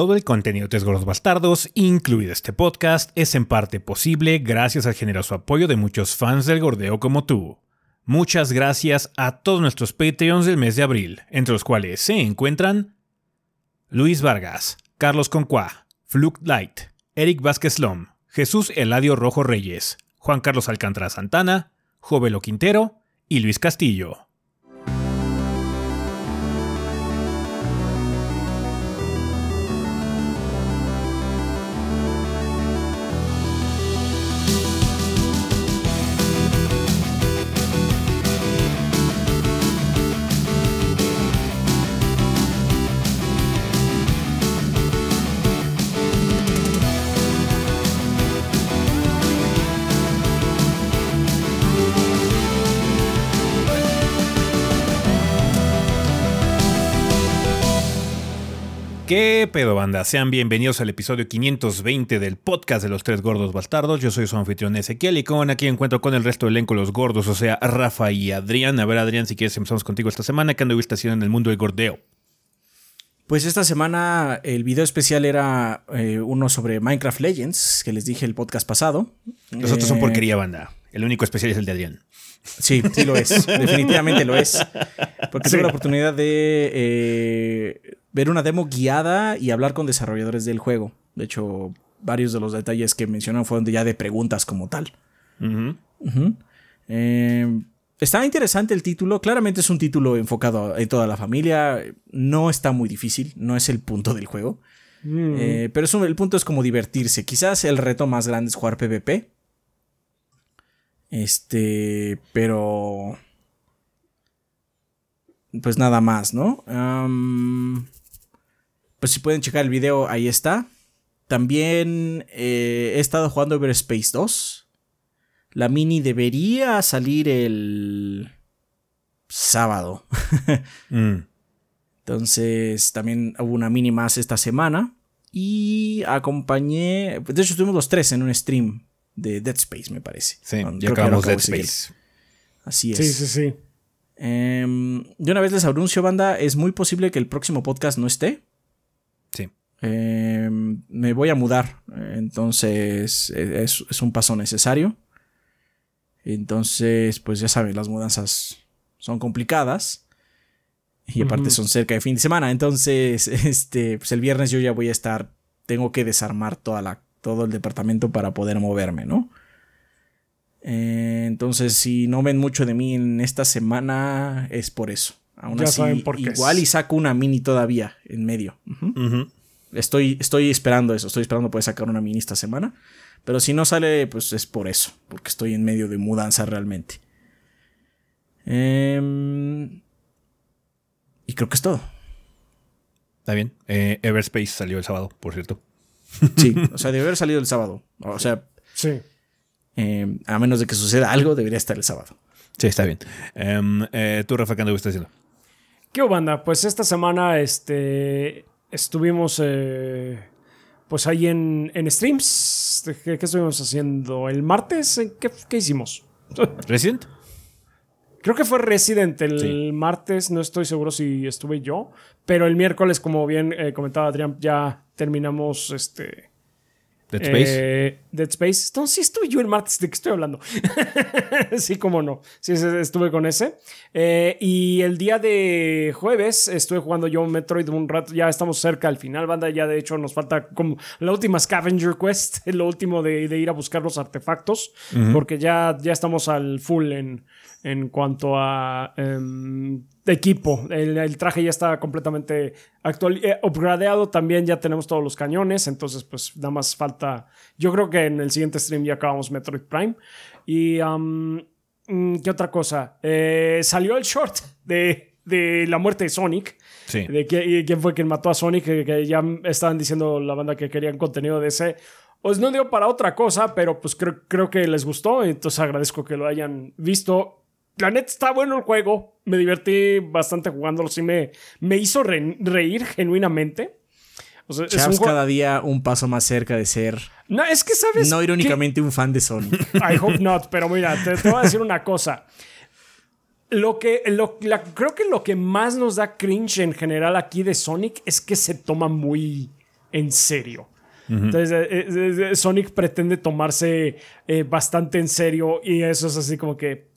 Todo el contenido de Gordos Bastardos, incluido este podcast, es en parte posible gracias al generoso apoyo de muchos fans del gordeo como tú. Muchas gracias a todos nuestros Patreons del mes de abril, entre los cuales se encuentran Luis Vargas, Carlos Concuá, Fluke Light, Eric Vázquez Lom, Jesús Eladio Rojo Reyes, Juan Carlos Alcántara Santana, Jovelo Quintero y Luis Castillo. ¿Qué pedo, banda? Sean bienvenidos al episodio 520 del podcast de los tres gordos bastardos. Yo soy su anfitrión Ezequiel y con aquí encuentro con el resto del elenco los gordos, o sea, Rafa y Adrián. A ver, Adrián, si quieres empezamos contigo esta semana. ¿Qué anduviste haciendo en el mundo del gordeo? Pues esta semana el video especial era eh, uno sobre Minecraft Legends, que les dije el podcast pasado. Los otros son Eh, porquería, banda. El único especial es el de Adrián. Sí, sí lo es. Definitivamente lo es. Porque tuve la oportunidad de eh, ver una demo guiada y hablar con desarrolladores del juego. De hecho, varios de los detalles que mencionaron fueron de ya de preguntas como tal. Eh, está interesante el título. Claramente es un título enfocado en toda la familia. No está muy difícil. No es el punto del juego. Eh, pero es un- el punto es como divertirse. Quizás el reto más grande es jugar PvP. Este, pero... Pues nada más, ¿no? Pues si pueden checar el video, ahí está. También eh, he estado jugando Everspace 2. La mini debería salir el sábado. Mm. Entonces, también hubo una mini más esta semana. Y acompañé. De hecho, estuvimos los tres en un stream de Dead Space, me parece. Sí, ya creo que acabamos Dead seguir. Space. Así es. Sí, sí, sí. Em, de una vez les anuncio, banda. Es muy posible que el próximo podcast no esté. Em, me voy a mudar. Entonces, e- es, es un paso necesario. Entonces, pues ya saben, las mudanzas son complicadas. Y aparte son cerca de fin de semana. Entonces, este, pues el viernes yo ya voy a estar. Tengo que desarmar toda la, todo el departamento para poder moverme, ¿no? Eh, entonces, si no ven mucho de mí en esta semana, es por eso. Aún Ya así, saben por qué igual es. y saco una mini todavía en medio. Estoy, estoy esperando eso. Estoy esperando poder sacar una mini esta semana. Pero si no sale, pues es por eso. Porque estoy en medio de mudanza realmente. Em, y creo que es todo. Está bien. Eh, Everspace salió el sábado, por cierto. Sí, o sea, debe haber salido el sábado. O sea, Sí. em, a menos de que suceda algo, debería estar el sábado. Sí, está bien. Em, eh, ¿Tú, Rafa, qué anduviste haciendo? ¿Qué hubo, banda? Pues esta semana este, estuvimos eh, pues ahí en, en streams. ¿Qué, qué estuvimos haciendo? ¿El martes? ¿En ¿Qué, qué hicimos? ¿Resident? Creo que fue Resident el Sí. martes, no estoy seguro si estuve yo, pero el miércoles, como bien eh, comentaba Adrián, ya terminamos este... ¿Dead Space? Eh, Dead Space. Entonces, sí estuve yo el martes. ¿De qué estoy hablando? sí, cómo no. Sí, estuve con ese. Eh, y el día de jueves estuve jugando yo Metroid un rato. Ya estamos cerca al final, banda. Ya de hecho nos falta como la última Scavenger Quest. Lo último de, de ir a buscar los artefactos. Porque ya, ya estamos al full en, en cuanto a em, equipo. El, el traje ya está completamente actual, eh, upgradeado. También ya tenemos todos los cañones. Entonces, pues nada más falta. Yo creo que en el siguiente stream ya acabamos Metroid Prime. Y. mm, ¿Qué otra cosa? Eh, salió el short de, de la muerte de Sonic. Sí. De quién fue quien mató a Sonic, que, que ya estaban diciendo la banda que querían contenido de ese. Pues no dio para otra cosa, pero pues creo, creo que les gustó, entonces agradezco que lo hayan visto. La neta está bueno el juego, me divertí bastante jugándolo, sí me, me hizo re- reír genuinamente. O sea, es un Chaps cada día un paso más cerca de ser, No, es que sabes... no irónicamente, un fan de Sonic. I hope not, pero mira, te, te voy a decir una cosa. Lo que, lo- la- creo que lo que más nos da cringe en general aquí de Sonic es que se toma muy, en serio. Entonces, eh, Sonic pretende tomarse bastante en serio y eso es así como que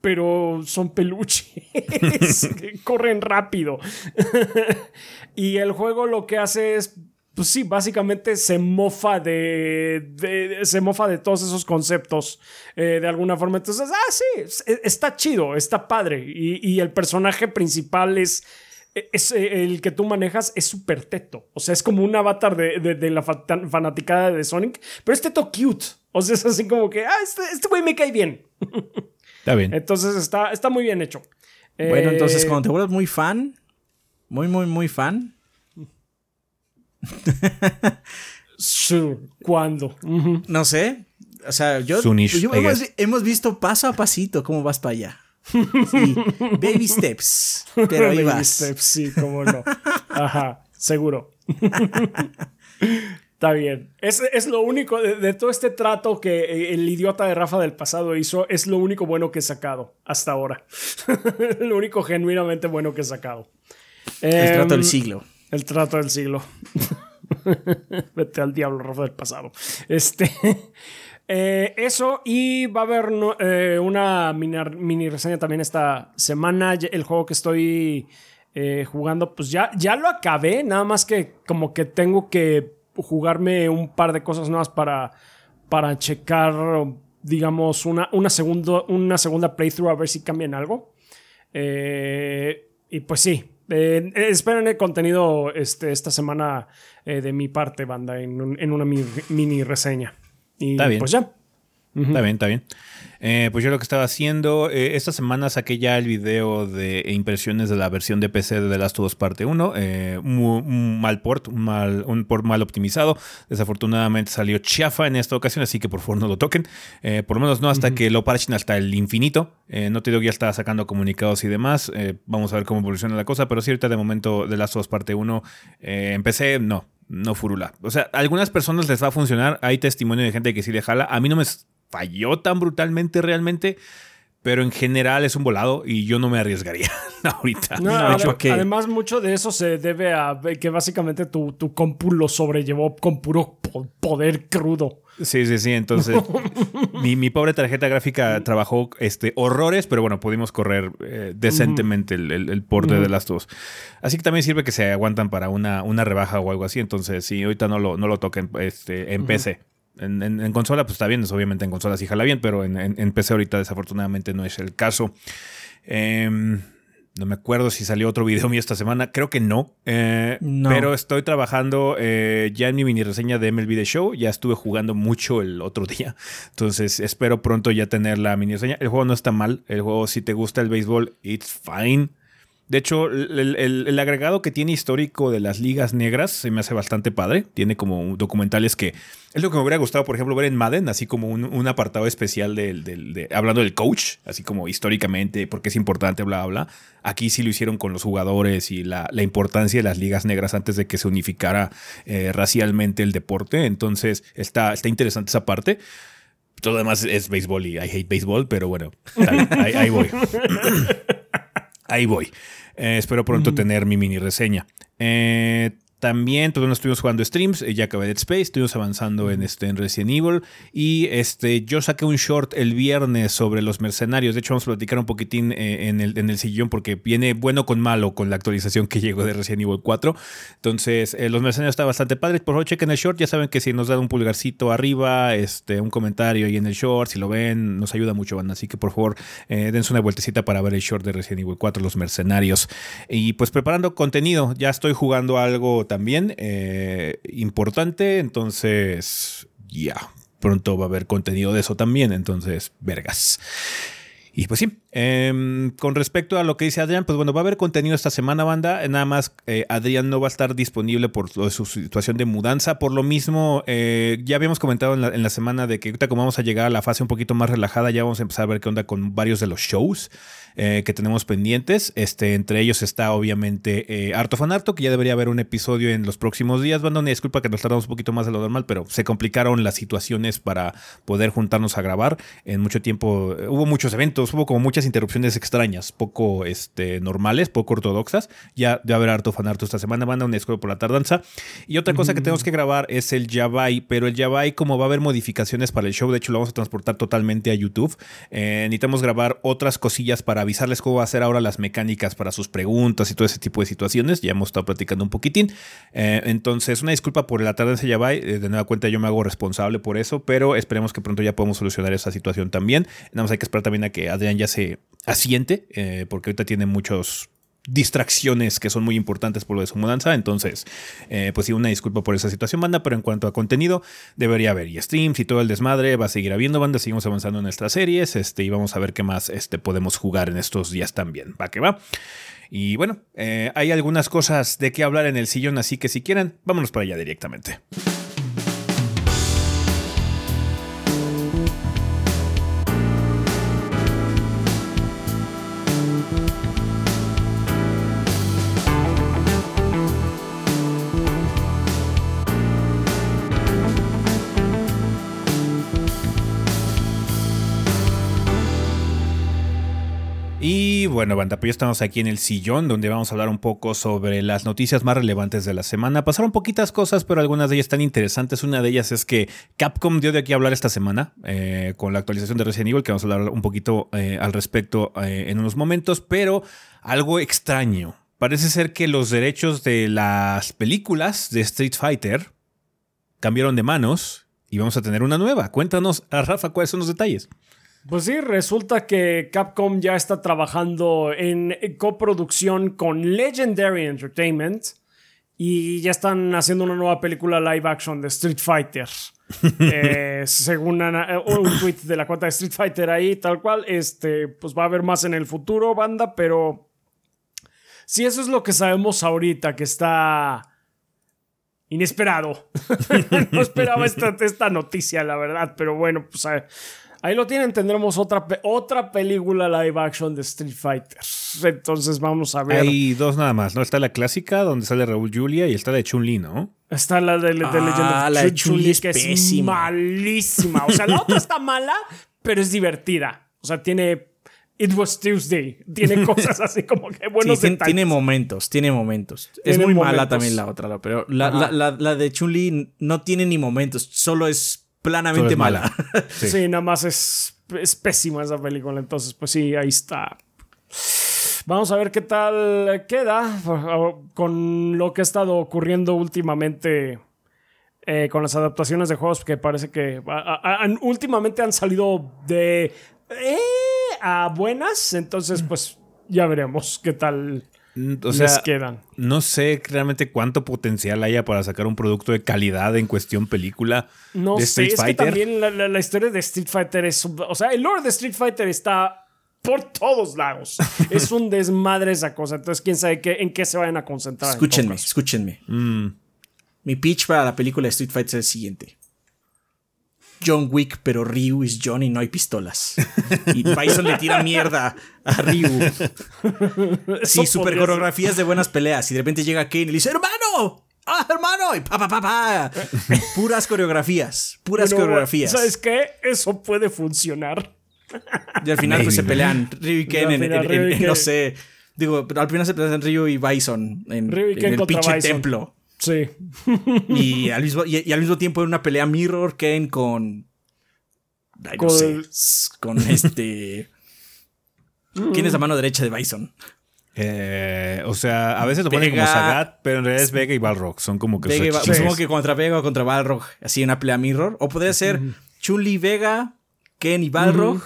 pero son peluches, corren rápido. y el juego lo que hace es, pues sí, básicamente se mofa de, se mofa de todos esos conceptos eh, de alguna forma. Entonces, ah, sí, está chido, está padre. Y, el personaje principal es, es el que tú manejas es súper teto. O sea, es como un avatar de, la fanaticada de Sonic, pero es teto cute. O sea, es así como que, ah, este, este güey me cae bien. Está bien. Entonces está, está muy bien hecho. Bueno, entonces eh, cuando te vuelves muy fan, muy, muy, muy fan. ¿Cuándo? No sé. O sea, yo, hemos, visto paso a pasito cómo vas para allá. baby steps. Pero ahí baby steps, sí, cómo no. Ajá, seguro. Está bien. Es, es lo único de, todo este trato que eh, el idiota de Rafa del pasado hizo, es lo único bueno que he sacado hasta ahora. lo único genuinamente bueno que he sacado. El trato del em, siglo. El trato del siglo. Vete al diablo, Rafa del pasado. Este. Eh, eso, y va a haber eh, una mini, reseña también esta semana. El juego que estoy jugando, pues ya, ya lo acabé, nada más que como que tengo que jugarme un par de cosas nuevas para, para checar, digamos, una, una, una segunda playthrough a ver si cambian algo. Eh, y pues sí, eh, esperen el contenido este, esta semana eh, de mi parte, banda, en, una mini, reseña. Y está bien. pues ya. Está bien, está bien. Eh, pues yo lo que estaba haciendo, eh, esta semana saqué ya el video de impresiones de la versión de PC de The Last of Us Parte 1. Eh, un, mal port, un, mal, un port mal optimizado. Desafortunadamente salió chafa en esta ocasión, así que por favor no lo toquen. por lo menos no hasta que lo parchen hasta el infinito. no te digo que ya está sacando comunicados y demás. vamos a ver cómo evoluciona la cosa. Pero sí, ahorita de momento The Last of Us Parte 1 en PC, no. No furula. O sea, a algunas personas les va a funcionar. Hay testimonio de gente que sí le jala. A mí no me falló tan brutalmente realmente. Pero en general es un volado y yo no me arriesgaría ahorita. No, Además, mucho de eso se debe a que básicamente tu, tu compu lo sobrellevó con puro poder crudo. Sí, sí, sí. Entonces, mi, pobre tarjeta gráfica trabajó este, horrores, pero bueno, pudimos correr eh, decentemente el, el, porte de las dos. Así que también sirve que se aguantan para una, una rebaja o algo así. Entonces, sí, ahorita no lo, no lo toquen este, en PC. En, consola, pues está bien, es obviamente en consola sí jala bien, pero en, PC ahorita desafortunadamente no es el caso. Em, no me acuerdo si salió otro video mío esta semana, creo que no, eh, pero estoy trabajando eh, ya en mi mini reseña de MLB The Show, ya estuve jugando mucho el otro día, entonces espero pronto ya tener la mini reseña. El juego no está mal, el juego si te gusta el béisbol, it's fine. De hecho, el, agregado que tiene histórico de las ligas negras se me hace bastante padre. Tiene como documentales que es lo que me hubiera gustado, por ejemplo, ver en Madden, así como un, apartado especial de, hablando del coach, así como históricamente, porque es importante, bla, bla. Aquí sí lo hicieron con los jugadores y la, importancia de las ligas negras antes de que se unificara eh, racialmente el deporte. Entonces, está, está interesante esa parte. Todo lo demás es béisbol y I hate béisbol, pero bueno, ahí voy. ahí voy. Eh, espero pronto tener mi mini reseña. Eh, también todavía no estuvimos jugando streams, eh, ya acabé Dead Space, estuvimos avanzando en, este, en Resident Evil y este, yo saqué un short el viernes sobre los mercenarios, de hecho vamos a platicar un poquitín eh, en, el, en, el, sillón porque viene bueno con malo con la actualización que llegó de Resident Evil 4, entonces eh, los mercenarios están bastante padres, por favor chequen el short, ya saben que si nos dan un pulgarcito arriba, este, un comentario ahí en el short, si lo ven, nos ayuda mucho, van, así que por favor dense una vueltecita para ver el short de Resident Evil 4, los mercenarios. Y pues preparando contenido, ya estoy jugando algo también eh, importante. Entonces, ya, pronto va a haber contenido de eso también. Entonces, vergas. Y pues sí, em, con respecto a lo que dice Adrián, pues bueno, va a haber contenido esta semana, banda. Nada más, eh, Adrián no va a estar disponible por su situación de mudanza. Por lo mismo, eh, ya habíamos comentado en la, semana de que como vamos a llegar a la fase un poquito más relajada, ya vamos a empezar a ver qué onda con varios de los shows. Eh, que tenemos pendientes. Este, entre ellos está obviamente eh, Arto Fanarto, que ya debería haber un episodio en los próximos días. Bueno, una disculpa que nos tardamos un poquito más de lo normal, pero se complicaron las situaciones para poder juntarnos a grabar. En mucho tiempo, eh, hubo muchos eventos, hubo como muchas muchas interrupciones extrañas, poco este, normales, poco ortodoxas. Ya de haber harto fanarto esta semana, banda, un escudo por la tardanza. Y otra cosa que tenemos que grabar es el Yabai, pero el Yabai, como va a haber modificaciones para el show, de hecho lo vamos a transportar totalmente a YouTube. Eh, necesitamos grabar otras cosillas para avisarles cómo va a ser ahora las mecánicas para sus preguntas y todo ese tipo de situaciones. Ya hemos estado platicando un poquitín. Eh, entonces, una disculpa por la tardanza Yabai. Eh, de nueva cuenta, yo me hago responsable por eso, pero esperemos que pronto ya podamos solucionar esa situación también. Nada más hay que esperar también a que Adrián ya se asiente, eh, porque ahorita tiene muchos distracciones que son muy importantes por lo de su mudanza. Entonces, eh, pues sí, una disculpa por esa situación, banda, pero en cuanto a contenido, debería haber y streams y todo el desmadre, va a seguir habiendo, banda, seguimos avanzando en nuestras series, este, y vamos a ver qué más este, podemos jugar en estos días también. Va que va. Y bueno, eh, hay algunas cosas de qué hablar en el sillón, así que si quieren, vámonos para allá directamente. Bueno, banda, pues estamos aquí en el sillón donde vamos a hablar un poco sobre las noticias más relevantes de la semana. Pasaron poquitas cosas, pero algunas de ellas están interesantes. Una de ellas es que Capcom dio de aquí a hablar esta semana eh, con la actualización de Resident Evil, que vamos a hablar un poquito eh, al respecto eh, en unos momentos, pero algo extraño. Parece ser que los derechos de las películas de Street Fighter cambiaron de manos y vamos a tener una nueva. Cuéntanos, a Rafa, cuáles son los detalles. Pues sí, resulta que Capcom ya está trabajando en coproducción con Legendary Entertainment y ya están haciendo una nueva película live action de Street Fighter. eh, según una, un tweet de la cuenta de Street Fighter ahí, tal cual, este, pues va a haber más en el futuro, banda, pero si eso es lo que sabemos ahorita, que está inesperado. no esperaba esta, esta noticia, la verdad, pero bueno, pues a, Ahí lo tienen, tendremos otra, otra película live action de Street Fighter. Entonces vamos a ver. Hay dos nada más, ¿no? Está la clásica donde sale Raúl Julia y está la de Chun-Li, ¿no? Está la de, de ah, la de Chun-Li que es malísima. O sea, la otra está mala, pero es divertida. O sea, tiene It was Tuesday. Tiene cosas así como que buenos sí, tiene, tiene, momentos, tiene momentos. es muy momentos. mala también la otra, pero la, la, la, la de Chun-Li no tiene ni momentos, solo es planamente mala. mala. Sí. sí. nada más es, es pésima esa película. Entonces, pues sí, ahí está. Vamos a ver qué tal queda con lo que ha estado ocurriendo últimamente eh, con las adaptaciones de juegos que parece que a, a, últimamente han salido de eh, a buenas. Entonces, pues ya veremos qué tal o sea, quedan. No sé realmente cuánto potencial haya para sacar un producto de calidad en cuestión película no de Street sé, Fighter. Es que también la, la, la, historia de Street Fighter es. O sea, el lore de Street Fighter está por todos lados. es un desmadre esa cosa. Entonces, quién sabe qué, en qué se vayan a concentrar. Escúchenme, escúchenme. Mm. Mi pitch para la película de Street Fighter es el siguiente. John Wick, pero Ryu es John y no hay pistolas. Y Bison le tira mierda a Ryu. Sí, super coreografías de buenas peleas. Y de repente llega Kane y le dice, hermano, ¡Ah, hermano! Y pa, pa, pa, pa. Puras coreografías. Puras Pero, coreografías. ¿Sabes qué? Eso puede funcionar. Y al final, pues se pelean Ryu y Ken en, en, en, en, no sé. Digo, pero al final se pelean Ryu y Bison en, Ryu y Ken el pinche Bison. templo. Sí. y, al mismo, y, y, al mismo tiempo en una pelea Mirror, Ken con. Ay, no Con- sé. Con este. ¿Quién es la mano derecha de Bison? Eh, o sea, a veces lo ponen como Sagat, pero en realidad es Vega y Balrog. Son como que Vega. Supongo que contra Vega o contra Balrog. Así una pelea Mirror. O podría ser Chun-Li Vega, Ken y Balrog.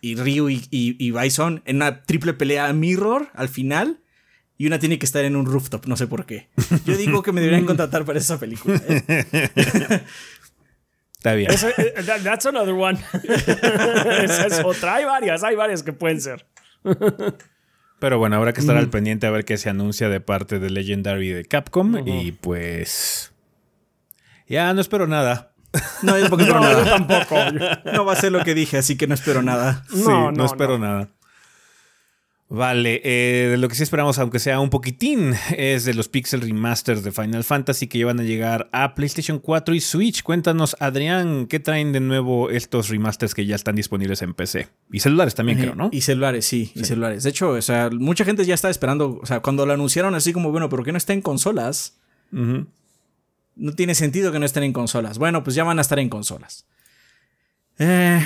Y Ryu y, y- y Bison en una triple pelea Mirror al final. Y una tiene que estar en un rooftop, no sé por qué. Yo digo que me deberían contratar para esa película. ¿eh? Está bien. Eh, that- that's another one. Esa es otra. Hay varias, hay varias que pueden ser. Pero bueno, habrá que estar al pendiente a ver qué se anuncia de parte de Legendary de Capcom. Y pues. Ya no espero nada. No, es porque No, no, yo nada. tampoco. No va a ser lo que dije, así que no espero nada. No, sí, no, no, espero no. nada. Vale, eh, lo que sí esperamos, aunque sea un poquitín, es de los Pixel Remasters de Final Fantasy que llevan a llegar a PlayStation 4 y Switch. Cuéntanos, Adrián, ¿qué traen de nuevo estos remasters que ya están disponibles en PC? Y celulares también, creo, ¿no? Y celulares, sí, y celulares. De hecho, o sea, mucha gente ya está esperando, o sea, cuando lo anunciaron así como, bueno, ¿pero qué no está en consolas? No tiene sentido que no estén en consolas. Bueno, pues ya van a estar en consolas. Eh,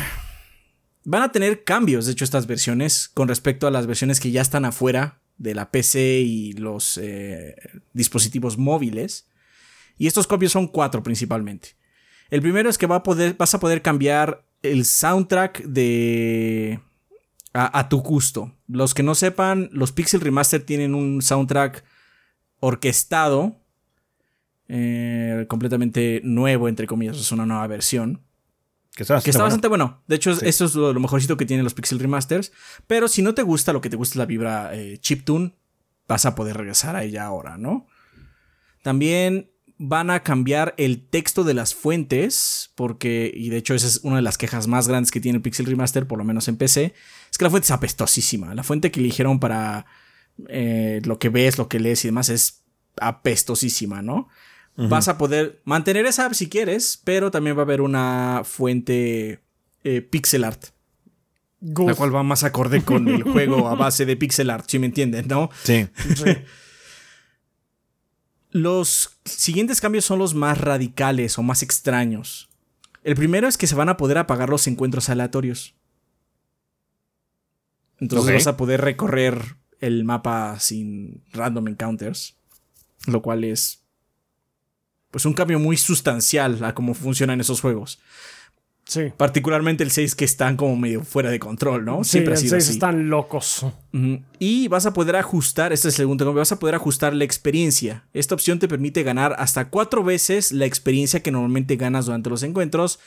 Van a tener cambios, de hecho, estas versiones con respecto a las versiones que ya están afuera de la PC y los eh, dispositivos móviles. Y estos cambios son cuatro principalmente. El primero es que va a poder, vas a poder cambiar el soundtrack de a, tu gusto. Los que no sepan, los Pixel Remaster tienen un soundtrack orquestado, eh, completamente nuevo, entre comillas, es una nueva versión. Que está bastante, bueno. De hecho, esto es lo, mejorcito que tienen los Pixel Remasters. Pero si no te gusta lo que te gusta es la vibra eh, chiptune, vas a poder regresar a ella ahora, ¿no? También van a cambiar el texto de las fuentes, porque, y de hecho esa es una de las quejas más grandes que tiene el Pixel Remaster, por lo menos en PC, es que la fuente es apestosísima. La fuente que eligieron para eh, lo que ves, lo que lees y demás es apestosísima, ¿no? Vas a poder mantener esa app si quieres, pero también va a haber una fuente eh, pixel art. La cual va más acorde con el juego a base de pixel art, si me entienden, ¿no? Sí. Los siguientes cambios son los más radicales o más extraños. El primero es que se van a poder apagar los encuentros aleatorios. Entonces vas a poder recorrer el mapa sin random encounters. Lo cual es pues un cambio muy sustancial a cómo funcionan esos juegos. Sí. Particularmente el 6 que están como medio fuera de control, ¿no? Sí, Siempre el 6 están locos. Y vas a poder ajustar, este es el segundo cambio, vas a poder ajustar la experiencia. Esta opción te permite ganar hasta cuatro veces la experiencia que normalmente ganas durante los encuentros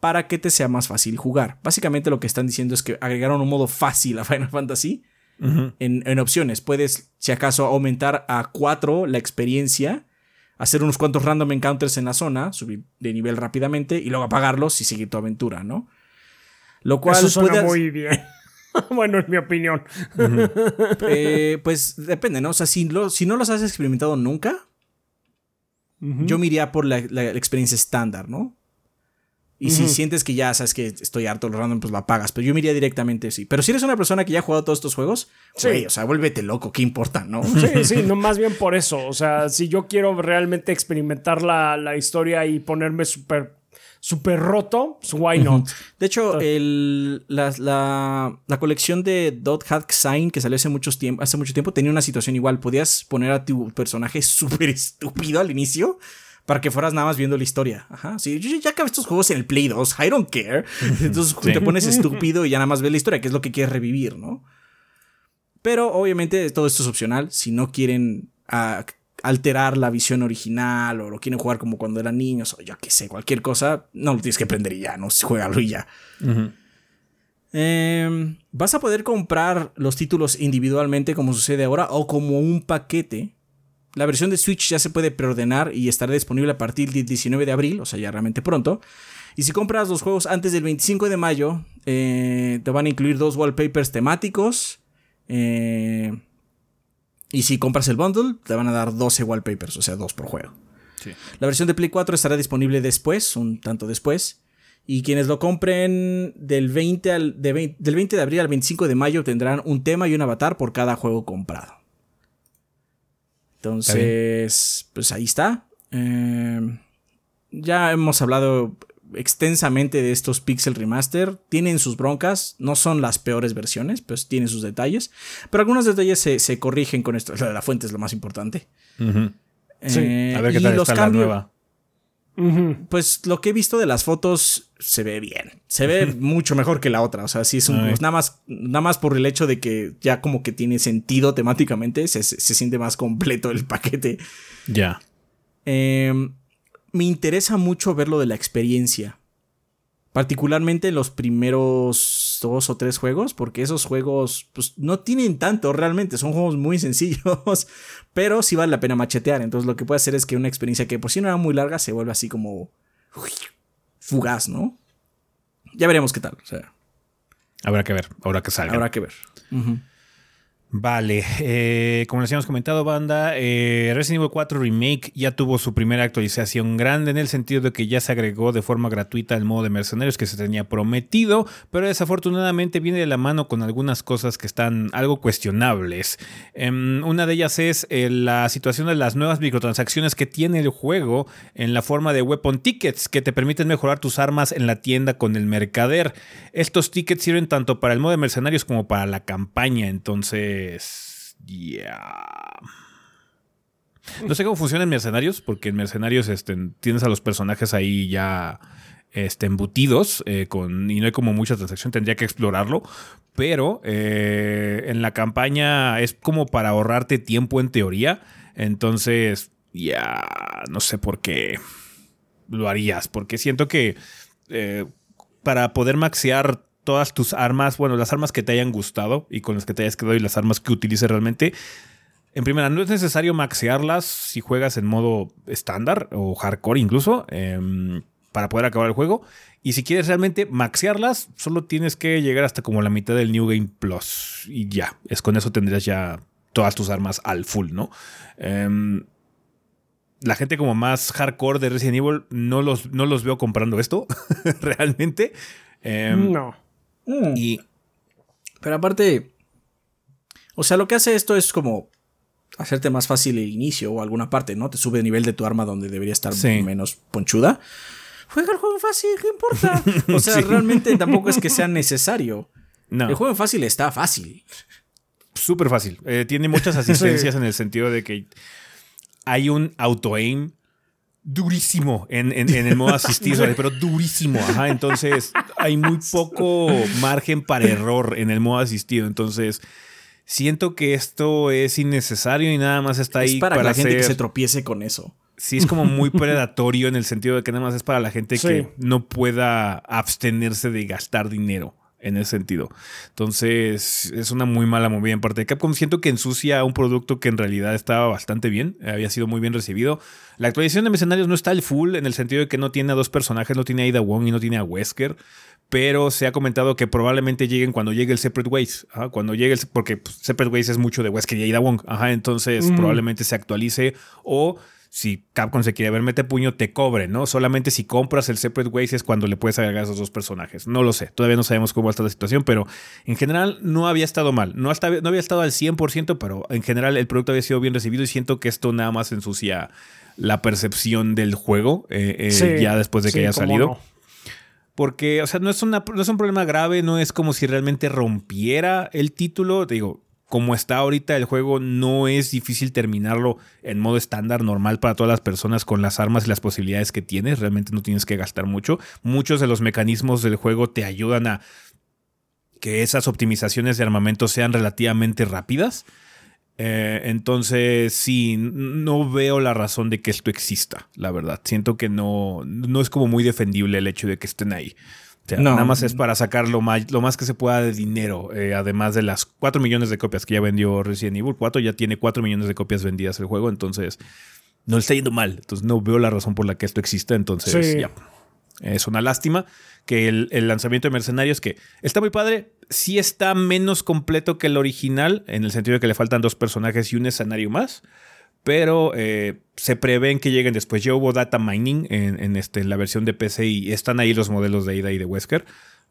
para que te sea más fácil jugar. Básicamente lo que están diciendo es que agregaron un modo fácil a Final Fantasy en, en opciones. Puedes, si acaso, aumentar a 4 la experiencia hacer unos cuantos random encounters en la zona, subir de nivel rápidamente y luego apagarlos y seguir tu aventura, ¿no? Lo cual Eso suena muy bien. bueno, en mi opinión. Eh, pues depende, ¿no? O sea, si, si no los has experimentado nunca, yo me iría por la, experiencia estándar, ¿no? Y si sientes que ya sabes que estoy harto lo random, pues lo apagas. Pero yo me iría directamente sí. Pero si eres una persona que ya ha jugado todos estos juegos, sí. o sea, vuélvete loco, ¿qué importa, no? Sí, sí, no, más bien por eso. O sea, si yo quiero realmente experimentar la, la historia y ponerme súper super roto, pues why not? De hecho, el, la, la, la, colección de Dot Hack Sign que salió hace, muchos tiempo, hace mucho tiempo tenía una situación igual. Podías poner a tu personaje súper estúpido al inicio para que fueras nada más viendo la historia. Ajá, sí, yo ya acabé estos juegos en el Play 2, I don't care. Entonces te pones estúpido y ya nada más ves la historia, que es lo que quieres revivir, ¿no? Pero obviamente todo esto es opcional. Si no quieren ah, alterar la visión original o lo quieren jugar como cuando eran niños o yo qué sé, cualquier cosa, no lo tienes que aprender y ya, no juégalo y ya. Em, vas a poder comprar los títulos individualmente como sucede ahora o como un paquete la versión de Switch ya se puede preordenar y estará disponible a partir del 19 de abril, o sea, ya realmente pronto. Y si compras los juegos antes del 25 de mayo, eh, te van a incluir dos wallpapers temáticos. Eh, y si compras el bundle, te van a dar 12 wallpapers, o sea, dos por juego. La versión de Play 4 estará disponible después, un tanto después. Y quienes lo compren del 20, al, del 20 de abril al 25 de mayo tendrán un tema y un avatar por cada juego comprado. Entonces, pues ahí está. Eh, ya hemos hablado extensamente de estos Pixel Remaster. Tienen sus broncas, no son las peores versiones, pues tienen sus detalles. Pero algunos detalles se, corrigen con esto. La, fuente es lo más importante. Eh, a ver qué tal está la nueva. Pues lo que he visto de las fotos se ve bien. Se ve mucho mejor que la otra. O sea, sí es un, nada más, nada más por el hecho de que ya como que tiene sentido temáticamente. Se, siente más completo el paquete. Ya. Em, me interesa mucho ver lo de la experiencia. Particularmente los primeros dos o tres juegos, porque esos juegos pues, no tienen tanto realmente, son juegos muy sencillos, pero sí vale la pena machetear. Entonces lo que puede hacer es que una experiencia que por sí no era muy larga se vuelva así como fugaz, ¿no? Ya veremos qué tal. O sea. Habrá que ver, habrá que salga. Habrá que ver. Vale, eh, como les habíamos comentado, banda, eh, Resident Evil 4 Remake ya tuvo su primera actualización grande en el sentido de que ya se agregó de forma gratuita el modo de mercenarios que se tenía prometido, pero desafortunadamente viene de la mano con algunas cosas que están algo cuestionables. Em, una de ellas es eh, la situación de las nuevas microtransacciones que tiene el juego en la forma de weapon tickets que te permiten mejorar tus armas en la tienda con el mercader. Estos tickets sirven tanto para el modo de mercenarios como para la campaña, entonces ya. No sé cómo funciona en Mercenarios, porque en Mercenarios este, tienes a los personajes ahí ya este, embutidos eh, con, y no hay como mucha transacción, tendría que explorarlo. Pero eh, en la campaña es como para ahorrarte tiempo en teoría. Entonces, ya no sé por qué lo harías, porque siento que eh, para poder maxear todas tus armas, bueno, las armas que te hayan gustado y con las que te hayas quedado y las armas que utilices realmente. En primera, no es necesario maxearlas si juegas en modo estándar o hardcore incluso em, para poder acabar el juego. Y si quieres realmente maxearlas, solo tienes que llegar hasta como la mitad del New Game Plus y ya. Es con eso tendrías ya todas tus armas al full, ¿no? Em, la gente como más hardcore de Resident Evil no los, no los veo comprando esto realmente. Em, no. Mm. Y. Pero aparte. O sea, lo que hace esto es como hacerte más fácil el inicio o alguna parte, ¿no? Te sube el nivel de tu arma donde debería estar menos ponchuda. Juega el juego fácil, ¿qué importa? O sea, realmente tampoco es que sea necesario. No. El juego fácil está fácil. Súper fácil. Eh, tiene muchas asistencias en el sentido de que hay un auto-aim durísimo en, el modo asistido, pero durísimo. Ajá, entonces hay muy poco margen para error en el modo asistido. Entonces siento que esto es innecesario y nada más está ahí para, la gente que se tropiece con eso. Sí, es como muy predatorio en el sentido de que nada más es para la gente que no pueda abstenerse de gastar dinero en ese sentido. Entonces, es una muy mala movida en parte de Capcom. Siento que ensucia un producto que en realidad estaba bastante bien, había sido muy bien recibido. La actualización de Mercenarios no está al full en el sentido de que no tiene a dos personajes, no tiene a Ida Wong y no tiene a Wesker. Pero se ha comentado que probablemente lleguen cuando llegue el Separate Ways. cuando llegue el. Porque pues, Separate Ways es mucho de Wesker y Ida Wong. Ajá, entonces probablemente se actualice. O si Capcom se quiere ver mete puño, te cobre, ¿no? Solamente si compras el Separate Ways es cuando le puedes agregar a esos dos personajes. No lo sé, todavía no sabemos cómo está la situación, pero en general no había estado mal. No, no había estado al 100%, pero en general el producto había sido bien recibido y siento que esto nada más ensucia la percepción del juego eh, eh, ya después de que haya salido. Porque, o sea, no es, una, no es un problema grave, no es como si realmente rompiera el título. Te digo, como está ahorita el juego, no es difícil terminarlo en modo estándar, normal para todas las personas con las armas y las posibilidades que tienes. Realmente no tienes que gastar mucho. Muchos de los mecanismos del juego te ayudan a que esas optimizaciones de armamento sean relativamente rápidas. Eh, entonces, sí, no veo la razón de que esto exista, la verdad. Siento que no, no es como muy defendible el hecho de que estén ahí nada más es para sacar lo más, lo más que se pueda de dinero, eh, además de las 4 millones de copias que ya vendió Resident Evil 4, ya tiene 4 millones de copias vendidas el juego, entonces no le está yendo mal, entonces no veo la razón por la que esto existe, entonces ya. Es una lástima que el, el, lanzamiento de Mercenarios, que está muy padre, sí está menos completo que el original, en el sentido de que le faltan dos personajes y un escenario más pero eh, se prevén que lleguen después. Ya hubo data mining en, este, la versión de PC y están ahí los modelos de Ida y de Wesker.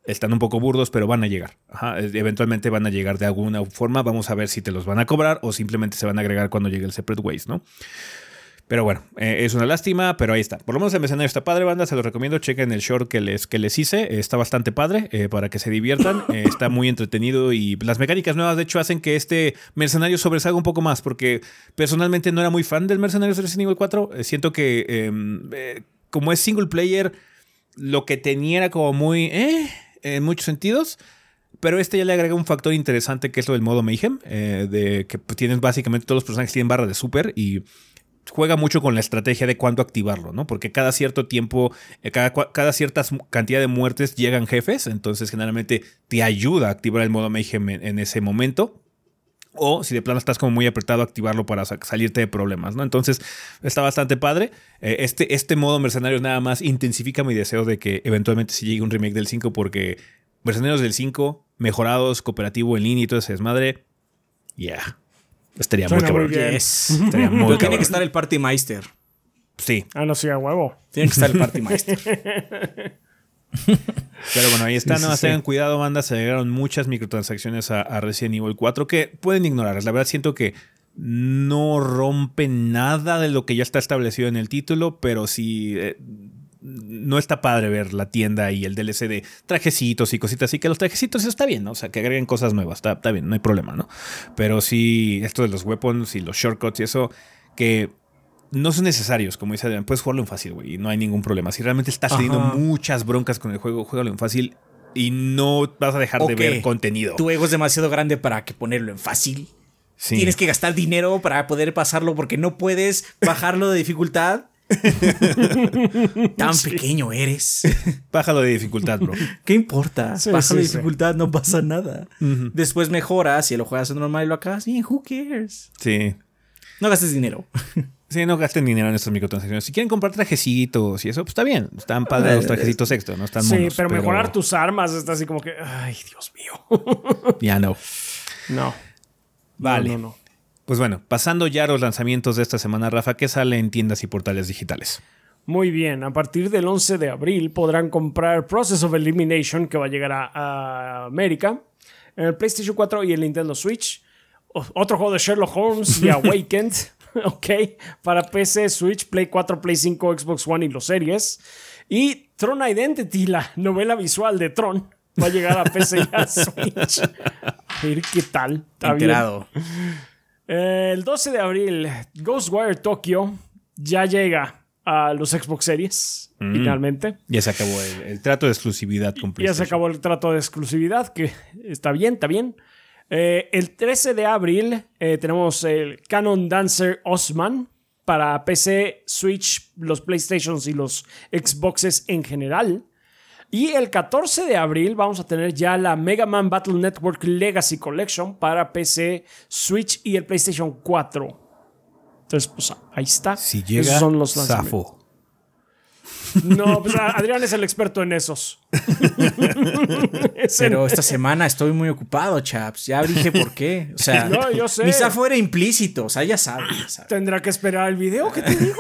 Están un poco burdos, pero van a llegar. eventualmente van a llegar de alguna forma. Vamos a ver si te los van a cobrar o simplemente se van a agregar cuando llegue el Separate Ways, ¿no? Pero bueno, eh, es una lástima, pero ahí está. Por lo menos el mercenario está padre, banda. Se lo recomiendo. Chequen el short que les, que les hice. Está bastante padre eh, para que se diviertan. Eh, está muy entretenido y las mecánicas nuevas, de hecho, hacen que este mercenario sobresalga un poco más. Porque personalmente no era muy fan del mercenario de Resident Evil 4. siento que em, como es single player, lo que tenía era como muy. en muchos sentidos. Pero este ya le agrega un factor interesante que es lo del modo Mayhem, de que tienes básicamente todos los personajes tienen barra de super y juega mucho con la estrategia de cuándo activarlo, ¿no? Porque cada cierto tiempo, eh, cada, cierta cantidad de muertes llegan jefes, entonces generalmente te ayuda a activar el modo Mayhem en, ese momento. O si de plano estás como muy apretado, activarlo para salirte de problemas, ¿no? Entonces está bastante padre. Eh, este, este modo mercenarios nada más intensifica mi deseo de que eventualmente se llegue un remake del 5 porque Mercenarios del 5, mejorados, cooperativo en línea y todo ese desmadre, Yeah. Estaría Suena muy cabrón. bien. Yes. Estaría muy Pero tiene que estar el Party Meister. Sí, Ah, no, sí, a huevo. Tiene que estar el Party Meister. pero bueno, ahí está. Sí, no sí, tengan cuidado, banda. Se agregaron muchas microtransacciones a, a Resident Evil 4 que pueden ignorarlas. La verdad, siento que no rompe nada de lo que ya está establecido en el título, pero sí. eh, no está padre ver la tienda y el DLC de trajecitos y cositas así, que los trajecitos está bien, ¿no? O sea, que agreguen cosas nuevas, está, está bien, no hay problema, ¿no? Pero sí, esto de los weapons y los shortcuts y eso, que no son necesarios, como dice Adrián, puedes jugarlo en fácil, güey, y no hay ningún problema. Si realmente estás teniendo Ajá. muchas broncas con el juego, juégalo en fácil y no vas a dejar de ver contenido. Tu ego es demasiado grande para que ponerlo en fácil. Sí. Tienes que gastar dinero para poder pasarlo porque no puedes bajarlo de dificultad. Tan pequeño eres. Bájalo de dificultad, bro. ¿Qué importa? Sí, Bájalo de sí, dificultad, no pasa nada. Después mejoras y lo juegas en normal y lo acabas. Bien, who cares? Sí. No gastes dinero. Sí, no gasten dinero en estas microtransacciones. Si quieren comprar trajecitos y eso, pues está bien. Están padres los trajecitos extra, ¿no? Están Sí, monos, pero, mejorar tus armas está así como que, ay, Dios mío. Ya no. No. Vale. No, no, no. Pues bueno, pasando ya a los lanzamientos de esta semana, Rafa, ¿qué sale en tiendas y portales digitales? Muy bien, a partir del 11 de abril podrán comprar Process of Elimination que va a llegar a, a América, en el PlayStation 4 y el Nintendo Switch. O- otro juego de Sherlock Holmes y Awakened, ok, para PC, Switch, Play 4, Play 5, Xbox One y los series. Y Tron Identity, la novela visual de Tron, va a llegar a PC y a Switch. A ver qué tal. Está. Enterado. El 12 de abril, Ghostwire Tokyo ya llega a los Xbox Series, finalmente. Ya se acabó el, el trato de exclusividad con Ya se acabó el trato de exclusividad, que está bien, está bien. Eh, el 13 de abril eh, tenemos el Canon Dancer Osman para PC, Switch, los PlayStations y los Xboxes en general. Y el 14 de abril vamos a tener ya la Mega Man Battle Network Legacy Collection para PC, Switch y el PlayStation 4. Entonces, pues ahí está. Si llega, Esos son los lanzamientos. No, pues Adrián es el experto en esos. Es Pero esta semana estoy muy ocupado, chaps. Ya dije por qué. O sea, No, yo sé. mi zafo era implícito. O sea, ya sabes. Ya sabes. Tendrá que esperar el video que te digo.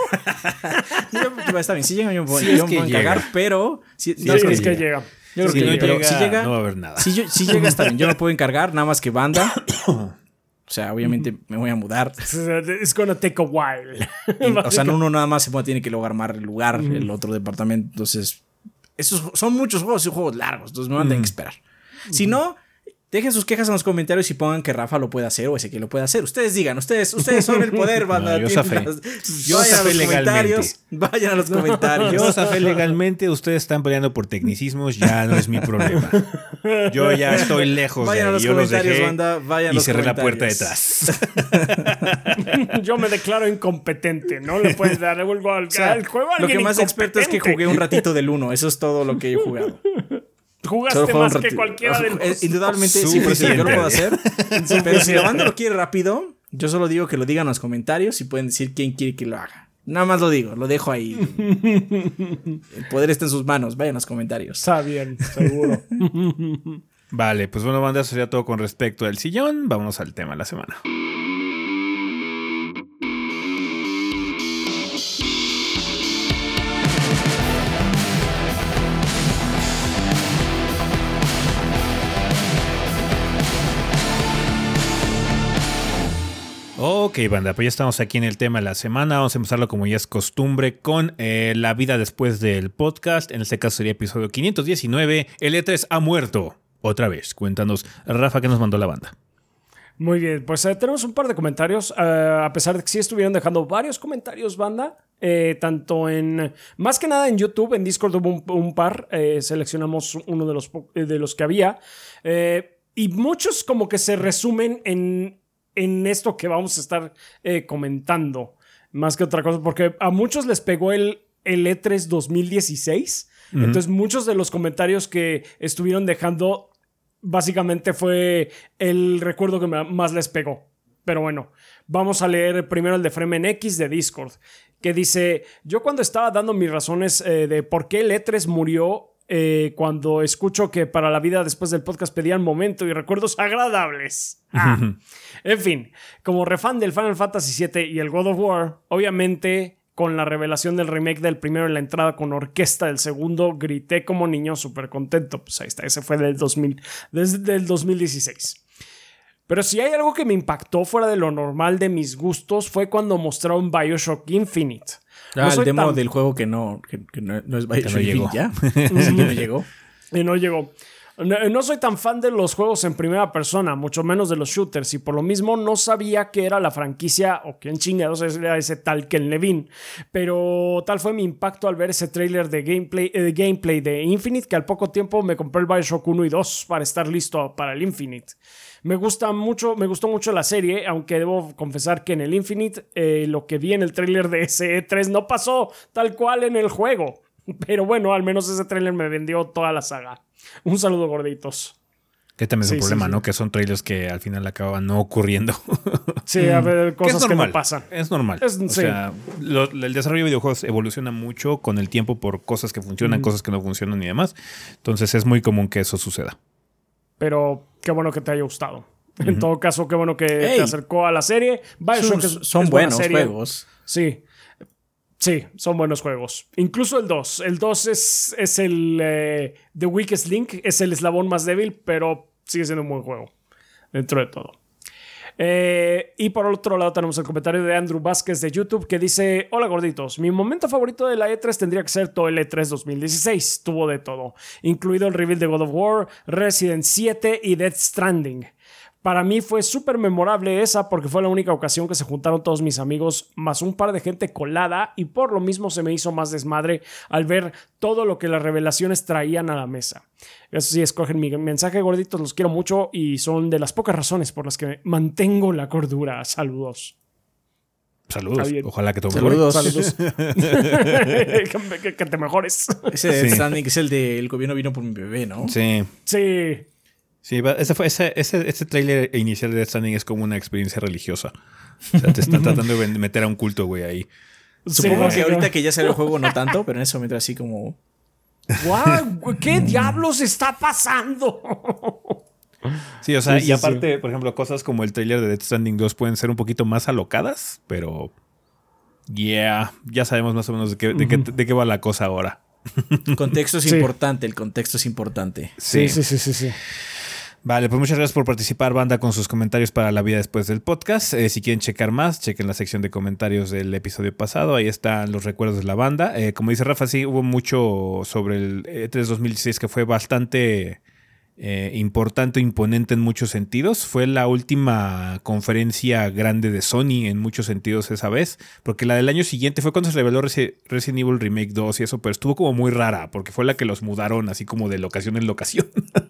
Yo- está bien, si llega, yo me puedo, Si es que llega. pero. Si, Si no, es Sí, que es que llega. llega. Yo creo Si que no pero llega, si llega, no va a haber nada. Si, yo- si llega, está bien. Yo me puedo encargar, nada más que banda. O sea, obviamente me voy a mudar. It's gonna take a while. Y, o sea, no uno nada más se tiene que luego armar el lugar, el otro departamento. Entonces, esos son muchos juegos y juegos largos. Entonces me van a tener que esperar. Si no, dejen sus quejas en los comentarios y pongan que Rafa lo puede hacer o ese que lo puede hacer. Ustedes digan, ustedes, ustedes son el poder, banda. No, yo Yo vayan a los legalmente. comentarios. Vayan a los comentarios. Yo zafé legalmente, ustedes están peleando por tecnicismos, ya no es mi problema. Yo ya estoy lejos Vayan a de ahí. los Yo los comentarios, dejé banda, vayan a y los cerré la puerta detrás. Yo me declaro incompetente. No le puedes dar algo al, O sea, al juego a lo que más experto es que jugué un ratito del 1. Eso es todo lo que yo he jugado. Jugaste más que cualquiera de Eh, los. Indudablemente, sí, pues, sí, yo lo puedo hacer. Pero si la banda lo quiere rápido, yo solo digo que lo digan en los comentarios y pueden decir quién quiere que lo haga. Nada más lo digo, lo dejo ahí. El poder está en sus manos, vayan a los comentarios. Está bien, seguro. Vale, pues bueno, banda, eso sería todo con respecto al sillón. Vámonos al tema de la semana. Ok, banda, pues ya estamos aquí en el tema de la semana. Vamos a empezarlo como ya es costumbre con eh, la vida después del podcast. En este caso sería episodio 519. El E3 ha muerto. Otra vez. Cuéntanos, Rafa, ¿qué nos mandó la banda? Muy bien, pues eh, tenemos un par de comentarios, eh, a pesar de que sí estuvieron dejando varios comentarios, banda, tanto en, más que nada en YouTube, en Discord hubo un, par, seleccionamos uno de los, de los que había, y muchos como que se resumen en, en esto que vamos a estar eh, comentando, más que otra cosa, porque a muchos les pegó el, el E3 2016, entonces muchos de los comentarios que estuvieron dejando básicamente fue el recuerdo que más les pegó. Pero bueno, vamos a leer primero el de Fremen X de Discord, que dice, yo cuando estaba dando mis razones eh, de por qué el E3 murió, eh, cuando escucho que para la vida después del podcast pedían momento y recuerdos agradables. Ah. en fin, como refan del Final Fantasy VII y el God of War, obviamente con la revelación del remake del primero en la entrada con orquesta del segundo, grité como niño súper contento. Pues ahí está, ese fue del 2000, desde el 2016. Pero si hay algo que me impactó fuera de lo normal de mis gustos fue cuando mostraron Bioshock Infinite. Ah, el demo del juego que no, no, es Bioshock Infinite ya. no llegó. Y no llegó. No, soy tan fan de los juegos en primera persona, mucho menos de los shooters, y por lo mismo no sabía que era la franquicia o quién chingados era ese tal Ken Levine. Pero tal fue mi impacto al ver ese trailer de gameplay, eh, de gameplay de Infinite que al poco tiempo me compré el Bioshock 1 y 2 para estar listo para el Infinite. Me gusta mucho, me gustó mucho la serie, aunque debo confesar que en el Infinite eh, lo que vi en el trailer de SE3 no pasó tal cual en el juego. Pero bueno, al menos ese trailer me vendió toda la saga. Un saludo, gorditos. Que también es un problema, ¿no? Que son trailers que al final acaban no ocurriendo. Sí, a ver, cosas que, no pasan. Es normal. o sea, el desarrollo de videojuegos evoluciona mucho con el tiempo por cosas que funcionan, cosas que no funcionan y demás. Entonces es muy común que eso suceda. Pero qué bueno que te haya gustado. En todo caso, qué bueno que te acercó a la serie. Bioshock son, son buenos juegos. Sí. Sí, son buenos juegos. Incluso el 2. El 2 es, es el eh, The Weakest Link, es el eslabón más débil, pero sigue siendo un buen juego. Dentro de todo. Eh, y por otro lado tenemos el comentario de Andrew Vázquez de YouTube que dice, hola gorditos, mi momento favorito de la E3 tendría que ser todo el E3 2016, tuvo de todo, incluido el reveal de God of War, Resident 7 y Death Stranding. Para mí fue súper memorable esa porque fue la única ocasión que se juntaron todos mis amigos, más un par de gente colada, y por lo mismo se me hizo más desmadre al ver todo lo que las revelaciones traían a la mesa. Eso sí, escogen mi mensaje, gorditos, los quiero mucho y son de las pocas razones por las que mantengo la cordura. Saludos. Saludos. Ojalá que te Saludos. Saludos. que, te mejores. Ese standing es el del gobierno vino por mi bebé, ¿no? Sí. Sí. Sí, ese, fue, ese, ese, ese trailer inicial de Death Stranding es como una experiencia religiosa. O sea, te están tratando de meter a un culto, güey, ahí. Supongo que ahorita que ya sale el juego no tanto, pero en ese momento así como... ¡Wow! ¿Qué diablos está pasando? Sí, o sea, y aparte, por ejemplo, cosas como el trailer de Death Stranding 2 pueden ser un poquito más alocadas, pero... Yeah, ya sabemos más o menos de qué, de qué, de qué va la cosa ahora. El contexto es importante, el contexto es importante. sí, sí, sí. sí. Vale, pues muchas gracias por participar, banda, con sus comentarios para la vida después del podcast. Eh, si quieren checar más, chequen la sección de comentarios del episodio pasado. Ahí están los recuerdos de la banda. Eh, como dice Rafa, sí, hubo mucho sobre el E3 2016 que fue bastante eh, importante, imponente en muchos sentidos. Fue la última conferencia grande de Sony en muchos sentidos esa vez, porque la del año siguiente fue cuando se reveló Resident Evil Remake 2 y eso, pero estuvo como muy rara, porque fue la que los mudaron así como de locación en locación.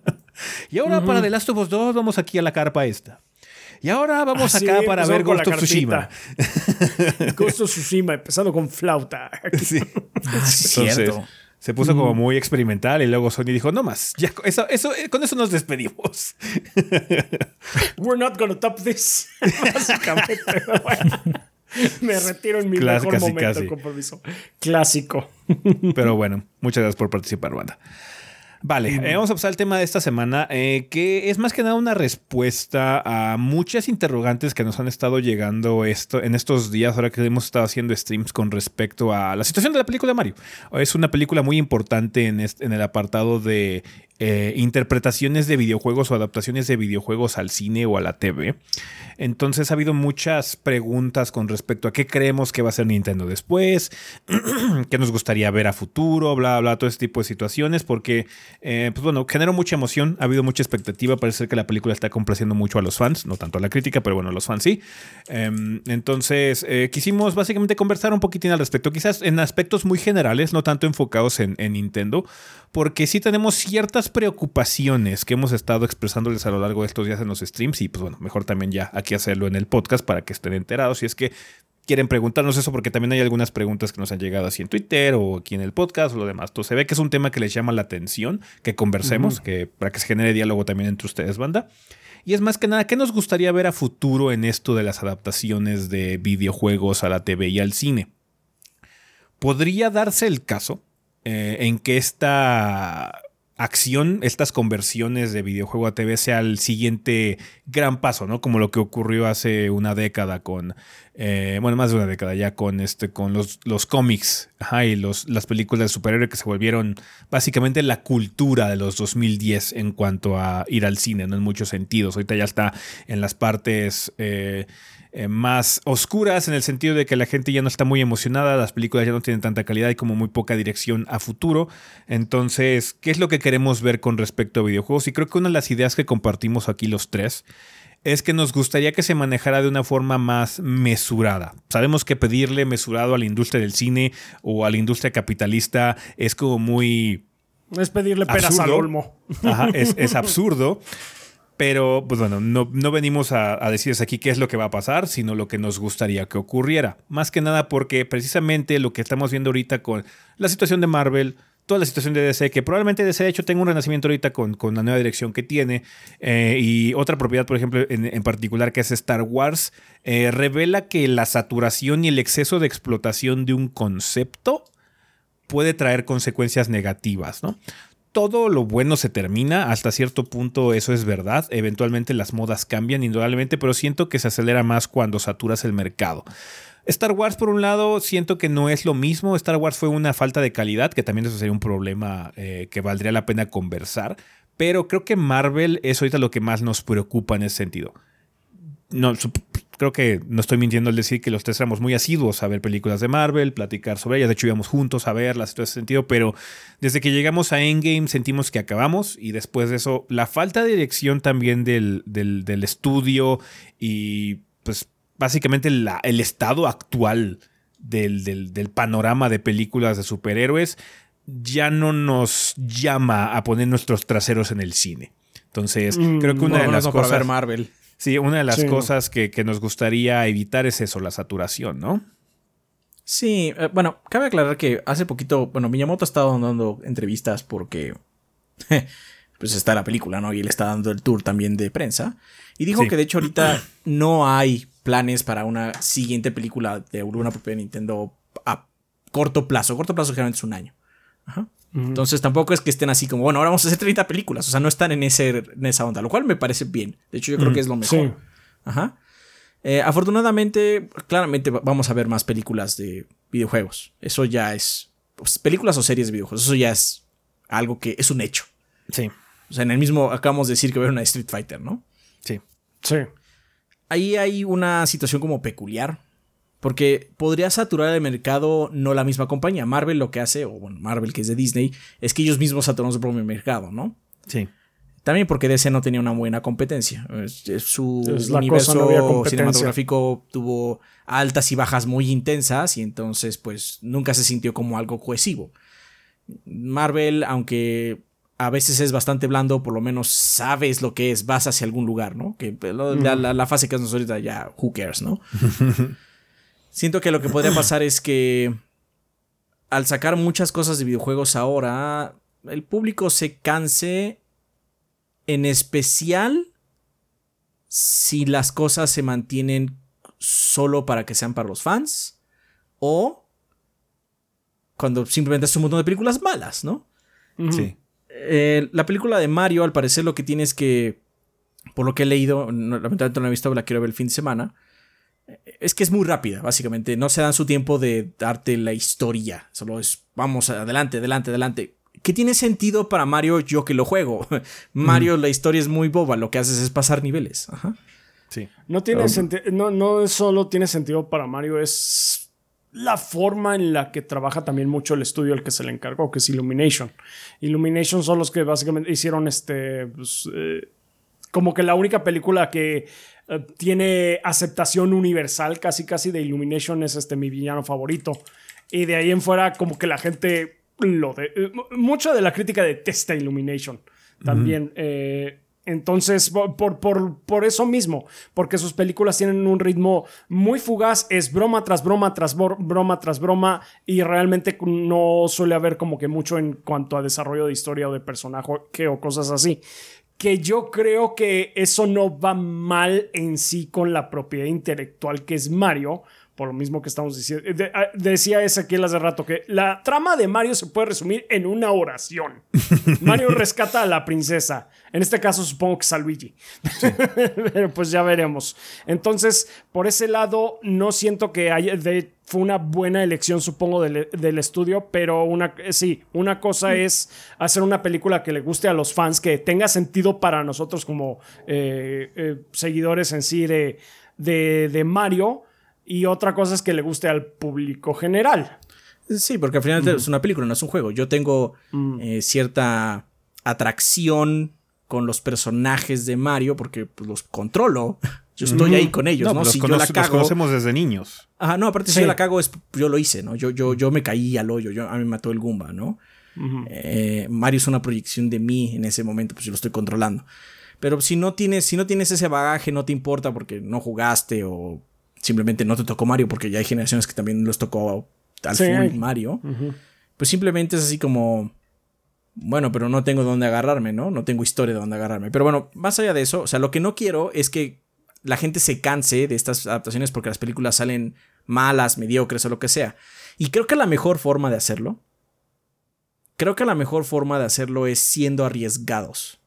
Y ahora para The Last of Us 2 vamos aquí a la carpa esta. Y ahora vamos acá para ver Ghost of Tsushima. Ghost of Tsushima, empezando con flauta. Sí. Ah, cierto. Se puso como muy experimental y luego Sony dijo, no más, ya, eso, eso, eh, con eso nos despedimos. We're not gonna top this. Básicamente. Me retiro en mi mejor momento, compromiso. Clásico. Pero bueno, muchas gracias por participar, banda. Vale, eh, vamos a pasar al tema de esta semana, eh, que es más que nada una respuesta a muchas interrogantes que nos han estado llegando esto, en estos días, ahora que hemos estado haciendo streams con respecto a la situación de la película Mario. Es una película muy importante en, en el apartado de eh, interpretaciones de videojuegos o adaptaciones de videojuegos al cine o a la TV. Entonces ha habido muchas preguntas con respecto a qué creemos que va a ser Nintendo después, qué nos gustaría ver a futuro, bla, bla, todo ese tipo de situaciones, porque, eh, pues bueno, generó mucha emoción, ha habido mucha expectativa, parece que la película está complaciendo mucho a los fans, no tanto a la crítica, pero bueno, a los fans sí. Em, entonces, eh, quisimos básicamente conversar un poquitín al respecto, quizás en aspectos muy generales, no tanto enfocados en, en Nintendo, porque sí tenemos ciertas preocupaciones que hemos estado expresándoles a lo largo de estos días en los streams y pues bueno, mejor también ya aquí hacerlo en el podcast para que estén enterados si es que quieren preguntarnos eso porque también hay algunas preguntas que nos han llegado así en Twitter o aquí en el podcast o lo demás. Entonces se ve que es un tema que les llama la atención, que conversemos, que para que se genere diálogo también entre ustedes, banda. Y es más que nada, ¿qué nos gustaría ver a futuro en esto de las adaptaciones de videojuegos a la TV y al cine? Podría darse el caso eh, en que esta acción, estas conversiones de videojuego a TV sea el siguiente gran paso, ¿no? Como lo que ocurrió hace una década con, eh, bueno, más de una década ya con este, con los, los cómics y los, las películas de superhéroes que se volvieron básicamente la cultura de los 2010 en cuanto a ir al cine, ¿no? En muchos sentidos. Ahorita ya está en las partes... Eh, eh, más oscuras en el sentido de que la gente ya no está muy emocionada, las películas ya no tienen tanta calidad y como muy poca dirección a futuro. Entonces, ¿qué es lo que queremos ver con respecto a videojuegos? Y creo que una de las ideas que compartimos aquí los tres es que nos gustaría que se manejara de una forma más mesurada. Sabemos que pedirle mesurado a la industria del cine o a la industria capitalista es como muy... Es pedirle peras al olmo. Ajá, es, es absurdo. Pero, pues bueno, no, no venimos a, decirles aquí qué es lo que va a pasar, sino lo que nos gustaría que ocurriera. Más que nada porque precisamente lo que estamos viendo ahorita con la situación de Marvel, toda la situación de DC, que probablemente DC de hecho tenga un renacimiento ahorita con, con la nueva dirección que tiene, eh, y otra propiedad, por ejemplo, en, particular que es Star Wars, eh, revela que la saturación y el exceso de explotación de un concepto puede traer consecuencias negativas, ¿no? Todo lo bueno se termina, hasta cierto punto eso es verdad, eventualmente las modas cambian indudablemente, pero siento que se acelera más cuando saturas el mercado. Star Wars, por un lado, siento que no es lo mismo. Star Wars fue una falta de calidad, que también eso sería un problema eh, que valdría la pena conversar. Pero creo que Marvel es ahorita lo que más nos preocupa en ese sentido. No, creo que no estoy mintiendo al decir que los tres éramos muy asiduos a ver películas de Marvel, platicar sobre ellas. De hecho, íbamos juntos a verlas en todo ese sentido. Pero desde que llegamos a Endgame sentimos que acabamos. Y después de eso, la falta de dirección también del, del, estudio y pues básicamente el estado actual del, del, panorama de películas de superhéroes ya no nos llama a poner nuestros traseros en el cine. Entonces, mm, creo que una de las cosas. Marvel. Sí, una de las cosas que, nos gustaría evitar es eso, la saturación, ¿no? Sí, eh, bueno, cabe aclarar que hace poquito, bueno, Miyamoto ha estado dando entrevistas porque pues está la película, ¿no? Y él está dando el tour también de prensa. Y dijo que de hecho ahorita no hay planes para una siguiente película de una propia Nintendo a corto plazo. Corto plazo generalmente es un año. Ajá. Entonces tampoco es que estén así como, bueno, ahora vamos a hacer 30 películas. O sea, no están en, ese, en esa onda, lo cual me parece bien. De hecho, yo creo que es lo mejor. Ajá. Eh, afortunadamente, claramente vamos a ver más películas de videojuegos. Eso ya es. Pues, películas o series de videojuegos. Eso ya es algo que es un hecho. Sí. O sea, en el mismo acabamos de decir que va a haber una Street Fighter, ¿no? Sí. Sí. Ahí hay una situación como peculiar. Porque podría saturar el mercado no la misma compañía. Marvel lo que hace, o bueno, Marvel que es de Disney, es que ellos mismos saturan su propio mercado, ¿no? Sí. También porque DC no tenía una buena competencia. Su universo cinematográfico tuvo altas y bajas muy intensas y entonces pues nunca se sintió como algo cohesivo. Marvel, aunque a veces es bastante blando, por lo menos sabes lo que es, vas hacia algún lugar, ¿no? Que la, fase que es ahorita ya, who cares, ¿no? Siento que lo que podría pasar es que al sacar muchas cosas de videojuegos ahora, el público se canse en especial si las cosas se mantienen solo para que sean para los fans o cuando simplemente es un montón de películas malas, ¿no? Sí. Eh, la película de Mario, al parecer, lo que tienes que, por lo que he leído, lamentablemente no he visto, la quiero ver el fin de semana, es que es muy rápida, básicamente. No se dan su tiempo de darte la historia. Solo es, vamos, adelante, adelante, adelante. ¿Qué tiene sentido para Mario yo que lo juego? Mario, la historia es muy boba, lo que haces es pasar niveles. Ajá. Sí. No tiene sentido, no, no solo tiene sentido para Mario, es la forma en la que trabaja también mucho el estudio al que se le encargó, que es Illumination. Illumination son los que básicamente hicieron este, pues, eh, como que la única película que eh, tiene aceptación universal, casi casi de Illumination es este mi villano favorito. Y de ahí en fuera como que la gente lo de... Eh, mucha de la crítica detesta Illumination también. Eh, entonces, por, por, por, eso mismo, porque sus películas tienen un ritmo muy fugaz, es broma tras broma tras broma tras broma y realmente no suele haber como que mucho en cuanto a desarrollo de historia o de personaje o cosas así que yo creo que eso no va mal en sí con la propiedad intelectual que es Mario, por lo mismo que estamos diciendo. De- ah, decía Ezequiel hace rato que la trama de Mario se puede resumir en una oración. Mario rescata a la princesa. En este caso supongo que es a Luigi. Pero pues ya veremos. Entonces, por ese lado, no siento que haya... de- fue una buena elección, supongo, del, del estudio, pero una, eh, sí, una cosa es hacer una película que le guste a los fans, que tenga sentido para nosotros como eh, eh, seguidores en sí de, de, de Mario, y otra cosa es que le guste al público general. Sí, porque al final es una película, no es un juego. Yo tengo eh, cierta atracción con los personajes de Mario porque pues, los controlo. Yo estoy ahí con ellos, ¿no? pues los, si yo la conoce- los cago. conocemos desde niños. Ajá, no, aparte si yo la cago es yo lo hice, ¿no? Yo, yo, yo me caí al hoyo, yo, a mí me mató el Goomba, ¿no? Eh, Mario es una proyección de mí en ese momento, pues yo lo estoy controlando. Pero si no tienes, si no tienes ese bagaje, no te importa porque no jugaste o simplemente no te tocó Mario, porque ya hay generaciones que también los tocó al Sí, full. Mario. Pues simplemente es así como. Bueno, pero no tengo dónde agarrarme, ¿no? No tengo historia de dónde agarrarme. Pero bueno, más allá de eso, o sea, lo que no quiero es que la gente se canse de estas adaptaciones porque las películas salen malas, mediocres o lo que sea. Y creo que la mejor forma de hacerlo, creo que la mejor forma de hacerlo es siendo arriesgados.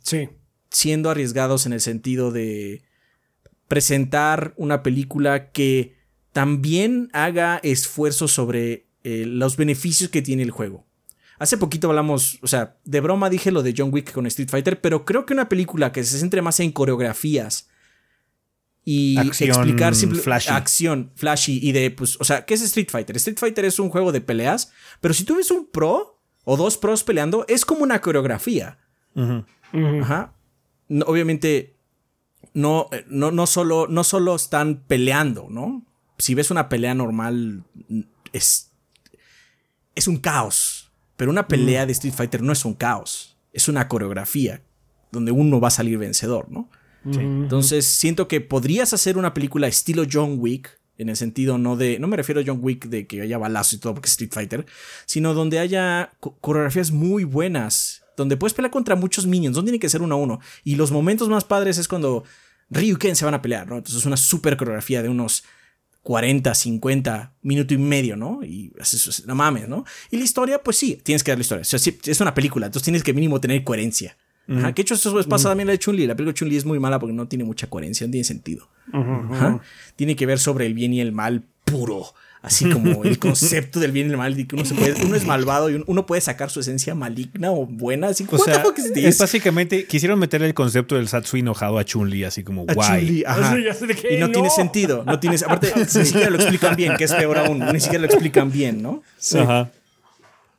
Sí. Siendo arriesgados en el sentido de presentar una película que también haga esfuerzo sobre eh, los beneficios que tiene el juego. Hace poquito hablamos, o sea, de broma dije lo de John Wick con Street Fighter, pero creo que una película que se centre más en coreografías y Acción explicar simple- flashy. acción flashy y de, pues, o sea, ¿qué es Street Fighter? Street Fighter es un juego de peleas, pero si tú ves un pro o dos pros peleando, es como una coreografía. Ajá. No, obviamente, no, eh, no, no, solo, no solo están peleando, ¿no? Si ves una pelea normal, mm, es, es un caos. Pero una pelea de Street Fighter no es un caos. Es una coreografía donde uno va a salir vencedor, ¿no? Entonces, siento que podrías hacer una película estilo John Wick, en el sentido no de. No me refiero a John Wick de que haya balazos y todo porque es Street Fighter, sino donde haya co- coreografías muy buenas, donde puedes pelear contra muchos minions, no tiene que ser uno a uno. Y los momentos más padres es cuando Ryu y Ken se van a pelear, ¿no? Entonces, es una super coreografía de unos 40, 50, minuto y medio, ¿no? Y es- es- no mames, ¿no? Y la historia, pues sí, tienes que dar la historia. O sea, sí, es una película, entonces tienes que mínimo tener coherencia. Ajá, que hecho eso pasa también la de Chun-Li. La película de Chun-Li es muy mala porque no tiene mucha coherencia, no tiene sentido. Tiene que ver sobre el bien y el mal puro. Así como el concepto del bien y el mal, de que uno, se puede- uno es malvado y uno, puede sacar su esencia maligna o buena. Así, O what sea, the fuck is es básicamente, quisieron meterle el concepto del Satsu enojado a Chun-Li, así como, A guay. Ajá. Sí, Y no, no. tiene sentido. No tiene, aparte, ni siquiera lo explican bien, que es peor aún. Ni siquiera lo explican bien, ¿no? Ajá.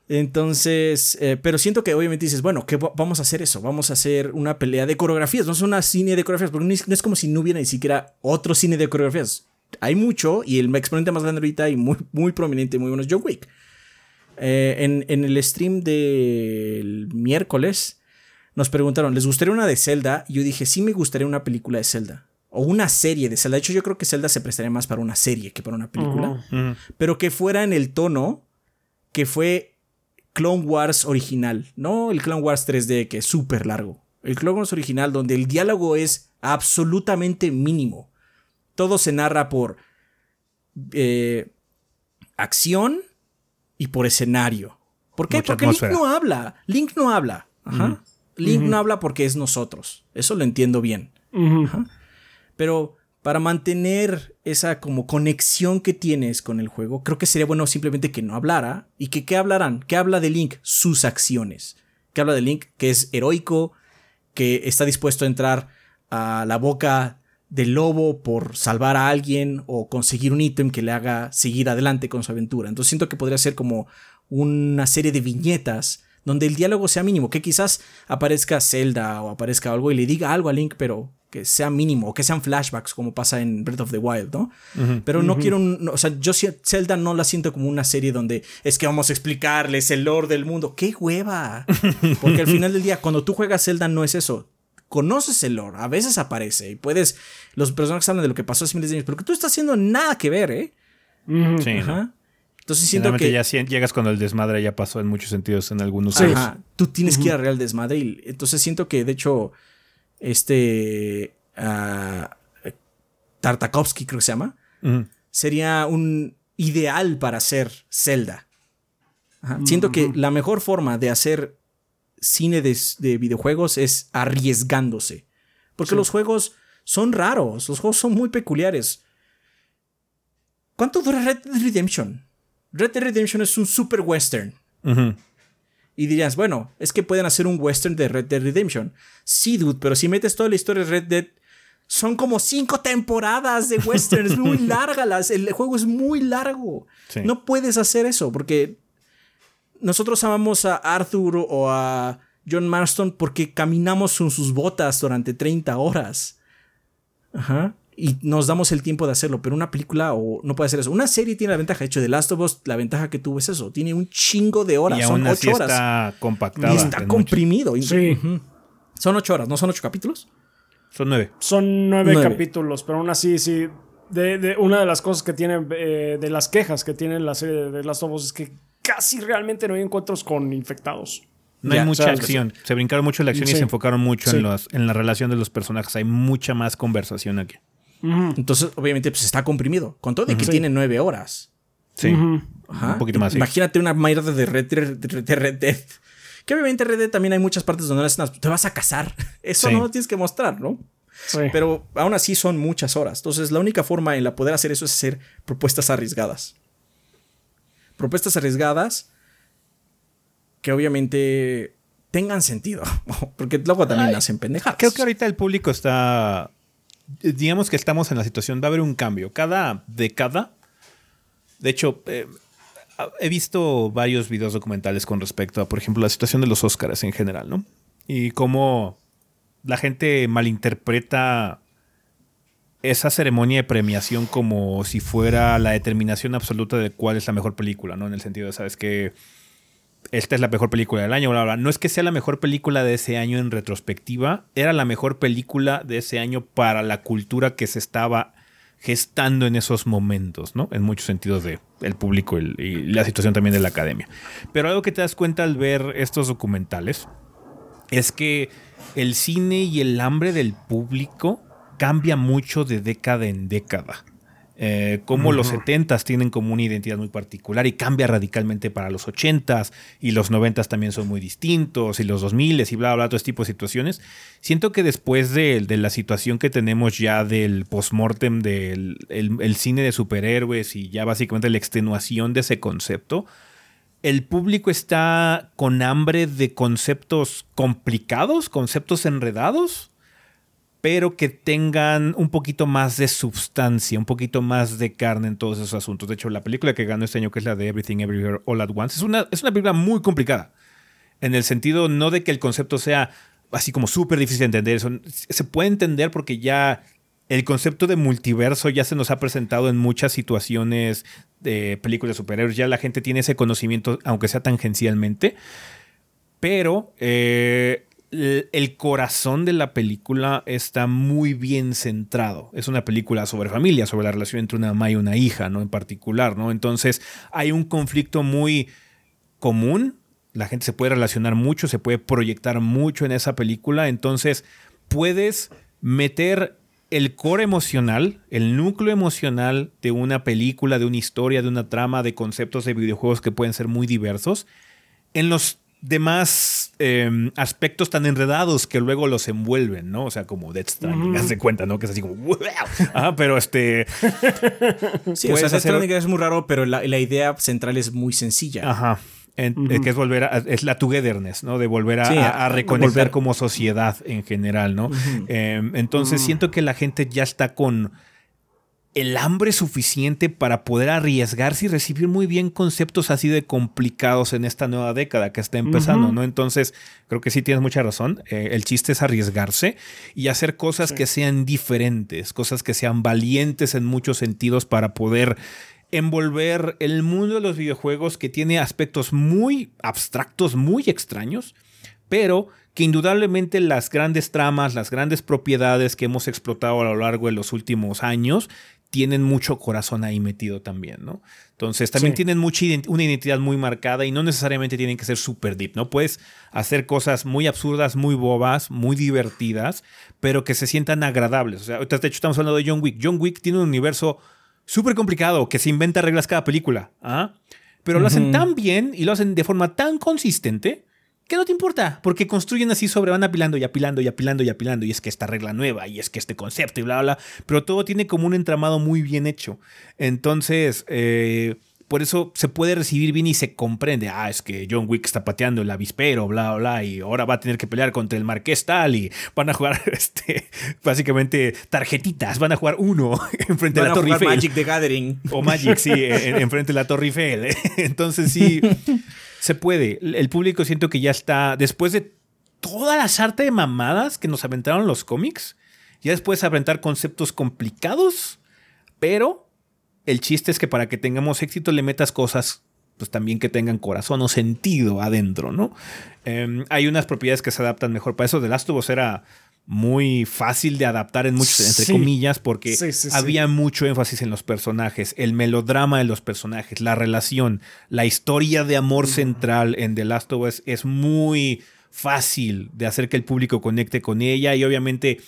Entonces, eh, pero siento que obviamente dices, bueno, ¿qué va- vamos a hacer eso? Vamos a hacer una pelea de coreografías, no es una cine de coreografías, porque no es, no es como si no hubiera ni siquiera otro cine de coreografías. Hay mucho y el exponente más grande ahorita y muy, muy prominente, muy bueno es John Wick. Eh, en, en el stream del miércoles nos preguntaron, ¿les gustaría una de Zelda? Y yo dije, sí me gustaría una película de Zelda. O una serie de Zelda. De hecho, yo creo que Zelda se prestaría más para una serie que para una película. Pero que fuera en el tono que fue Clone Wars original. No el Clone Wars 3D, que es súper largo. El Clone Wars original, donde el diálogo es absolutamente mínimo. Todo se narra por eh, acción y por escenario. ¿Por qué? Mucha Porque Link no habla. Link no habla. Ajá. Link no habla porque es nosotros. Eso lo entiendo bien. Ajá. Pero para mantener esa como conexión que tienes con el juego, creo que sería bueno simplemente que no hablara. ¿Y que qué hablarán? ¿Qué habla de Link? Sus acciones. ¿Qué habla de Link? Que es heroico, que está dispuesto a entrar a la boca del lobo por salvar a alguien o conseguir un ítem que le haga seguir adelante con su aventura. Entonces siento que podría ser como una serie de viñetas donde el diálogo sea mínimo, que quizás aparezca Zelda o aparezca algo y le diga algo a Link, pero que sea mínimo, o que sean flashbacks como pasa en Breath of the Wild, ¿no? Pero no quiero, un- no, o sea, yo sí- Zelda no la siento como una serie donde es que vamos a explicarles el lore del mundo. ¡Qué hueva! Porque al final del día, cuando tú juegas Zelda no es eso. Conoces el lore, a veces aparece y puedes, los personajes hablan de lo que pasó hace miles de años, pero que tú estás haciendo nada que ver, ¿eh? Sí, ¿no? Ajá. Entonces siento que... ya llegas cuando el desmadre ya pasó en muchos sentidos en algunos Ajá, casos. Tú tienes que ir a Real Desmadre. Y, entonces siento que, de hecho, este. ah, Tartakovsky, creo que se llama. Sería un ideal para hacer Zelda. Ajá. Siento que la mejor forma de hacer cine de, de videojuegos es arriesgándose. Porque Sí. los juegos son raros, los juegos son muy peculiares. ¿Cuánto dura Red Dead Redemption? Red Dead Redemption es un super western. Y dirías, bueno, es que pueden hacer un western de Red Dead Redemption. Sí, dude, pero si metes toda la historia de Red Dead, son como cinco temporadas de western. es muy larga, las- el juego es muy largo. Sí. No puedes hacer eso porque nosotros amamos a Arthur o a John Marston porque caminamos con sus botas durante 30 horas. Ajá. Y nos damos el tiempo de hacerlo, pero una película o no puede hacer eso. Una serie tiene la ventaja, de hecho, de Last of Us, la ventaja que tuvo es eso. Tiene un chingo de horas, Y son aún así ocho horas. está compactada. Y está comprimido. Sí. Son ocho horas, ¿no son ocho capítulos? Son nueve. Son nueve, Nueve. capítulos, pero aún así, sí. De, de- una de las cosas que tiene, eh, de las quejas que tiene la serie de, de Last of Us es que casi realmente no hay encuentros con infectados. No Ya, hay mucha acción. Se brincaron mucho la acción y se enfocaron mucho Sí. en, los, en la relación de los personajes. Hay mucha más conversación aquí. Entonces, obviamente, pues está comprimido. Con todo de que Sí. tiene nueve horas. Sí. Ajá. Un poquito más. sí. Imagínate una mierda de Red, Dead- de de Red Dead. Que obviamente Red Dead también hay muchas partes donde no te vas a casar. Eso Sí. no lo tienes que mostrar, ¿no? Sí. Pero aún así son muchas horas. Entonces, la única forma en la poder hacer eso es hacer propuestas arriesgadas. Propuestas arriesgadas que obviamente tengan sentido. Porque luego también hacen pendejadas. Creo que ahorita el público está. Digamos que estamos en la situación. Va a haber un cambio. Cada década. De hecho, eh, he visto varios videos documentales con respecto a, por ejemplo, la situación de los Oscars en general, ¿no? Y cómo la gente malinterpreta esa ceremonia de premiación como si fuera la determinación absoluta de cuál es la mejor película, ¿no? En el sentido de, ¿sabes que esta es la mejor película del año, bla, bla. No es que sea la mejor película de ese año en retrospectiva, era la mejor película de ese año para la cultura que se estaba gestando en esos momentos, ¿no? En muchos sentidos de el público el- y la situación también de la academia. Pero algo que te das cuenta al ver estos documentales es que el cine y el hambre del público cambia mucho de década en década. Eh, como los 70s tienen como una identidad muy particular y cambia radicalmente para los 80s y los 90s también son muy distintos y los 2000s y bla, bla, bla, todo este tipo de situaciones. Siento que después de, de la situación que tenemos ya del postmortem del el- el cine de superhéroes y ya básicamente la extenuación de ese concepto, el público está con hambre de conceptos complicados, conceptos enredados, pero que tengan un poquito más de sustancia, un poquito más de carne en todos esos asuntos. De hecho, la película que ganó este año, que es la de Everything Everywhere All at Once, es una, es una película muy complicada. En el sentido no de que el concepto sea así como súper difícil de entender. Son- se puede entender porque ya el concepto de multiverso ya se nos ha presentado en muchas situaciones de películas de superhéroes. Ya la gente tiene ese conocimiento, aunque sea tangencialmente. Pero eh, el el corazón de la película está muy bien centrado. Es una película sobre familia, sobre la relación entre una mamá y una hija, ¿no? En particular, ¿no? Entonces hay un conflicto muy común. La gente se puede relacionar mucho, se puede proyectar mucho en esa película. Entonces puedes meter el core emocional, el núcleo emocional de una película, de una historia, de una trama, de conceptos de videojuegos que pueden ser muy diversos, en los demás eh, aspectos tan enredados que luego los envuelven, ¿no? O sea, como Death Stranding, haz de cuenta, ¿no? Que es así como, ¡wow! Ajá, pero este... Sí, o sea, hacer- es muy raro, pero la, la idea central es muy sencilla. Ajá. En- eh, Que es volver a, es la togetherness, ¿no? De volver a, Sí, a- a- a reconectar como sociedad en general, ¿no? Eh, entonces siento que la gente ya está con el hambre suficiente para poder arriesgarse y recibir muy bien conceptos así de complicados en esta nueva década que está empezando, ¿no? Entonces, creo que sí tienes mucha razón. Eh, el chiste es arriesgarse y hacer cosas que sean diferentes, cosas que sean valientes en muchos sentidos para poder envolver el mundo de los videojuegos que tiene aspectos muy abstractos, muy extraños, pero que indudablemente las grandes tramas, las grandes propiedades que hemos explotado a lo largo de los últimos años tienen mucho corazón ahí metido también, ¿no? Entonces también Sí. tienen mucha ident- una identidad muy marcada y no necesariamente tienen que ser super deep, ¿no? Puedes hacer cosas muy absurdas, muy bobas, muy divertidas, pero que se sientan agradables. O sea, de hecho estamos hablando de John Wick. John Wick tiene un universo súper complicado, que se inventa reglas cada película. ¿ah? Pero lo hacen tan bien y lo hacen de forma tan consistente que no te importa, porque construyen así sobre, van apilando y apilando y apilando y apilando, y es que esta regla nueva, y es que este concepto y bla, bla, bla, pero todo tiene como un entramado muy bien hecho. Entonces, eh, por eso se puede recibir bien y se comprende, ah, es que John Wick está pateando el avispero, bla, bla, bla, y ahora va a tener que pelear contra el marqués tal, y van a jugar, este, básicamente, tarjetitas, van a jugar uno enfrente de la Torre Eiffel. Magic the Gathering. O Magic, sí, enfrente de la Torre Eiffel. Entonces, sí se puede. El público siento que ya está, después de toda la sarta de mamadas que nos aventaron los cómics, ya después de aventar conceptos complicados, pero el chiste es que para que tengamos éxito le metas cosas pues también que tengan corazón o sentido adentro, ¿no? Em, hay unas propiedades que se adaptan mejor para eso. The Last of Us era muy fácil de adaptar en muchos, entre comillas, porque había mucho énfasis en los personajes, el melodrama de los personajes, la relación, la historia de amor central en The Last of Us es muy fácil de hacer que el público conecte con ella y obviamente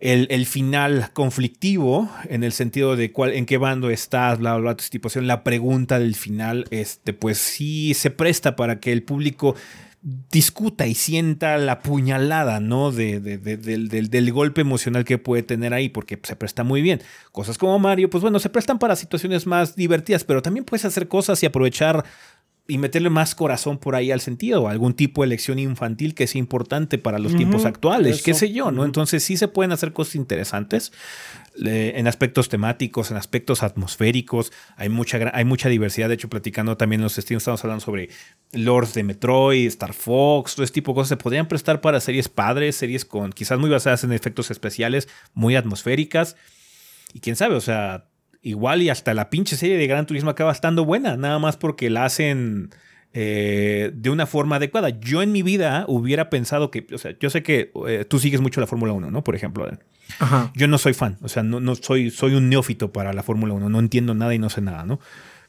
el, final conflictivo en el sentido de cuál, en qué bando estás, bla, bla, bla, tu situación, la pregunta del final, este, pues sí se presta para que el público discuta y sienta la puñalada, ¿no? De, del, golpe emocional que puede tener ahí, porque se presta muy bien. Cosas como Mario, pues bueno, se prestan para situaciones más divertidas, pero también puedes hacer cosas y aprovechar y meterle más corazón por ahí al sentido, algún tipo de lección infantil que es importante para los tiempos actuales, qué sé yo, ¿no? Entonces sí se pueden hacer cosas interesantes en aspectos temáticos, en aspectos atmosféricos, hay mucha, hay mucha diversidad, de hecho platicando también en los streams estamos hablando sobre lords de Metroid, Star Fox, todo este tipo de cosas se podrían prestar para series padres, series con quizás muy basadas en efectos especiales, muy atmosféricas, y quién sabe, o sea, igual y hasta la pinche serie de Gran Turismo acaba estando buena, nada más porque la hacen eh, de una forma adecuada. Yo en mi vida hubiera pensado que, o sea, yo sé que eh, tú sigues mucho la Fórmula 1, ¿no? Por ejemplo. Yo no soy fan, o sea, no, no soy, soy un neófito para la Fórmula 1, no entiendo nada y no sé nada, ¿no?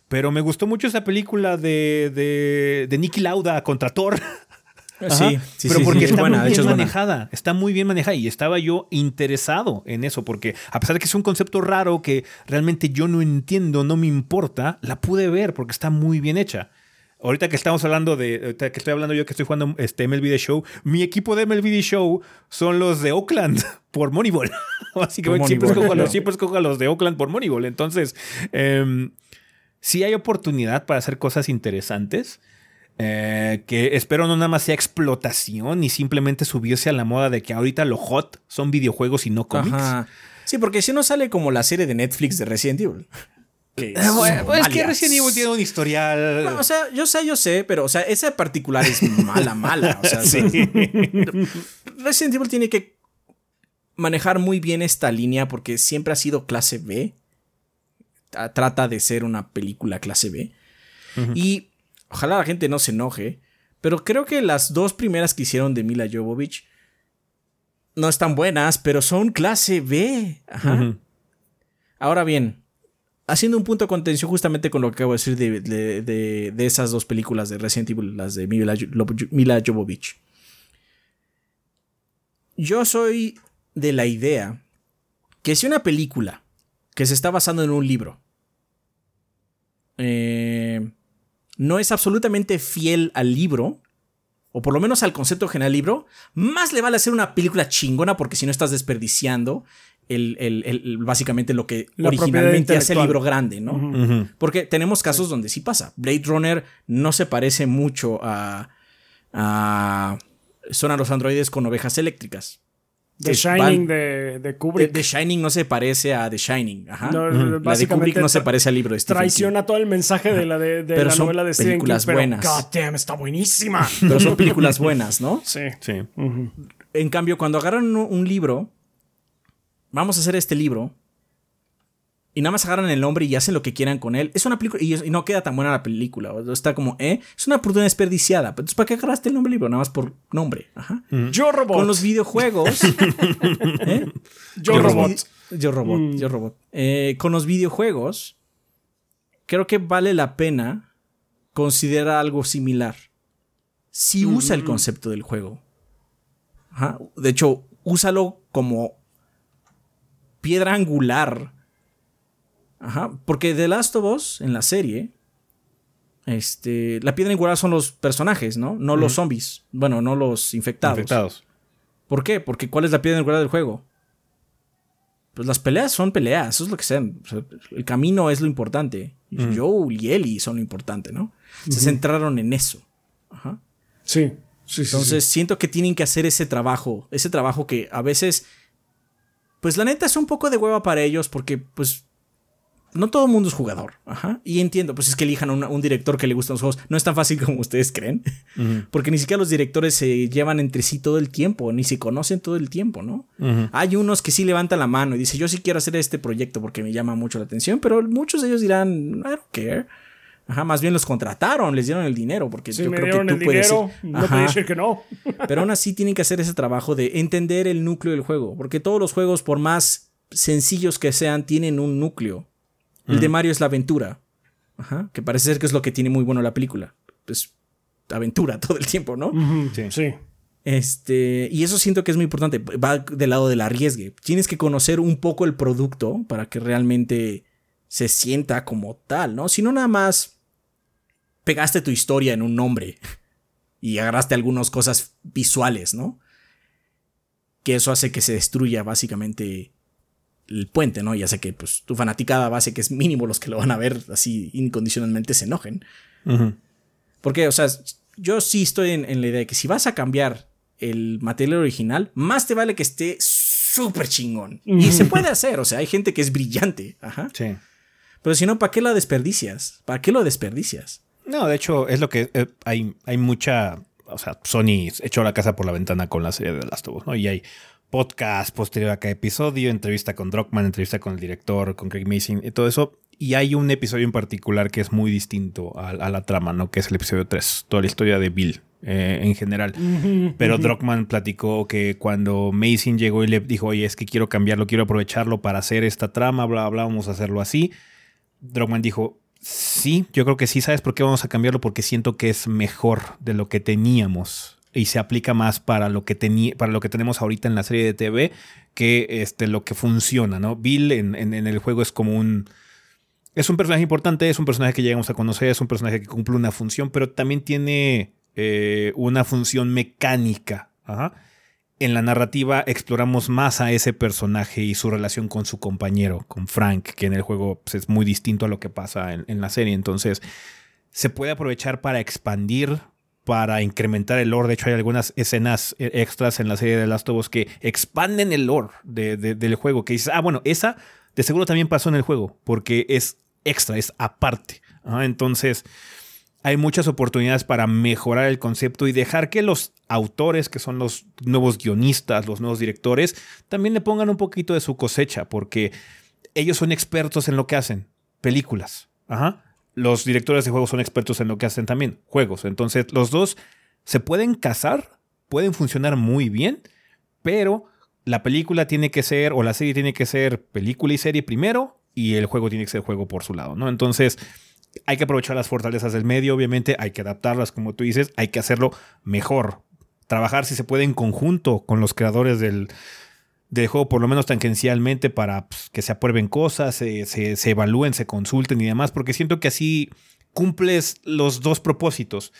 Pero me gustó mucho esa película de, de, de Nicky Lauda contra Thor. Sí, sí, pero porque está muy bien manejada, está muy bien manejada y estaba yo interesado en eso porque a pesar de que es un concepto raro que realmente yo no entiendo, no me importa, la pude ver porque está muy bien hecha. Ahorita que estamos hablando de, que estoy hablando yo que estoy jugando este MLB The Show, mi equipo de MLB The Show son los de Oakland por Moneyball. Básicamente siempre escojo, a los, siempre escojo a los de Oakland por Moneyball. Entonces, eh, sí hay oportunidad para hacer cosas interesantes. Eh, que espero no nada más sea explotación y simplemente subirse a la moda de que ahorita lo hot son videojuegos y no cómics. Sí, porque si no sale como la serie de Netflix de Resident Evil. es, eh, pues que Resident Evil tiene un historial. o sea, yo sé, yo sé, pero o sea, esa particular es mala, mala. O sea, sí. Resident Evil tiene que manejar muy bien esta línea porque siempre ha sido clase B. Trata de ser una película clase B. Y Ojalá la gente no se enoje. Pero creo que las dos primeras que hicieron de Mila Jovovich no están buenas, pero son clase B. Ajá. Ahora bien, haciendo un punto de contención justamente con lo que acabo de decir de, esas dos películas de Resident Evil, las de Mila, Mila Jovovich. Yo soy de la idea que si una película que se está basando en un libro eh, no es absolutamente fiel al libro, o por lo menos al concepto general del libro, más le vale hacer una película chingona porque si no estás desperdiciando el, básicamente lo que originalmente hace el libro grande, ¿no? Porque tenemos casos donde sí pasa. Blade Runner no se parece mucho a, a Son a los androides con ovejas eléctricas. The Shining de, Kubrick. The, Shining no se parece a The Shining. Ajá. la de Kubrick no se parece al libro de Stephen Traiciona todo el mensaje de la, de, la novela de Stephen King. Pero buenas. God damn, está buenísima. Pero son películas buenas, ¿no? Sí. sí. En cambio, cuando agarran un libro, vamos a hacer este libro y nada más agarran el nombre y hacen lo que quieran con él. Es una película y, no queda tan buena la película. Está como, ¿eh? Es una oportunidad desperdiciada. Entonces, ¿para qué agarraste el nombre del libro? Nada más por nombre. Ajá. Yo Robot. Con los videojuegos. ¿eh? Yo, Robot. Yo Robot. Mm. Yo Robot. Eh, con los videojuegos, creo que vale la pena considerar algo similar. Si usa el mm. concepto del juego. Ajá. De hecho, úsalo como piedra angular Ajá, porque The Last of Us en la serie, este, la piedra angular son los personajes, ¿no? No los zombies. Bueno, no los infectados. Infectados. ¿Por qué? Porque ¿cuál es la piedra angular del juego? Pues las peleas son peleas, eso es lo que sean. O sea, el camino es lo importante. Joel y Ellie son lo importante, ¿no? Se centraron en eso. Ajá. Sí. Sí, sí, Entonces sí. siento que tienen que hacer ese trabajo, ese trabajo que a veces, pues la neta es un poco de hueva para ellos porque pues no todo el mundo es jugador. Ajá. Y entiendo, pues es que elijan un, un director que le gustan los juegos. No es tan fácil como ustedes creen, porque ni siquiera los directores se llevan entre sí todo el tiempo, ni se conocen todo el tiempo, ¿no? Hay unos que sí levantan la mano y dicen, yo sí quiero hacer este proyecto porque me llama mucho la atención, pero muchos de ellos dirán, I don't care. Ajá, más bien los contrataron, les dieron el dinero, porque Sí, yo me creo dieron que el tú puedes dinero. ser- No podía decir que no. Pero aún así tienen que hacer ese trabajo de entender el núcleo del juego. Porque todos los juegos, por más sencillos que sean, tienen un núcleo. El de Mario es la aventura. Ajá. Que parece ser que es lo que tiene muy bueno la película. Pues aventura todo el tiempo, ¿no? Sí. Sí. Este, y eso siento que es muy importante. Va del lado del arriesgue. Tienes que conocer un poco el producto para que realmente se sienta como tal, ¿no? Si no, nada más pegaste tu historia en un nombre y agarraste algunas cosas visuales, ¿no? Que eso hace que se destruya básicamente el puente, ¿no? Y hace que pues, tu fanaticada base, que es mínimo los que lo van a ver así incondicionalmente, se enojen. Porque, o sea, yo sí estoy en, en la idea de que si vas a cambiar el material original, más te vale que esté súper chingón. Y se puede hacer, o sea, hay gente que es brillante, ajá. Sí. Pero si no, ¿para qué la desperdicias? ¿Para qué lo desperdicias? No, de hecho, es lo que eh, hay, hay mucha. O sea, Sony echó la casa por la ventana con la serie de Last of Us, ¿no? Y hay podcast posterior a cada episodio, entrevista con Druckmann, entrevista con el director, con Craig Mason y todo eso. Y hay un episodio en particular que es muy distinto a, a la trama, ¿no? Que es el episodio 3, toda la historia de Bill eh, en general. Pero Druckmann platicó que cuando Mason llegó y le dijo, oye, es que quiero cambiarlo, quiero aprovecharlo para hacer esta trama, bla, bla, vamos a hacerlo así. Druckmann dijo, sí, yo creo que sí, ¿sabes por qué vamos a cambiarlo? Porque siento que es mejor de lo que teníamos y se aplica más para lo que, para lo que tenemos ahorita en la serie de TV que este, lo que funciona, ¿no? Bill en, en- el juego es como un... Es un personaje importante, es un personaje que llegamos a conocer, es un personaje que cumple una función, pero también tiene eh, una función mecánica. En la narrativa exploramos más a ese personaje y su relación con su compañero, con Frank, que en el juego pues, es muy distinto a lo que pasa en, en la serie. Entonces, se puede aprovechar para expandir, para incrementar el lore. De hecho, hay algunas escenas eh, extras en la serie de Last of Us que expanden el lore de- de- del juego. Que dices, ah, bueno, esa de seguro también pasó en el juego, porque es extra, es aparte. Entonces, hay muchas oportunidades para mejorar el concepto y dejar que los autores, que son los nuevos guionistas, los nuevos directores, también le pongan un poquito de su cosecha, porque ellos son expertos en lo que hacen, películas. Ajá. Los directores de juegos son expertos en lo que hacen también, juegos. Entonces, los dos se pueden casar, pueden funcionar muy bien, pero la película tiene que ser, o la serie tiene que ser película y serie primero, y el juego tiene que ser juego por su lado, ¿no? Entonces, hay que aprovechar las fortalezas del medio, obviamente, hay que adaptarlas, como tú dices, hay que hacerlo mejor. Trabajar si se puede en conjunto con los creadores del, del juego, por lo menos tangencialmente, para pues, que se aprueben cosas, se, se- se evalúen, se consulten y demás, porque siento que así cumples los dos propósitos.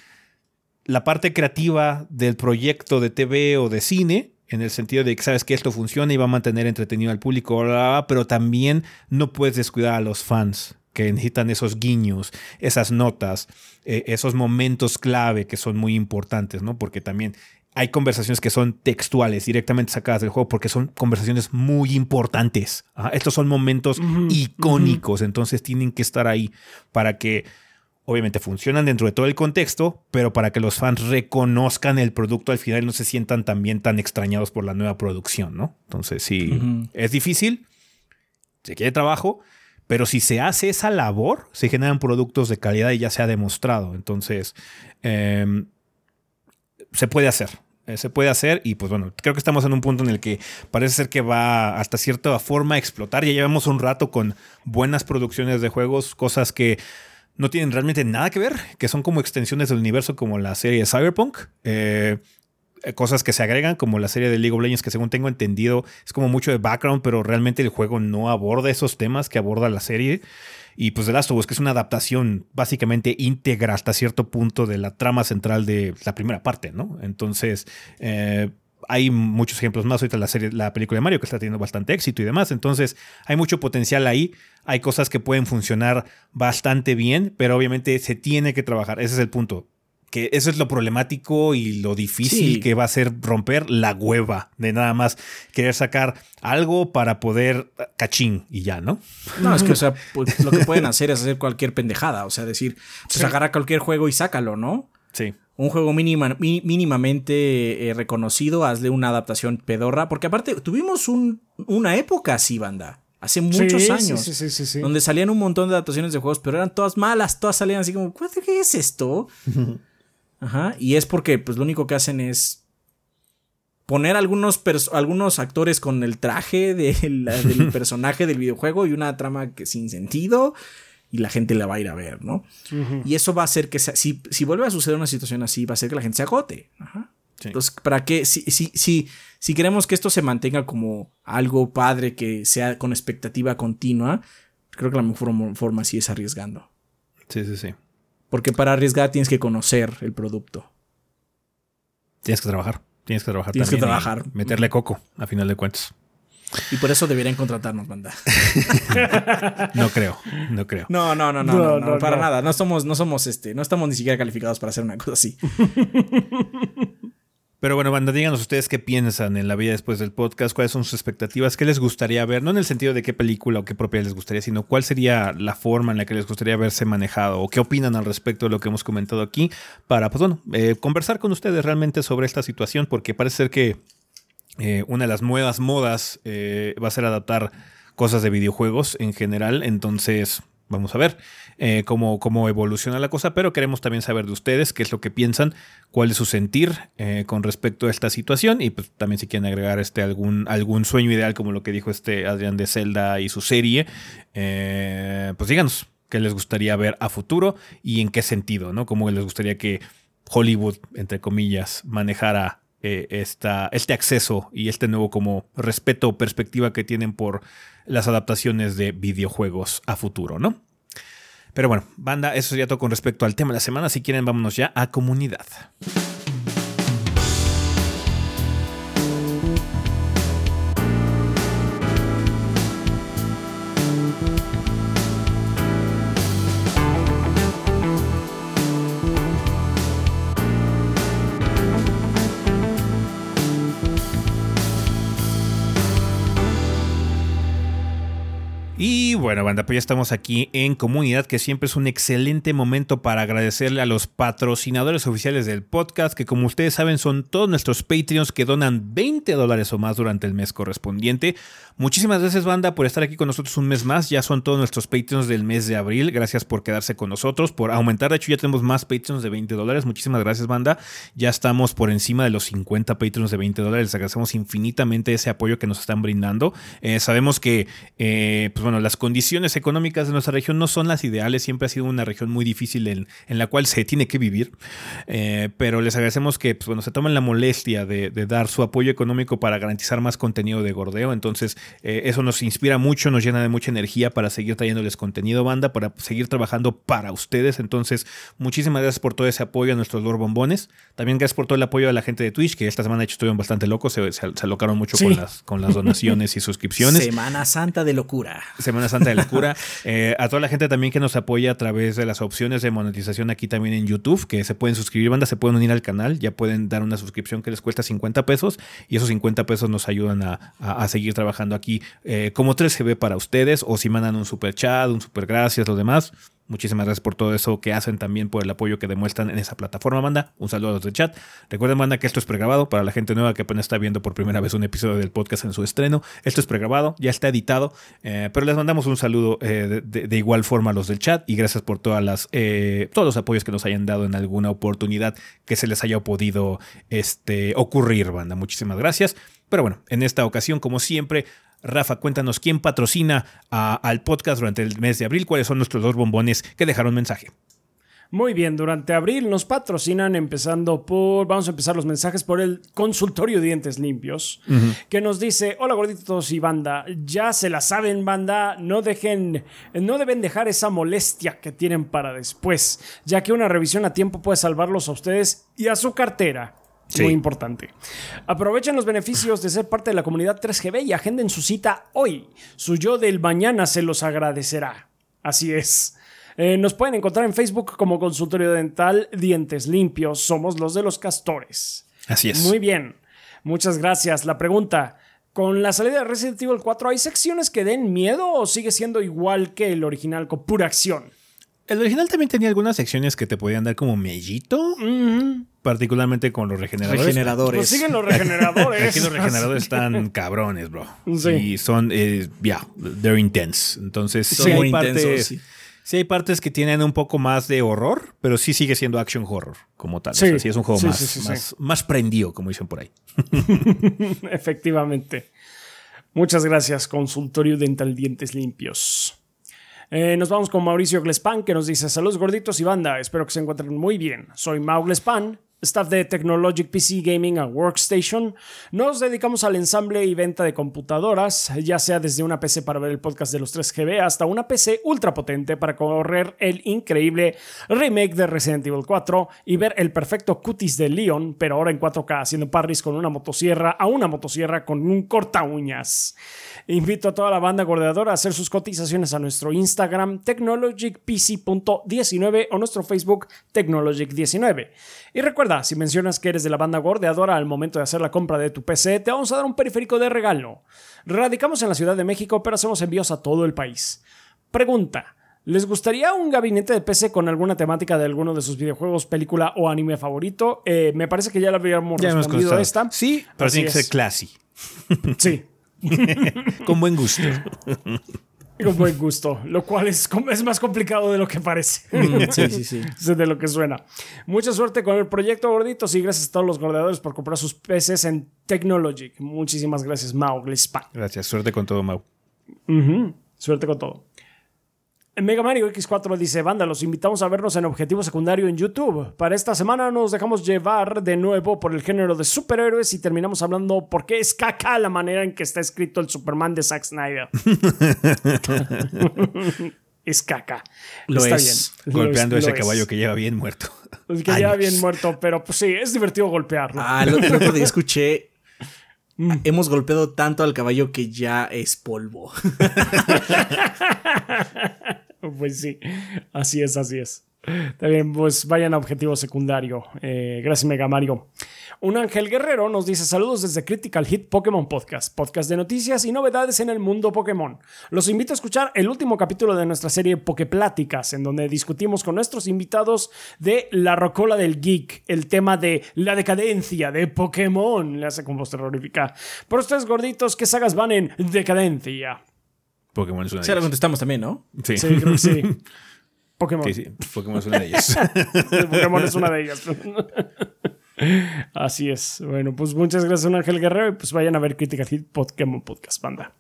La parte creativa del proyecto de TV o de cine, en el sentido de que sabes que esto funciona y va a mantener entretenido al público, bla, bla, bla, pero también no puedes descuidar a los fans que necesitan esos guiños, esas notas, eh, esos momentos clave que son muy importantes, ¿no? Porque también hay conversaciones que son textuales, directamente sacadas del juego, porque son conversaciones muy importantes. Ajá, Estos son momentos icónicos, entonces tienen que estar ahí para que, obviamente, funcionan dentro de todo el contexto, pero para que los fans reconozcan el producto al final y no se sientan también tan extrañados por la nueva producción, ¿no? Entonces, sí, Ujú. es difícil, se quiere trabajo, pero si se hace esa labor, se generan productos de calidad y ya se ha demostrado. Entonces, em, se puede hacer. eh, Se puede hacer y pues bueno, creo que estamos en un punto en el que parece ser que va hasta cierta forma a explotar. Ya llevamos un rato con buenas producciones de juegos, cosas que no tienen realmente nada que ver, que son como extensiones del universo como la serie Cyberpunk. Eh, eh, cosas que se agregan, como la serie de League of Legends, que según tengo entendido es como mucho de background, pero realmente el juego no aborda esos temas que aborda la serie. Y pues The Last of Us, que es una adaptación básicamente íntegra hasta cierto punto de la trama central de la primera parte, ¿no? Entonces, eh, hay muchos ejemplos más. Ahorita la serie, la película de Mario que está teniendo bastante éxito y demás. Entonces, hay mucho potencial ahí. Hay cosas que pueden funcionar bastante bien, pero obviamente se tiene que trabajar. Ese es el punto. Que eso es lo problemático y lo difícil Sí. que va a ser romper la hueva de nada más querer sacar algo para poder cachín y ya, ¿no? No, es que, o sea, pues, lo que pueden hacer es hacer cualquier pendejada. O sea, decir, pues agarra cualquier juego y sácalo, ¿no? Sí. Un juego mínima- mínimamente eh, reconocido, hazle una adaptación pedorra. Porque aparte, tuvimos un- una época así, banda. Hace muchos Sí, años. Sí, sí, sí, sí, sí. Donde salían un montón de adaptaciones de juegos, pero eran todas malas, todas salían así como, "What, ¿qué es esto? Ajá. Y es porque, pues, lo único que hacen es poner algunos, algunos actores con el traje de la- del personaje del videojuego y una trama que sin sentido y la gente la va a ir a ver, ¿no? Y eso va a hacer que, se- si, si vuelve a suceder una situación así, va a hacer que la gente se agote. Ajá. Sí. Entonces, ¿para qué? Si, si, si, si queremos que esto se mantenga como algo padre, que sea con expectativa continua, creo que la mejor forma sí es arriesgando. Sí, sí, sí. Porque para arriesgar tienes que conocer el producto. Tienes que trabajar. Tienes que trabajar Tienes que también trabajar. Meterle coco, a final de cuentas. Y por eso deberían contratarnos, banda. No creo, no creo. No, no, no, no, No, no, no, no, para no. nada. No somos, no somos, este, no estamos ni siquiera calificados para hacer una cosa así. Pero bueno, banda, díganos ustedes qué piensan en la vida después del podcast, cuáles son sus expectativas, qué les gustaría ver, no en el sentido de qué película o qué propiedad les gustaría, sino cuál sería la forma en la que les gustaría verse manejado o qué opinan al respecto de lo que hemos comentado aquí para, pues bueno, eh, conversar con ustedes realmente sobre esta situación, porque parece ser que eh, una de las nuevas modas eh, va a ser adaptar cosas de videojuegos en general. Entonces, vamos a ver eh, cómo, cómo evoluciona la cosa. Pero queremos también saber de ustedes qué es lo que piensan, cuál es su sentir eh, con respecto a esta situación. Y pues también si quieren agregar este algún, algún sueño ideal, como lo que dijo este Adrián de Zelda y su serie, eh, pues díganos qué les gustaría ver a futuro y en qué sentido, ¿no? Cómo les gustaría que Hollywood, entre comillas, manejara eh, esta, este acceso y este nuevo como respeto o perspectiva que tienen por las adaptaciones de videojuegos a futuro, ¿no? Pero bueno, banda, eso sería todo con respecto al tema de la semana. Si quieren, vámonos ya a comunidad. Bueno, banda, pues ya estamos aquí en comunidad, que siempre es un excelente momento para agradecerle a los patrocinadores oficiales del podcast, que como ustedes saben son todos nuestros Patreons que donan 20 dólares o más durante el mes correspondiente. Muchísimas gracias, banda, por estar aquí con nosotros un mes más. Ya son todos nuestros Patreons del mes de abril. Gracias por quedarse con nosotros, por aumentar. De hecho, ya tenemos más Patreons de 20 dólares. Muchísimas gracias, banda. Ya estamos por encima de los 50 Patreons de 20 dólares. Les agradecemos infinitamente ese apoyo que nos están brindando. Eh, sabemos que, eh, pues bueno, las condiciones económicas de nuestra región no son las ideales. Siempre ha sido una región muy difícil en, en la cual se tiene que vivir. Eh, pero les agradecemos que, pues bueno, se tomen la molestia de, de dar su apoyo económico para garantizar más contenido de gordeo. Entonces, eh, eso nos inspira mucho, nos llena de mucha energía para seguir trayéndoles contenido, banda, para seguir trabajando para ustedes. Entonces, muchísimas gracias por todo ese apoyo a nuestros Lord Bombones. También gracias por todo el apoyo a la gente de Twitch, que esta semana de hecho estuvieron bastante locos, se, se, se alocaron mucho Sí. con, las, con las donaciones y suscripciones. Semana Santa de locura. Semana Santa la Cura. Eh, a toda la gente también que nos apoya a través de las opciones de monetización aquí también en YouTube, que se pueden suscribir, banda, se pueden unir al canal, ya pueden dar una suscripción que les cuesta 50 pesos y esos 50 pesos nos ayudan a, a- seguir trabajando aquí eh, como 3GB para ustedes o si mandan un super chat, un super gracias, los demás. Muchísimas gracias por todo eso que hacen también, por el apoyo que demuestran en esa plataforma, banda. Un saludo a los del chat. Recuerden, banda, que esto es pregrabado para la gente nueva que apenas está viendo por primera vez un episodio del podcast en su estreno. Esto es pregrabado, ya está editado, eh, pero les mandamos un saludo eh, de, de- de igual forma a los del chat y gracias por todas las, eh, todos los apoyos que nos hayan dado en alguna oportunidad que se les haya podido este, ocurrir, banda. Muchísimas gracias. Pero bueno, en esta ocasión, como siempre, Rafa, cuéntanos quién patrocina a- al podcast durante el mes de abril, cuáles son nuestros dos bombones que dejaron mensaje. Muy bien, durante abril nos patrocinan empezando por, vamos a empezar los mensajes por el consultorio de dientes limpios, que nos dice, hola gorditos y banda, ya se la saben banda, no dejen, no deben dejar esa molestia que tienen para después, ya que una revisión a tiempo puede salvarlos a ustedes y a su cartera. Sí. Muy importante. Aprovechen los beneficios de ser parte de la comunidad 3GB y agenden su cita hoy. Su yo del mañana se los agradecerá. Así es. Eh, nos pueden encontrar en Facebook como Consultorio Dental Dientes Limpios. Somos los de los castores. Así es. Muy bien. Muchas gracias. La pregunta. ¿Con la salida de Resident Evil 4 hay secciones que den miedo o sigue siendo igual que el original con pura acción? El original también tenía algunas secciones que te podían dar como mellito, particularmente con los regeneradores. Regeneradores. Pues siguen los regeneradores. Aquí los regeneradores están cabrones, bro. Sí. Y son, eh, ya, they're intense. Entonces, Son sí muy hay, partes, intensos, sí. sí hay partes que tienen un poco más de horror, pero sí sigue siendo action horror como tal. Sí. O sea, sí es un juego Sí, más, sí, sí, sí. más, más prendido, como dicen por ahí. Efectivamente. Muchas gracias, Consultorio Dental Dientes Limpios. Eh, nos vamos con Mauricio Glespan, que nos dice: Saludos gorditos y banda, espero que se encuentren muy bien. Soy Mau Glespan, staff de Technologic PC Gaming and Workstation. Nos dedicamos al ensamble y venta de computadoras, ya sea desde una PC para ver el podcast de los 3GB hasta una PC ultra potente para correr el increíble remake de Resident Evil 4 y ver el perfecto cutis de Leon, pero ahora en 4K haciendo parries con una motosierra a una motosierra con un corta uñas. Invito a toda la banda gordeadora a hacer sus cotizaciones a nuestro Instagram technologicpc.19 o nuestro Facebook technologic19. Y recuerda, si mencionas que eres de la banda gordeadora al momento de hacer la compra de tu PC, te vamos a dar un periférico de regalo. Radicamos en la Ciudad de México, pero hacemos envíos a todo el país. Pregunta. ¿Les gustaría un gabinete de PC con alguna temática de alguno de sus videojuegos, película o anime favorito? Eh, me parece que ya le habíamos Ya respondido esta. Sí, pero tiene que ser classy. Sí, Con buen gusto. con buen gusto, lo cual es, es más complicado de lo que parece. Sí, sí, sí. Es de lo que suena. Mucha suerte con el proyecto gorditos y gracias a todos los gordeadores por comprar sus PCs en Technologic. Muchísimas gracias, Mau Glespan. Gracias. Suerte con todo, Mau. Suerte con todo. Mega Mario X4 dice, banda, los invitamos a vernos en Objetivo Secundario en YouTube. Para esta semana nos dejamos llevar de nuevo por el género de superhéroes y terminamos hablando por qué es caca la manera en que está escrito el Superman de Zack Snyder. es caca. Lo está es. bien. Lo Golpeando es- ese lo es. caballo que lleva bien muerto. El que ya Años. bien muerto, pero pues sí, es divertido golpearlo. Ah, el otro día escuché. Hemos golpeado tanto al caballo que ya es polvo. Pues sí, así es, así es. Bien, pues vayan a objetivo secundario. Eh, gracias, Mega Mario. Un ángel guerrero nos dice saludos desde Critical Hit Pokémon Podcast, podcast de noticias y novedades en el mundo Pokémon. Los invito a escuchar el último capítulo de nuestra serie Poképláticas, en donde discutimos con nuestros invitados de la rocola del geek, el tema de la decadencia de Pokémon. Le hace con voz terrorífica. Por ustedes gorditos, ¿qué sagas van en decadencia? Pokémon es una Se de lo ellas. contestamos también, ¿no? Sí. Sí, creo que sí. Pokémon. Sí, sí. Pokémon es una de ellas. El Pokémon es una de ellas. Así es. Bueno, pues muchas gracias, Ángel Guerrero. Y pues vayan a ver Critical Hit Pokémon Podcast, banda.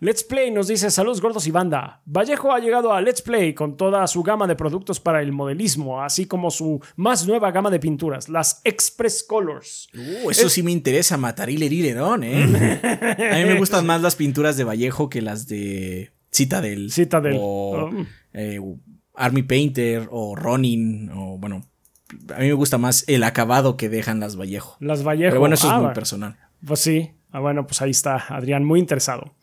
Let's Play nos dice: Saludos gordos y banda. Vallejo ha llegado a Let's Play con toda su gama de productos para el modelismo, así como su más nueva gama de pinturas, las Express Colors. Uh, eso sí me interesa, matar Hilerón, ¿eh? A mí me gustan más las pinturas de Vallejo que las de Citadel. Citadel. O Oh. eh, Army Painter o Ronin. O bueno, a mí me gusta más el acabado que dejan las Vallejo. Las Vallejo. Pero bueno, eso Ah, es muy va. personal. Pues sí. Ah, bueno, pues ahí está Adrián, muy interesado.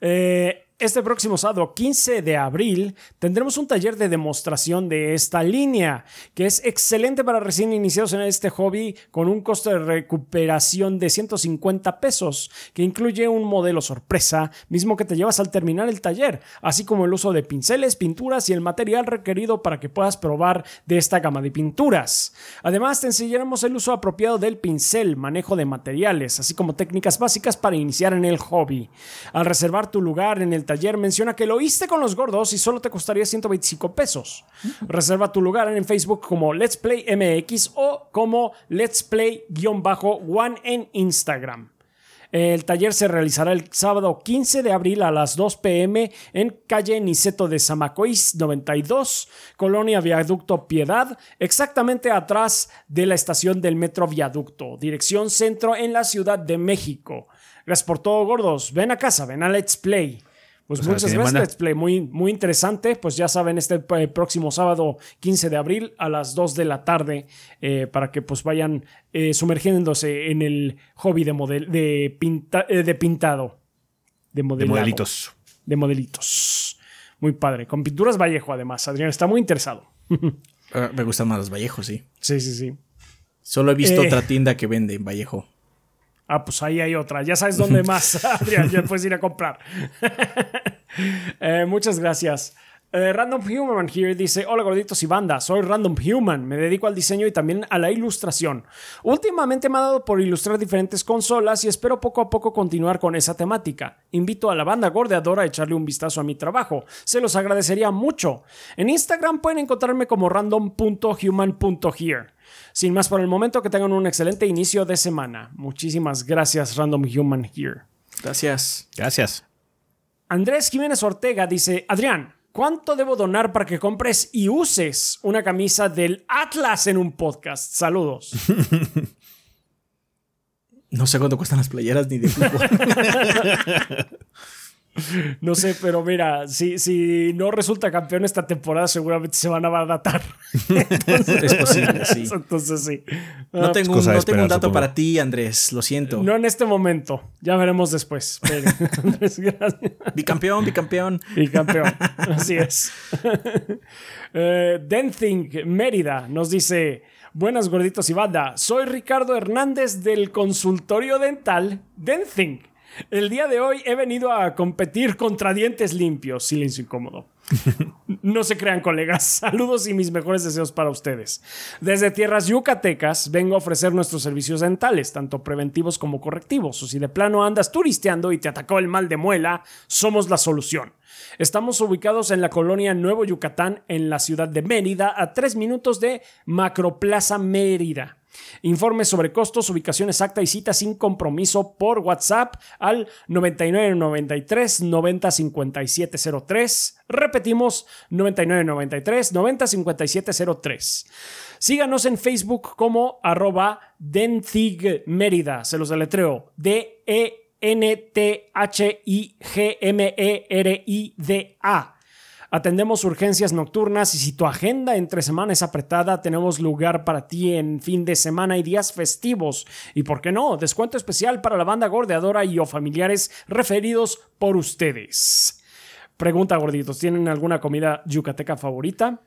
Eh, este próximo sábado, 15 de abril, tendremos un taller de demostración de esta línea, que es excelente para recién iniciados en este hobby, con un costo de recuperación de 150 pesos, que incluye un modelo sorpresa, mismo que te llevas al terminar el taller, así como el uso de pinceles, pinturas y el material requerido para que puedas probar de esta gama de pinturas. Además, te enseñaremos el uso apropiado del pincel, manejo de materiales, así como técnicas básicas para iniciar en el hobby. Al reservar tu lugar en el taller, menciona que lo oíste con los gordos y solo te costaría 125 pesos. Reserva tu lugar en Facebook como Let's Play MX o como Let's Play-One en Instagram. El taller se realizará el sábado 15 de abril a las 2 pm en calle Niceto de Zamacois 92, Colonia Viaducto Piedad, exactamente atrás de la estación del Metro Viaducto, dirección centro en la Ciudad de México. Gracias por todo, gordos. Ven a casa, ven a Let's Play. Pues O sea, muchas gracias. Let's Play. Muy, muy interesante. Pues ya saben, este eh, próximo sábado 15 de abril a las 2 de la tarde eh, para que pues vayan eh, sumergiéndose en el hobby de, model de, pinta- eh, de pintado. De, De modelitos. De modelitos. Muy padre. Con pinturas Vallejo, además. Adrián está muy interesado. Ah, me gustan más los Vallejos, sí. Sí, sí, sí. Solo he visto Eh. otra tienda que vende en Vallejo. Ah, pues ahí hay otra. Ya sabes dónde más, Adrián. Ya puedes ir a comprar. Eh, muchas gracias. Eh, Random Human here dice: Hola gorditos y banda, soy Random Human, me dedico al diseño y también a la ilustración. Últimamente me ha dado por ilustrar diferentes consolas y espero poco a poco continuar con esa temática. Invito a la banda gordeadora a echarle un vistazo a mi trabajo, se los agradecería mucho. En Instagram pueden encontrarme como random.human.here. Sin más por el momento, que tengan un excelente inicio de semana. Muchísimas gracias, Random Human here. Gracias. Gracias. Andrés Jiménez Ortega dice, Adrián, ¿cuánto debo donar para que compres y uses una camisa del Atlas en un podcast? Saludos. No sé cuánto cuestan las playeras ni de fútbol. No sé, pero mira, si, si no resulta campeón esta temporada, seguramente se van a abaratar. es posible, sí. Entonces sí. No Ah, tengo, un, no tengo dato para ti, Andrés. Lo siento. no en este momento. Ya veremos después. Pero, Andrés, gracias. Bicampeón, bicampeón. Y campeón. Así es. Eh, Denthing Mérida nos dice: Buenas gorditos y banda. Soy Ricardo Hernández del consultorio dental Denthing. El día de hoy he venido a competir contra dientes limpios. Silencio incómodo. No se crean, colegas. Saludos y mis mejores deseos para ustedes. Desde tierras yucatecas vengo a ofrecer nuestros servicios dentales, tanto preventivos como correctivos. O si de plano andas turisteando y te atacó el mal de muela, somos la solución. Estamos ubicados en la colonia Nuevo Yucatán, en la ciudad de Mérida, a tres minutos de Macroplaza Mérida. Informes sobre costos, ubicación exacta y cita sin compromiso por WhatsApp al 9993 905703. Repetimos 9993 905703. Síganos en Facebook como arroba Denthig Mérida. Se los deletreo. D-E N-T-H-I-G-M-E-R-I-D-A. Atendemos urgencias nocturnas y si tu agenda entre semana es apretada, tenemos lugar para ti en fin de semana y días festivos. Y por qué no, descuento especial para la banda gordeadora y o familiares referidos por ustedes. Pregunta, gorditos, ¿tienen alguna comida yucateca favorita?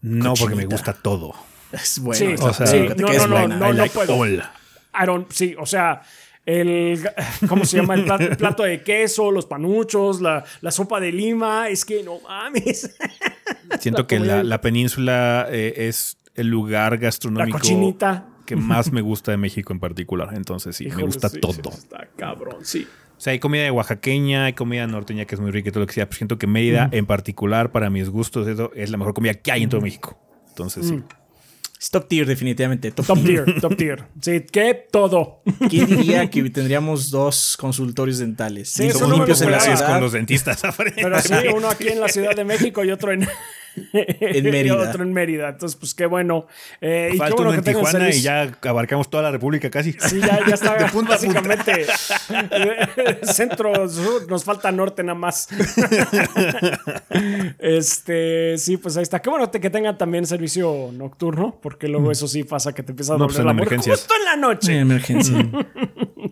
No, porque me gusta todo. Es bueno. Sí, o sea, sí, yucateca no, es no, no, buena. no, I no like puedo. all. I don't- sí, o sea, el, ¿cómo se llama? El plato, el plato de queso, los panuchos, la, la sopa de lima, es que no mames. Siento La que la, la península eh, es el lugar La gastronómico cochinita. que más me gusta de México en particular. Entonces sí, me gusta sí, todo. Está cabrón, sí. O sea, hay comida de oaxaqueña, hay comida norteña que es muy rica y todo lo que sea. Pero siento que Mérida, en particular, para mis gustos, eso es la mejor comida que hay en todo México. Entonces sí. Es top tier, definitivamente. Top, Top tier, top tier. Sí, que todo. ¿Quién diría que tendríamos dos consultorios dentales? Sí, Limpios eso no me lo limpios en la ciudad. con los dentistas. Pero sí, uno aquí en la Ciudad de México y otro en, En Mérida. y otro en Mérida. Entonces, pues qué bueno. Eh, y qué Falta bueno uno en Tijuana y ya abarcamos toda la República casi. Sí, ya, ya está De punta a punta. básicamente centro, sur, nos falta norte nada más. este, sí, pues ahí está. Qué bueno que tengan también servicio nocturno, porque luego eso sí pasa que te empieza a No, doler pues, en la emergencias. justo en la noche. Sí, emergencia.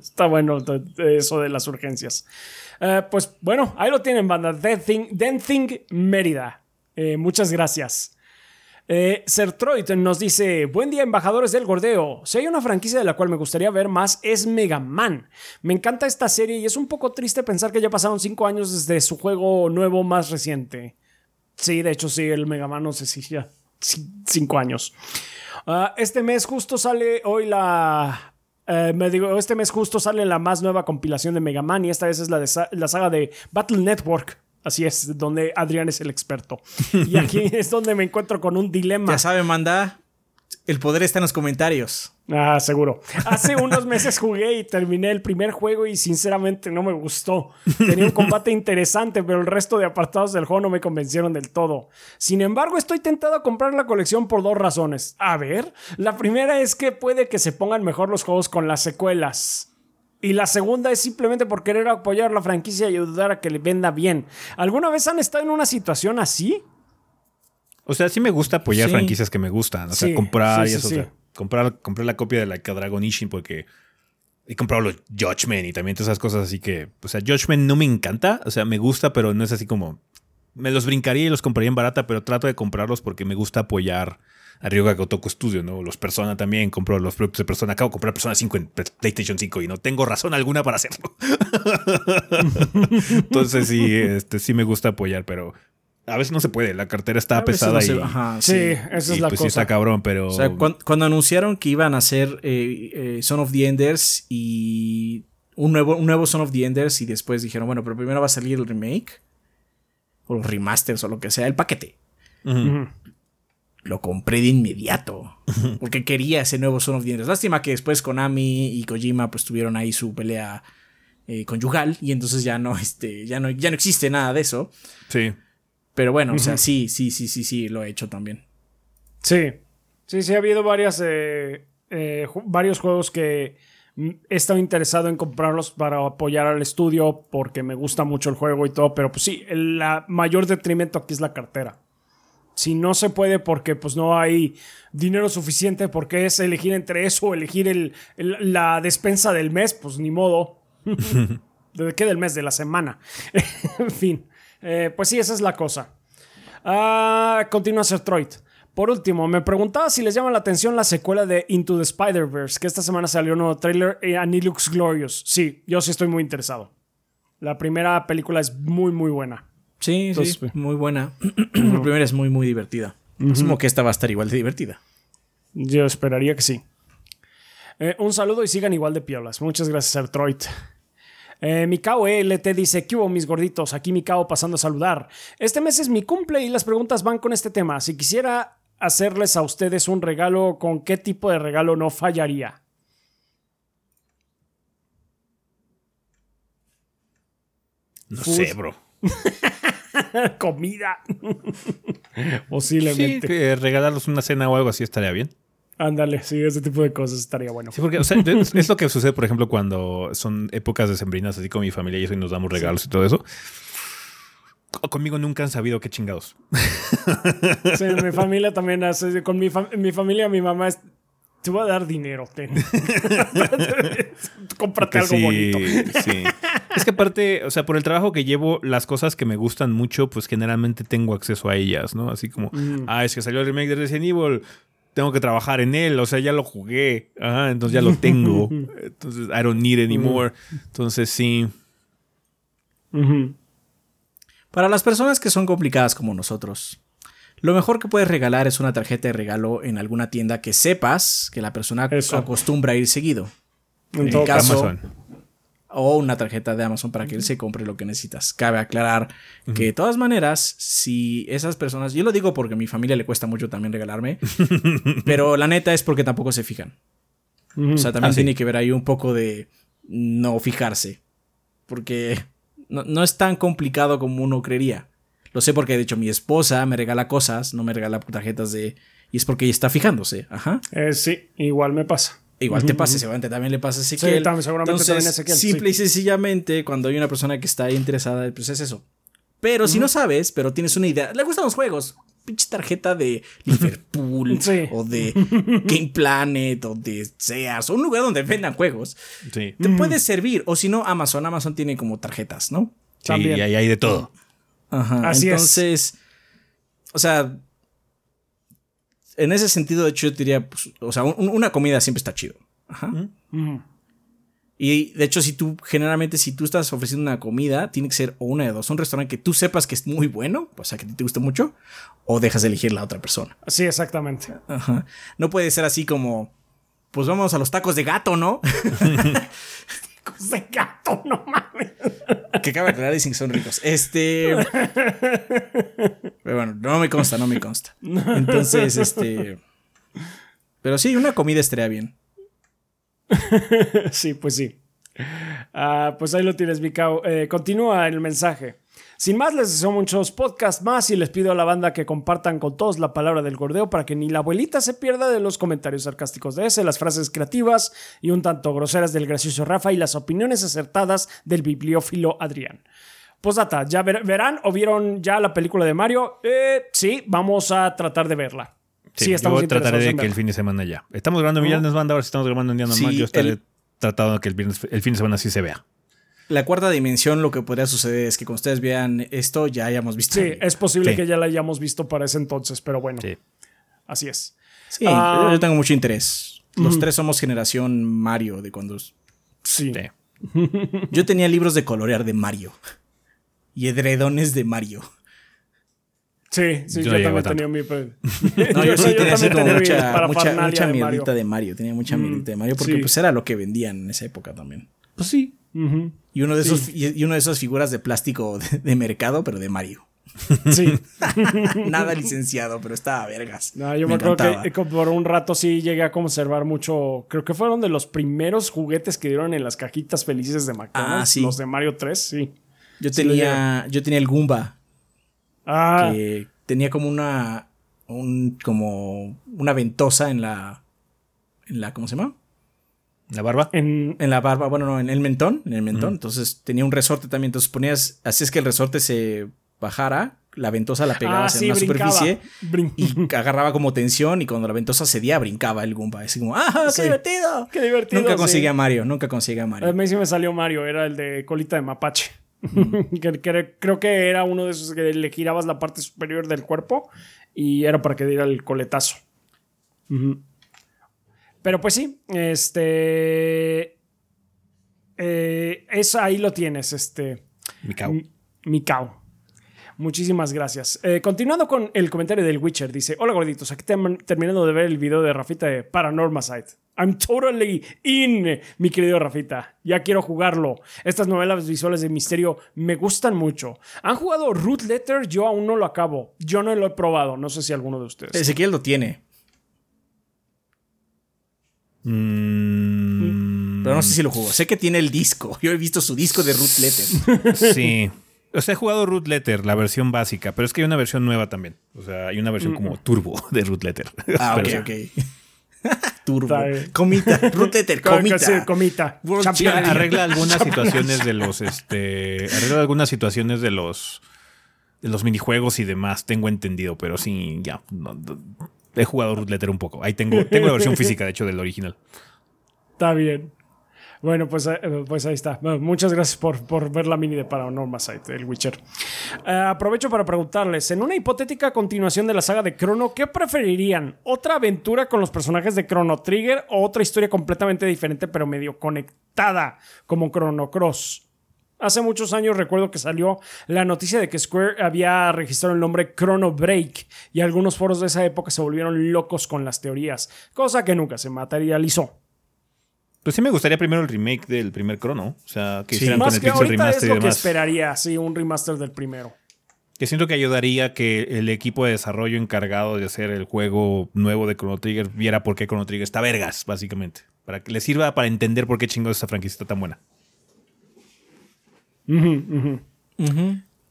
Está bueno eso de las urgencias. Eh, pues bueno, ahí lo tienen, banda. Denthing, Denthing Mérida. Eh, muchas gracias. Eh, nos dice: Buen día, embajadores del gordeo. Si hay una franquicia de la cual me gustaría ver más, es Mega Man. Me encanta esta serie y es un poco triste pensar que ya pasaron cinco años desde su juego nuevo más reciente. Sí, de hecho, sí, el Mega Man, no sé si ya. c- Cinco años. Ah, este mes justo sale hoy la. eh, me digo, este mes justo sale la más nueva compilación de Mega Man y esta vez es la, de la saga de Battle Network. Así es, donde Adrián es el experto. Y aquí es donde me encuentro con un dilema. Ya sabe, manda. El poder está en los comentarios. Ah, seguro. Hace unos meses jugué y terminé el primer juego y sinceramente no me gustó. Tenía un combate interesante, pero el resto de apartados del juego no me convencieron del todo. Sin embargo, estoy tentado a comprar la colección por dos razones. A ver, la primera es que puede que se pongan mejor los juegos con las secuelas. Y la segunda es simplemente por querer apoyar la franquicia y ayudar a que le venda bien. ¿Alguna vez han estado en una situación así? O sea, sí me gusta apoyar Sí. franquicias que me gustan. O sea, Sí, comprar sí, y eso. o sí. sea, comprar, compré la copia de la Dragon Ishin porque he comprado los Judgment y también todas esas cosas. Así que, o sea, Judgment no me encanta. O sea, me gusta, pero no es así como. Me los brincaría y los compraría en barata, pero trato de comprarlos porque me gusta apoyar a Ryoga Gotoku Studio, ¿no? Los Persona también, compro los productos de Persona. Acabo de comprar Persona 5 en PlayStation 5 y no tengo razón alguna para hacerlo. Entonces sí, este, sí me gusta apoyar, pero a veces no se puede. La cartera está A pesada no se- y, ajá, Sí, sí. esa es y, la pues sí cosa. está cabrón, pero... O sea, cuan- cuando, anunciaron que iban a hacer eh, eh, Son of the Enders y un nuevo, un nuevo Son of the Enders y después dijeron, bueno, pero primero va a salir el remake o los remasters o lo que sea, el paquete. Ujú. Lo compré de inmediato porque quería ese nuevo Son of the Enders. Lástima que después Konami y Kojima pues tuvieron ahí su pelea eh, conyugal y entonces ya no, este, ya, no, ya no existe nada de eso. Sí. Pero bueno, o sea, sí, sí, sí, sí, sí, lo he hecho también. Sí. Sí, sí, ha habido varias, eh, eh, varios juegos que he estado interesado en comprarlos para apoyar al estudio porque me gusta mucho el juego y todo, pero pues sí, el la mayor detrimento aquí es la cartera. Si no se puede porque pues no hay dinero suficiente porque es elegir entre eso o elegir el, el- la despensa del mes, pues ni modo. ¿De qué del mes? De la semana. en fin. Eh, pues sí, esa es la cosa. Ah, continúa Sertroid. Por último, me preguntaba si les llama la atención la secuela de Into the Spider-Verse, que esta semana salió un nuevo trailer eh, looks glorious. Sí, yo sí estoy muy interesado. La primera película es muy, muy buena. Sí, Entonces, sí, pues. muy buena. La primera es muy, muy divertida. Asumo que esta va a estar igual de divertida. Yo esperaría que sí. Eh, un saludo y sigan igual de piolas. Muchas gracias, Sertroid. Eh, Mikao LT dice, ¿qué hubo mis gorditos? Aquí Mikao pasando a saludar. Este mes es mi cumple y las preguntas van con este tema. Si quisiera hacerles a ustedes un regalo, ¿con qué tipo de regalo no fallaría? No sé, bro. Comida. Sí, Posiblemente. que regalarlos una cena o algo así estaría bien. Ándale, sí, ese tipo de cosas estaría bueno. Sí, porque o sea, es, lo que sucede, por ejemplo, cuando son épocas decembrinas, así con mi familia y eso, y nos damos regalos y todo eso. Co- Conmigo nunca han sabido qué chingados. Sí, mi familia también hace. Con mi, fam- mi familia, mi mamá es. Te voy a dar dinero, ten. Cómprate algo sí, bonito. sí. Es que aparte, o sea, por el trabajo que llevo, las cosas que me gustan mucho, pues generalmente tengo acceso a ellas, ¿no? Así como, Mm. ah, es que salió el remake de Resident Evil, tengo que trabajar en él, o sea, ya lo jugué, ajá, entonces ya lo tengo. Entonces, I don't need anymore. Entonces, sí. Para las personas que son complicadas como nosotros, lo mejor que puedes regalar es una tarjeta de regalo en alguna tienda que sepas que la persona Eso. acostumbra a ir seguido. En En todo caso- Amazon. O una tarjeta de Amazon para que él se compre lo que necesitas. Cabe aclarar que de todas maneras, si esas personas, yo lo digo porque a mi familia le cuesta mucho también regalarme, pero la neta es porque tampoco se fijan. O sea, también Ah, sí. tiene que ver ahí un poco de no fijarse. Porque no, no es tan complicado como uno creería. Lo sé porque, de hecho, mi esposa me regala cosas, no me regala tarjetas de... Y es porque ella está fijándose. Ajá. Eh, sí, igual me pasa. Igual te pasa, seguramente también le pasa a Sí, Ezequiel. también, seguramente Entonces, también a Ezequiel, Simple sí. y sencillamente, cuando hay una persona que está interesada, pues es eso. Pero si no sabes, pero tienes una idea, le gustan los juegos. Pinche tarjeta de Liverpool Sí. o de Game Planet o de Sears o un lugar donde vendan juegos. Sí. Te puede servir. O si no, Amazon. Amazon tiene como tarjetas, ¿no? Sí, También. y ahí hay de todo. Ajá. Así es. Entonces, o sea, en ese sentido, de hecho, yo diría, pues, o sea, un- una comida siempre está chido. Ajá. Y de hecho, si tú, generalmente, si tú estás ofreciendo una comida, tiene que ser o una de dos. Un restaurante que tú sepas que es muy bueno, o sea, que te gusta mucho, o dejas de elegir la otra persona. Sí, exactamente. Ajá. No puede ser así como, pues vamos a los tacos de gato, ¿no? Tacos de gato, no mames. que cabe aclarar, dicen que son ricos. Este. Pero bueno, no me consta, no me consta. Entonces, este. Pero sí, una comida estaría bien. sí, pues sí. Ah, pues ahí lo tienes, Mikao. Eh, continúa el mensaje. Sin más, les deseo muchos podcasts más y les pido a la banda que compartan con todos la palabra del gordeo para que ni la abuelita se pierda de los comentarios sarcásticos de ese, las frases creativas y un tanto groseras del gracioso Rafa y las opiniones acertadas del bibliófilo Adrián. Posdata, ¿ya verán o vieron ya la película de Mario? Eh, sí, vamos a tratar de verla. Sí, estamos yo trataré de que el fin de semana ya. Estamos grabando viernes banda, ahora estamos grabando un día normal. yo estaré tratando de que el, el fin de semana sí se vea la cuarta dimensión lo que podría suceder es que cuando ustedes vean esto ya hayamos visto. Sí, es posible que ya la hayamos visto para ese entonces, pero bueno. Sí. Así es. Sí, ah, yo tengo mucho interés. Los tres somos generación Mario de cuando... Sí. Yo tenía libros de colorear de Mario. Y edredones de Mario. Sí, sí, yo, también tenía mi. no, yo sí tenía así como mucha, mucha, mucha mierdita de Mario. Tenía mucha mm, mierdita de Mario porque pues era lo que vendían en esa época también. Pues sí. Y uno de esos, y uno de esas figuras de plástico de, mercado, pero de Mario. Sí. Nada licenciado, pero estaba vergas. No, yo me, acuerdo que por un rato sí llegué a conservar mucho. Creo que fueron de los primeros juguetes que dieron en las cajitas felices de McDonald's. Ah, los de Mario 3, sí. Yo tenía, yo tenía el Goomba. Ah. Que tenía como una. Un, como una ventosa en la. En la. ¿Cómo se llama? ¿La barba? En, la barba, bueno, no, en el mentón, en el mentón. Entonces tenía un resorte también. Entonces ponías, así es que el resorte se bajara, la ventosa la pegabas ah, en una superficie y agarraba como tensión y cuando la ventosa cedía brincaba el Goomba. Así como, ¡ah, qué divertido! ¡Qué divertido! Nunca conseguía Mario, nunca conseguía Mario. A mí sí me salió Mario, era el de colita de mapache. creo que era uno de esos que le girabas la parte superior del cuerpo y era para que diera el coletazo. Pero pues sí, este. Eh, eso ahí lo tienes, este. Mikao. Mikao. Muchísimas gracias. Eh, continuando con el comentario del Witcher, dice: Hola gorditos, aquí terminando de ver el video de Rafita de Paranormal Site. I'm totally in, mi querido Rafita. Ya quiero jugarlo. Estas novelas visuales de misterio me gustan mucho. ¿Han jugado Root Letter? Yo aún no lo acabo. Yo no lo he probado. No sé si alguno de ustedes. Ezequiel lo tiene. Mm. Pero no sé si lo jugó. Sé que tiene el disco. Yo he visto su disco de Root Letter. sí. O sea, he jugado Root Letter, la versión básica, pero es que hay una versión nueva también. O sea, hay una versión como turbo de Root Letter. Ah, ok, ok. turbo. Comita. Root Letter, comita. Sí, comita. Arregla algunas situaciones de los, este, arregla algunas situaciones de los, de los minijuegos y demás, tengo entendido, pero sí, ya, he jugado Root Letter un poco. Ahí tengo, tengo la versión física, de hecho, del original. Está bien. Bueno, pues, eh, pues ahí está. muchas gracias por, ver la mini de Paranormal Site, el Witcher. Eh, aprovecho para preguntarles, en una hipotética continuación de la saga de Chrono, ¿qué preferirían? ¿Otra aventura con los personajes de Chrono Trigger o otra historia completamente diferente pero medio conectada como Chrono Cross? Hace muchos años recuerdo que salió la noticia de que Square había registrado el nombre Chrono Break y algunos foros de esa época se volvieron locos con las teorías, cosa que nunca se materializó. Pues sí me gustaría primero el remake del primer Chrono, o sea, que hicieran con el que remaster es lo que esperaría, sí, un remaster del primero. Que siento que ayudaría que el equipo de desarrollo encargado de hacer el juego nuevo de Chrono Trigger viera por qué Chrono Trigger está vergas, básicamente. Para que le sirva para entender por qué chingados esta franquicia está tan buena.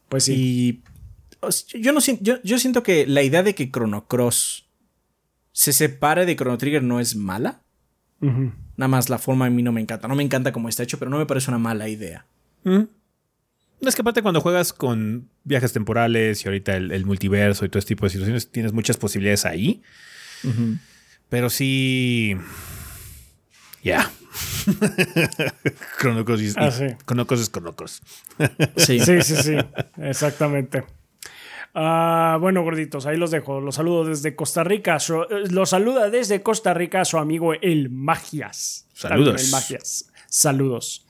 Pues sí. Y yo, no siento, yo, siento que la idea de que Chrono Cross se separe de Chrono Trigger no es mala. Nada más la forma a mí no me encanta. No me encanta cómo está hecho, pero no me parece una mala idea. Es que aparte cuando juegas con viajes temporales y ahorita el, multiverso y todo este tipo de situaciones, tienes muchas posibilidades ahí. Pero sí... Ya. Chrono Cross ah, sí. Chrono es Chrono sí. sí, sí, sí. Exactamente. Ah, bueno, gorditos, ahí los dejo. Los saludo desde Costa Rica. Eh, los saluda desde Costa Rica su amigo El Magias. Saludos. El Magias. Saludos.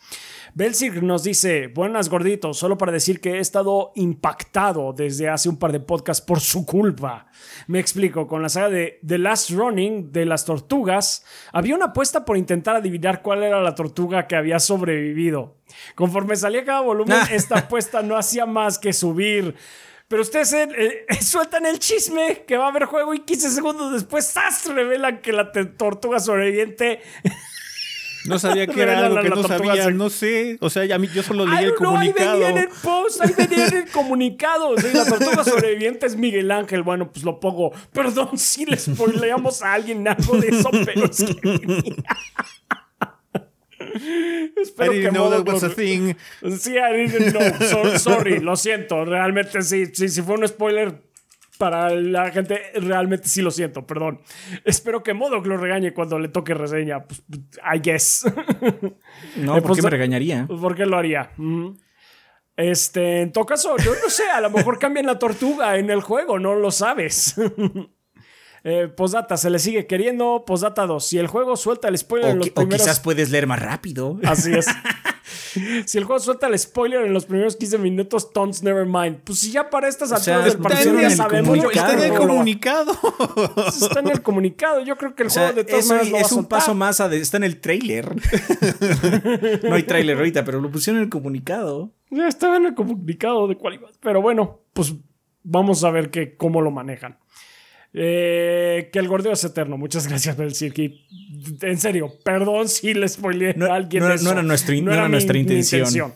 Belsir nos dice, buenas gorditos, solo para decir que he estado impactado desde hace un par de podcasts por su culpa. Me explico, con la saga de The Last Running de las tortugas, había una apuesta por intentar adivinar cuál era la tortuga que había sobrevivido. Conforme salía cada volumen, esta apuesta no hacía más que subir Pero ustedes eh, eh, sueltan el chisme que va a haber juego y 15 segundos después ¡zas! revelan que la tortuga sobreviviente no sabía que era algo que no sabía, no sé. O sea, a mí, yo solo leí el comunicado. ahí venía en el post, ahí venía en el comunicado. la tortuga sobreviviente es Miguel Ángel. Bueno, pues lo pongo. Perdón si le spoileamos a alguien algo de eso, pero es que Espero I didn't que know that was a thing. Sí, I didn't know. sorry, lo siento. Realmente sí, sí, si fue un spoiler, para la gente, realmente sí lo siento, perdón. Espero que Modoc lo regañe cuando le toque reseña. Pues, I guess. No, ¿por qué me regañaría? ¿Por qué lo haría? Este, en todo caso, yo no sé, a lo mejor cambian la tortuga en el juego, no lo sabes. Eh, postdata, se le sigue queriendo. Postdata 2. Si el juego suelta el spoiler en los primeros... O quizás puedes leer más rápido. Así es. si el juego suelta el spoiler en los primeros 15 minutos, Tons never mind. Pues si ya para estas alturas del partido ya sabemos. Está en el comunicado. está en el comunicado. Yo creo que el juego de todas maneras lo Es un paso más. A está en el trailer. no hay trailer ahorita, pero lo pusieron en el comunicado. Ya estaba en el comunicado de cualidad. Pero bueno, pues vamos a ver que, cómo lo manejan. Eh, que el gordeo es eterno. Muchas gracias, Belcirki. En serio, perdón si le spoileé a alguien. No, no, era, nuestra intención.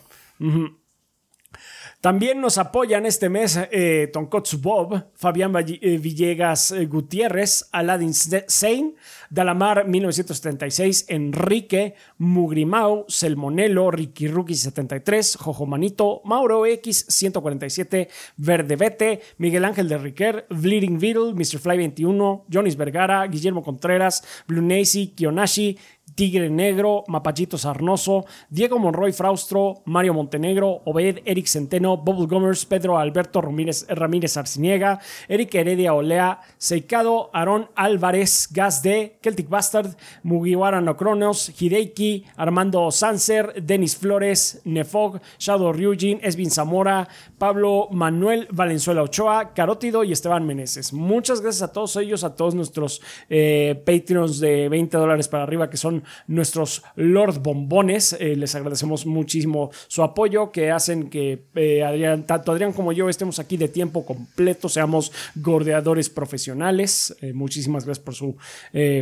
También nos apoyan este mes eh, Tonkotsu Bob, Fabián eh, Villegas eh, Gutiérrez, Aladdin Sein, Dalamar 1976, Enrique, Mugrimao, Selmonelo, Ricky Rookie 73, Jojo Manito, Mauro X 147, Verde Vete, Miguel Ángel de Riquer, Bleeding Beetle, Mr. Fly 21, Jonis Vergara, Guillermo Contreras, Blue Nacy, Kionashi, Tigre Negro, Mapachito Sarnoso, Diego Monroy Fraustro, Mario Montenegro, Obed Eric Centeno, Bubble Gummers, Pedro Alberto Ramírez, Ramírez Arciniega, Eric Heredia Olea, Seikado, Aarón Álvarez, Gas D, Celtic Bastard, Mugiwara Nocronos, Hideiki, Armando Sanser, Denis Flores, Nefog, Shadow Ryujin, Esvin Zamora, Pablo Manuel Valenzuela Ochoa, Carótido y Esteban Meneses. Muchas gracias a todos ellos, a todos nuestros eh, Patreons de 20 dólares para arriba que son nuestros Lord Bombones. Eh, les agradecemos muchísimo su apoyo, que hacen que eh, tanto Adrián como yo estemos aquí de tiempo completo, seamos gordeadores profesionales. Eh, muchísimas gracias por su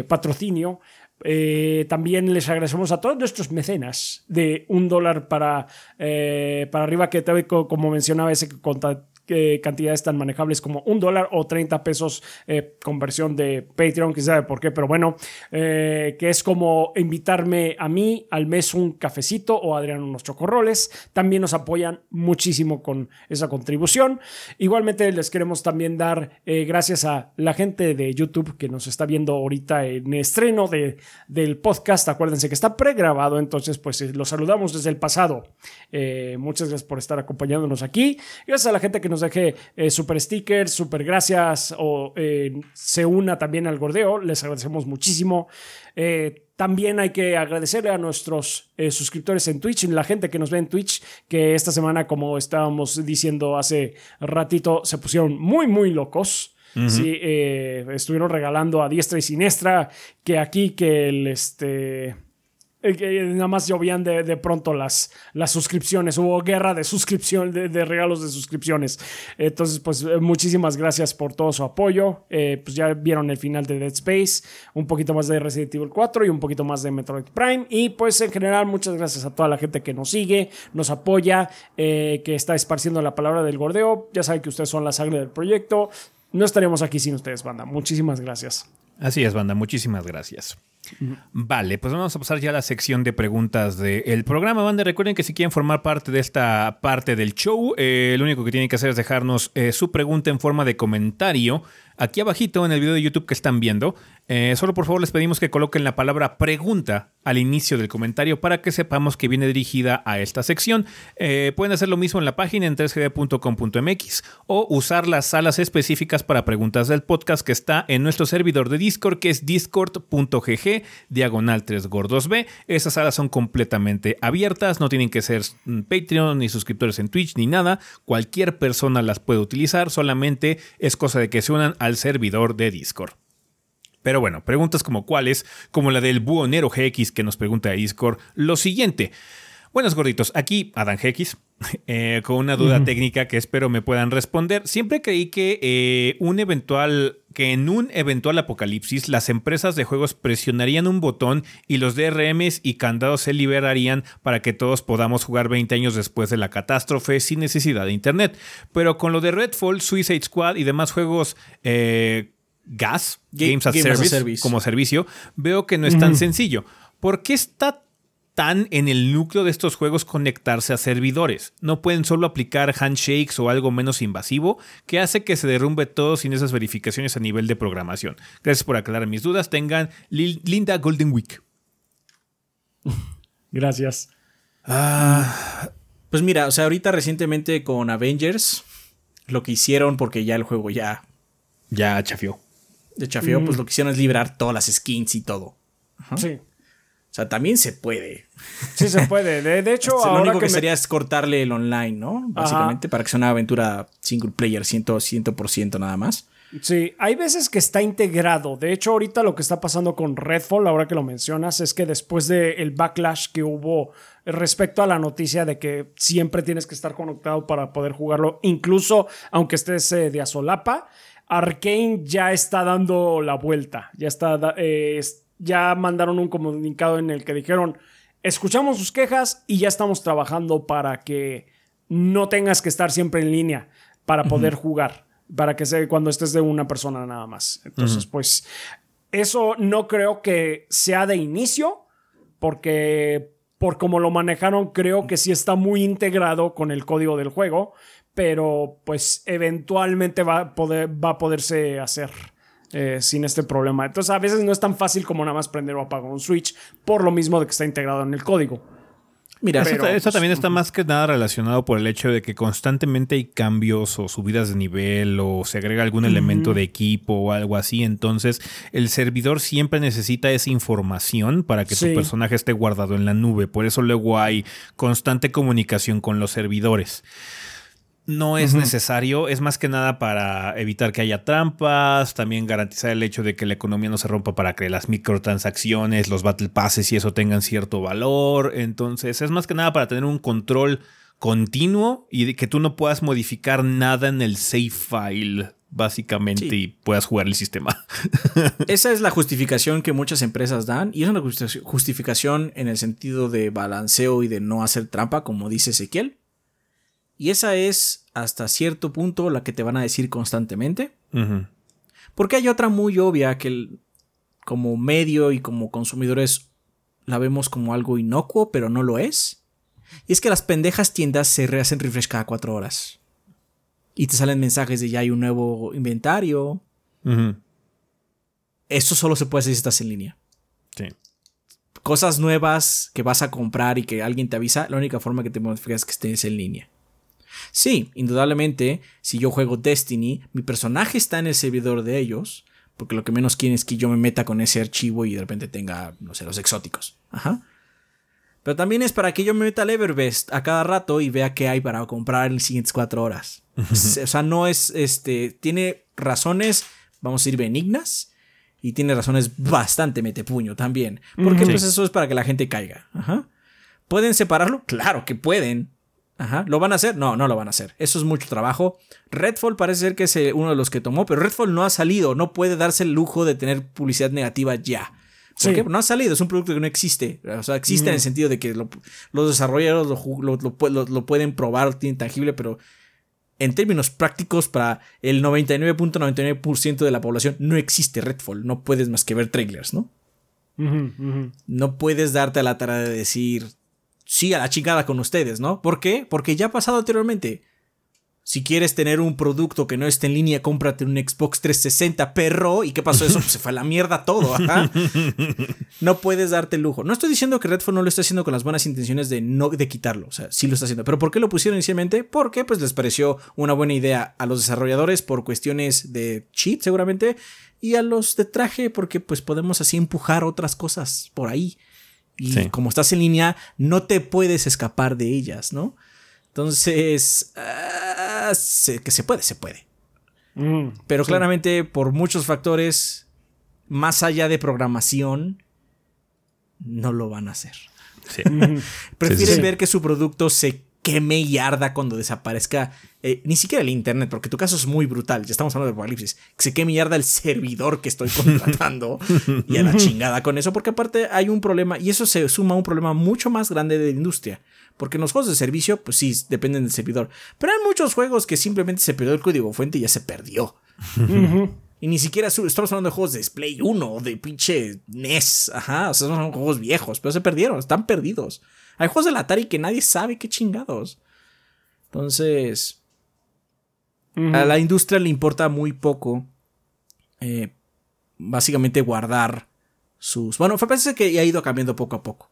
patrocinio. también les agradecemos a todos nuestros mecenas de un dólar para, para arriba, que como mencionaba ese cantidades tan manejables como un dólar o 30 pesos eh, conversión de Patreon, que sabe por qué, pero bueno, eh, que es como invitarme a mí al mes un cafecito o Adrián unos chocorroles. También nos apoyan muchísimo con esa contribución. Igualmente les queremos también dar eh, gracias a la gente de YouTube que nos está viendo ahorita en estreno de, del podcast. Acuérdense que está pregrabado, entonces pues los saludamos desde el pasado. muchas gracias por estar acompañándonos aquí. Gracias a la gente que nos deje eh, super stickers, super gracias o eh, se una también al gordeo. Les agradecemos muchísimo. Eh, también hay que agradecerle a nuestros suscriptores en Twitch, la gente que nos ve en Twitch, que esta semana, como estábamos diciendo hace ratito, se pusieron muy, muy locos. Sí, estuvieron regalando a diestra y siniestra que aquí que el este nada más llovían de, de, pronto las, las suscripciones. Hubo guerra de suscripción, de, regalos de suscripciones. Entonces, pues eh, muchísimas gracias por todo su apoyo. Eh, pues ya vieron el final de Dead Space, un poquito más de Resident Evil 4 y un poquito más de Metroid Prime. Y pues en general, muchas gracias a toda la gente que nos sigue, nos apoya, eh, que está esparciendo la palabra del gordeo. Ya saben que ustedes son la sangre del proyecto. No estaríamos aquí sin ustedes, banda. Muchísimas gracias. Así es, banda. Muchísimas gracias. Vale, pues vamos a pasar ya a la sección de preguntas del programa. Banda, recuerden que si quieren formar parte de esta parte del show, eh, lo único que tienen que hacer es dejarnos eh, su pregunta en forma de comentario Aquí abajito en el video de YouTube que están viendo, eh, solo por favor les pedimos que coloquen la palabra pregunta al inicio del comentario para que sepamos que viene dirigida a esta sección. Eh, pueden hacer lo mismo en la página en 3gd.com.mx o usar las salas específicas para preguntas del podcast que está en nuestro servidor de Discord que es discord.gg diagonal 3gordos Esas salas son completamente abiertas, no tienen que ser mm, Patreon ni suscriptores en Twitch ni nada. Cualquier persona las puede utilizar, solamente es cosa de que se unan al servidor de Discord. Pero bueno, preguntas como cuáles, como la del Buonero GX que nos pregunta a Discord, lo siguiente. Buenos gorditos, aquí Adán GX, eh, con una duda técnica que espero me puedan responder. Siempre creí que eh, un eventual que en un eventual apocalipsis las empresas de juegos presionarían un botón y los DRMs y candados se liberarían para que todos podamos jugar 20 años después de la catástrofe sin necesidad de internet. Pero con lo de Redfall, Suicide Squad y demás juegos eh, gas, Games, as, service, como servicio, veo que no es tan sencillo. ¿Por qué está tan en el núcleo de estos juegos conectarse a servidores. No pueden solo aplicar handshakes o algo menos invasivo que hace que se derrumbe todo sin esas verificaciones a nivel de programación. Gracias por aclarar mis dudas. Tengan linda Golden Week. Gracias. Ah, pues mira, o sea, ahorita recientemente con Avengers, lo que hicieron, porque ya el juego ya. Ya chafió. De chafió, pues lo que hicieron es liberar todas las skins y todo. Sí. O sea, también se puede. Sí, se puede. De, hecho, lo único que, sería es cortarle el online, ¿no? Básicamente, para que sea una aventura single player, 100%, 100 nada más. Sí, hay veces que está integrado. De hecho, ahorita lo que está pasando con Redfall, ahora que lo mencionas, es que después del backlash que hubo respecto a la noticia de que siempre tienes que estar conectado para poder jugarlo, incluso aunque estés eh, de azolapa, Arkane ya está dando la vuelta. Ya está. Eh, ya mandaron un comunicado en el que dijeron, escuchamos sus quejas y ya estamos trabajando para que no tengas que estar siempre en línea para poder jugar, para que sea cuando estés de una persona nada más. Entonces, pues eso no creo que sea de inicio, porque por como lo manejaron, creo que sí está muy integrado con el código del juego, pero pues eventualmente va a, poder, va a poderse hacer. Eh, sin este problema. Entonces a veces no es tan fácil como nada más prender o apagar un switch por lo mismo de que está integrado en el código. Mira, eso, pues, también está más que nada relacionado por el hecho de que constantemente hay cambios o subidas de nivel o se agrega algún elemento de equipo o algo así. Entonces, el servidor siempre necesita esa información para que tu personaje esté guardado en la nube. Por eso luego hay constante comunicación con los servidores no es necesario, es más que nada para evitar que haya trampas, también garantizar el hecho de que la economía no se rompa para que las microtransacciones, los battle passes y eso tengan cierto valor, entonces es más que nada para tener un control continuo y que tú no puedas modificar nada en el save file básicamente y puedas jugar el sistema. Esa es la justificación que muchas empresas dan y es una justificación en el sentido de balanceo y de no hacer trampa, como dice Ezequiel. Y esa es hasta cierto punto la que te van a decir constantemente. Porque hay otra muy obvia que como medio y como consumidores la vemos como algo inocuo, pero no lo es. Y es que las pendejas tiendas se rehacen refresh cada cuatro horas. Y te salen mensajes de ya hay un nuevo inventario. Eso solo se puede hacer si estás en línea. Sí. Cosas nuevas que vas a comprar y que alguien te avisa, la única forma que te modificas es que estés en línea. Sí, indudablemente, si yo juego Destiny, mi personaje está en el servidor de ellos, porque lo que menos quieren es que yo me meta con ese archivo y de repente tenga, no sé, los exóticos. Ajá. Pero también es para que yo me meta al Everbest a cada rato y vea qué hay para comprar en las siguientes cuatro horas. o sea, no es, este, tiene razones, vamos a decir, benignas. Y tiene razones bastante metepuño también. Porque pues eso es para que la gente caiga. Ajá. ¿Pueden separarlo? Claro que pueden. Ajá. ¿Lo van a hacer? No, no lo van a hacer. Eso es mucho trabajo. Redfall parece ser que es eh, uno de los que tomó, pero Redfall no ha salido. No puede darse el lujo de tener publicidad negativa ya. ¿Por qué? No ha salido, es un producto que no existe. O sea, existe en el mm. sentido de que los desarrolladores lo, pueden probar, tiene tangible, pero en términos prácticos, para el 99.99% de la población no existe Redfall. No puedes más que ver trailers, ¿no? No puedes darte a la tarea de decir, sí a la chingada con ustedes, ¿no? ¿Por qué? Porque ya ha pasado anteriormente. Si quieres tener un producto que no esté en línea, cómprate un Xbox 360, perro. ¿Y qué pasó eso? Pues se fue a la mierda todo. Ajá. No puedes darte el lujo. No estoy diciendo que Redfall no lo esté haciendo con las buenas intenciones de no de quitarlo. O sea, sí lo está haciendo. ¿Pero por qué lo pusieron inicialmente? Porque pues les pareció una buena idea a los desarrolladores por cuestiones de cheat, seguramente. Y a los de traje, porque pues podemos así empujar otras cosas por ahí. Y como estás en línea, no te puedes escapar de ellas, ¿no? Entonces, ah, que se puede, se puede. Mm, Pero claramente, por muchos factores, más allá de programación, no lo van a hacer. Prefieren ver que su producto se queme y arda cuando desaparezca eh, ni siquiera el internet, porque tu caso es muy brutal. Ya estamos hablando de apocalipsis. Que se queme y arda el servidor que estoy contratando y a la chingada con eso, porque aparte hay un problema y eso se suma a un problema mucho más grande de la industria. Porque en los juegos de servicio, pues sí, dependen del servidor. Pero hay muchos juegos que simplemente se perdió el código fuente y ya se perdió. Y ni siquiera estamos hablando de juegos de Display 1 o de pinche NES. Ajá, o sea, son juegos viejos, pero se perdieron, están perdidos. Hay juegos del Atari que nadie sabe qué chingados. Entonces, a la industria le importa muy poco, eh, básicamente guardar sus... Bueno, parece que ha ido cambiando poco a poco.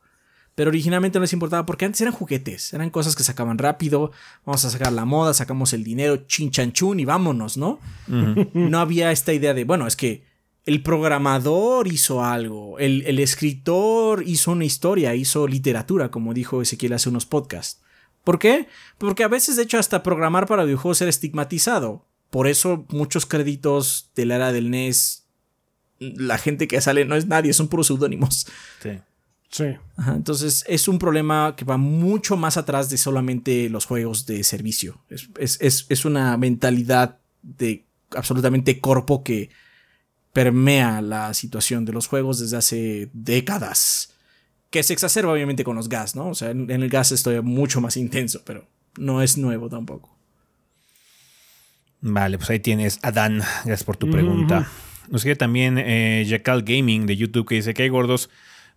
Pero originalmente no les importaba porque antes eran juguetes, eran cosas que sacaban rápido, vamos a sacar la moda, sacamos el dinero, chin chan chun y vámonos, ¿no? No había esta idea de, bueno, es que el programador hizo algo, el, el, escritor hizo una historia, hizo literatura, como dijo Ezequiel hace unos podcasts. ¿Por qué? Porque a veces, de hecho, hasta programar para videojuegos era estigmatizado. Por eso muchos créditos de la era del NES, la gente que sale no es nadie, son puros seudónimos. Sí. Sí. entonces es un problema que va mucho más atrás de solamente los juegos de servicio. Es, una mentalidad de absolutamente corpo que permea la situación de los juegos desde hace décadas. Que se exacerba obviamente con los gas, ¿no? O sea, en, el gas estoy mucho más intenso, pero no es nuevo tampoco. Vale, pues ahí tienes, Adán. Gracias por tu pregunta. Nos sigue también eh, Jackal Gaming de YouTube que dice que hay gordos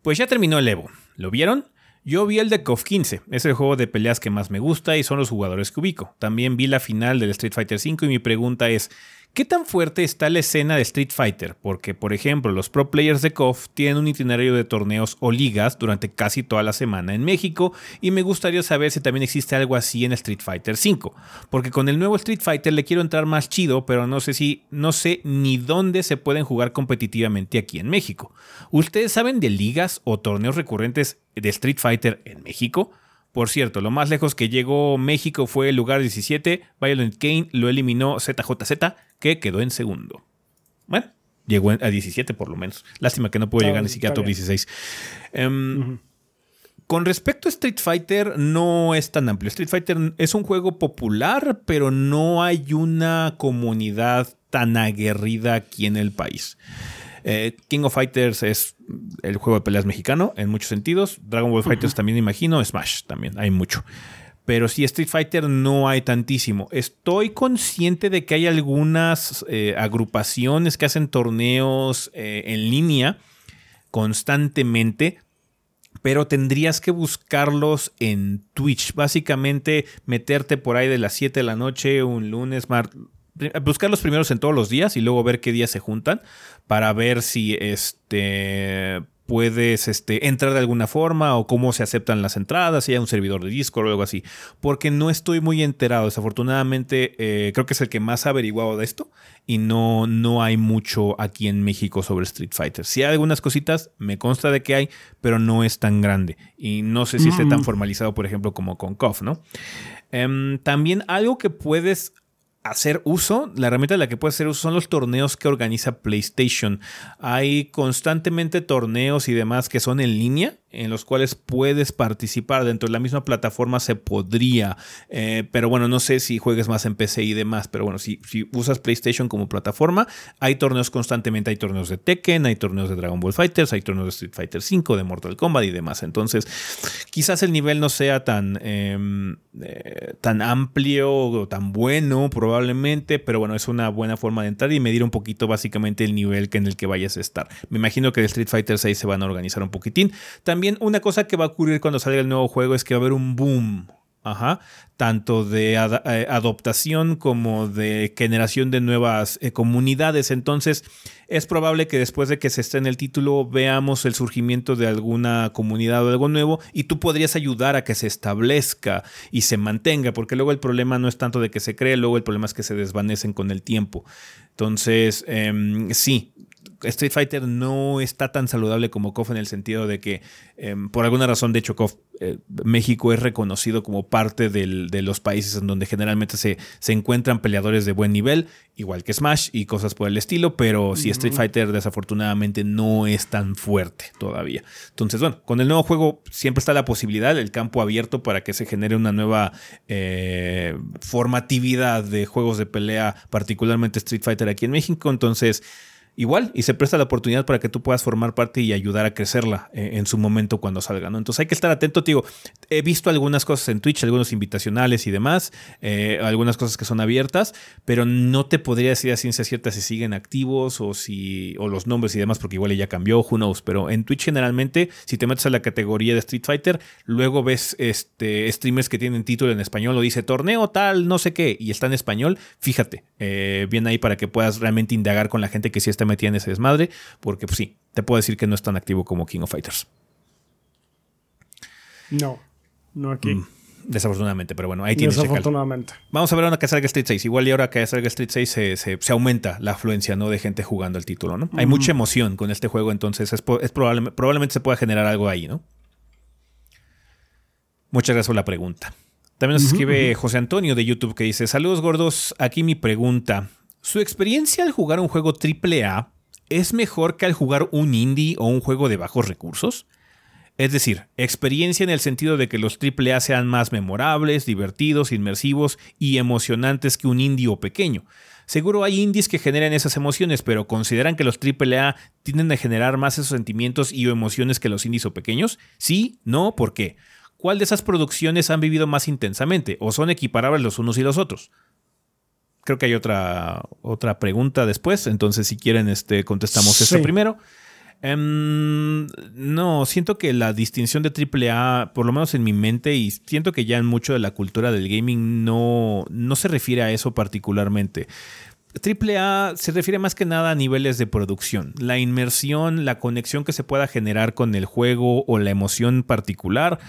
pues ya terminó el Evo. ¿Lo vieron? Yo vi el de KOF 15, es el juego de peleas que más me gusta y son los jugadores que ubico. También vi la final del Street Fighter V y mi pregunta es, ¿Qué tan fuerte está la escena de Street Fighter? Porque, por ejemplo, los pro players de KOF tienen un itinerario de torneos o ligas durante casi toda la semana en México y me gustaría saber si también existe algo así en Street Fighter 5. Porque con el nuevo Street Fighter le quiero entrar más chido, pero no sé si, no sé ni dónde se pueden jugar competitivamente aquí en México. ¿Ustedes saben de ligas o torneos recurrentes de Street Fighter en México? Por cierto, lo más lejos que llegó México fue el lugar 17. Violent Kane lo eliminó ZJZ, que quedó en segundo. Bueno, llegó a 17 por lo menos. Lástima que no pudo llegar ni siquiera a top 16. Em, con respecto a Street Fighter, no es tan amplio. Street Fighter es un juego popular, pero no hay una comunidad tan aguerrida aquí en el país. Eh, King of Fighters es el juego de peleas mexicano en muchos sentidos. Dragon Ball Fighters también imagino. Smash también, hay mucho. Pero sí, Street Fighter no hay tantísimo. Estoy consciente de que hay algunas eh, agrupaciones que hacen torneos eh, en línea constantemente, pero tendrías que buscarlos en Twitch. Básicamente meterte por ahí de las 7 de la noche, un lunes, martes buscar los primeros en todos los días y luego ver qué días se juntan para ver si este puedes este, entrar de alguna forma o cómo se aceptan las entradas, si hay un servidor de Discord o algo así. Porque no estoy muy enterado. Desafortunadamente, eh, creo que es el que más ha averiguado de esto y no, no hay mucho aquí en México sobre Street Fighter. Si hay algunas cositas, me consta de que hay, pero no es tan grande. Y no sé si esté tan mm. formalizado, por ejemplo, como con KOF, ¿no? Em, también algo que puedes hacer uso, la herramienta de la que puede hacer uso son los torneos que organiza PlayStation. Hay constantemente torneos y demás que son en línea en los cuales puedes participar dentro de la misma plataforma se podría, eh, pero bueno, no sé si juegues más en PC y demás, pero bueno, si, usas PlayStation como plataforma, hay torneos constantemente, hay torneos de Tekken, hay torneos de Dragon Ball Fighters, hay torneos de Street Fighter V, de Mortal Kombat y demás, entonces quizás el nivel no sea tan, em, eh, tan amplio o tan bueno probablemente, pero bueno, es una buena forma de entrar y medir un poquito básicamente el nivel que en el que vayas a estar. Me imagino que de Street Fighter 6 se van a organizar un poquitín. También una cosa que va a ocurrir cuando salga el nuevo juego es que va a haber un boom. Ajá, tanto de eh, adoptación como de generación de nuevas eh, comunidades. Entonces, es probable que después de que se esté en el título veamos el surgimiento de alguna comunidad o algo nuevo y tú podrías ayudar a que se establezca y se mantenga, porque luego el problema no es tanto de que se cree, luego el problema es que se desvanecen con el tiempo. Entonces, em, sí, Street Fighter no está tan saludable como KOF en el sentido de que, em, por alguna razón, de hecho, KOF, eh, México es reconocido como parte de los países en donde generalmente se, se, encuentran peleadores de buen nivel, igual que Smash y cosas por el estilo, pero si Street Fighter desafortunadamente no es tan fuerte todavía. Entonces, bueno, con el nuevo juego siempre está la posibilidad, el campo abierto para que se genere una nueva eh, formatividad de juegos de pelea, particularmente Street Fighter aquí en México. Entonces, igual y se presta la oportunidad para que tú puedas formar parte y ayudar a crecerla eh, en su momento cuando salga, ¿no? Entonces hay que estar atento, digo, he visto algunas cosas en Twitch, algunos invitacionales y demás, eh, algunas cosas que son abiertas, pero no te podría decir a ciencia cierta si siguen activos o si o los nombres y demás, porque igual ya cambió, who knows, pero en Twitch generalmente, si te metes a la categoría de Street Fighter, luego ves este, streamers que tienen título en español o dice torneo tal, no sé qué, y está en español, fíjate, eh, bien ahí para que puedas realmente indagar con la gente que sí está metida en ese desmadre, porque pues sí, te puedo decir que no es tan activo como King of Fighters. No, no aquí. Mm, desafortunadamente, pero bueno, ahí tienes Desafortunadamente. Vamos a ver ahora que salga Street 6. Igual y ahora que salga Street 6 se, se, aumenta la afluencia ¿no? de gente jugando el título, ¿no? Hay mucha emoción con este juego, entonces es, es probable, probablemente se pueda generar algo ahí, ¿no? Muchas gracias por la pregunta. También nos escribe José Antonio de YouTube que dice: Saludos gordos, aquí mi pregunta. ¿Su experiencia al jugar un juego AAA es mejor que al jugar un indie o un juego de bajos recursos? Es decir, experiencia en el sentido de que los AAA sean más memorables, divertidos, inmersivos y emocionantes que un indie o pequeño. Seguro hay indies que generan esas emociones, pero ¿consideran que los AAA tienden a generar más esos sentimientos y emociones que los indies o pequeños? Sí, no, ¿por qué? ¿Cuál de esas producciones han vivido más intensamente o son equiparables los unos y los otros? Creo que hay otra, otra pregunta después, entonces si quieren este, contestamos esto primero. Em, no, siento que la distinción de AAA, por lo menos en mi mente, y siento que ya en mucho de la cultura del gaming no, no se refiere a eso particularmente. AAA se refiere más que nada a niveles de producción, la inmersión, la conexión que se pueda generar con el juego o la emoción particular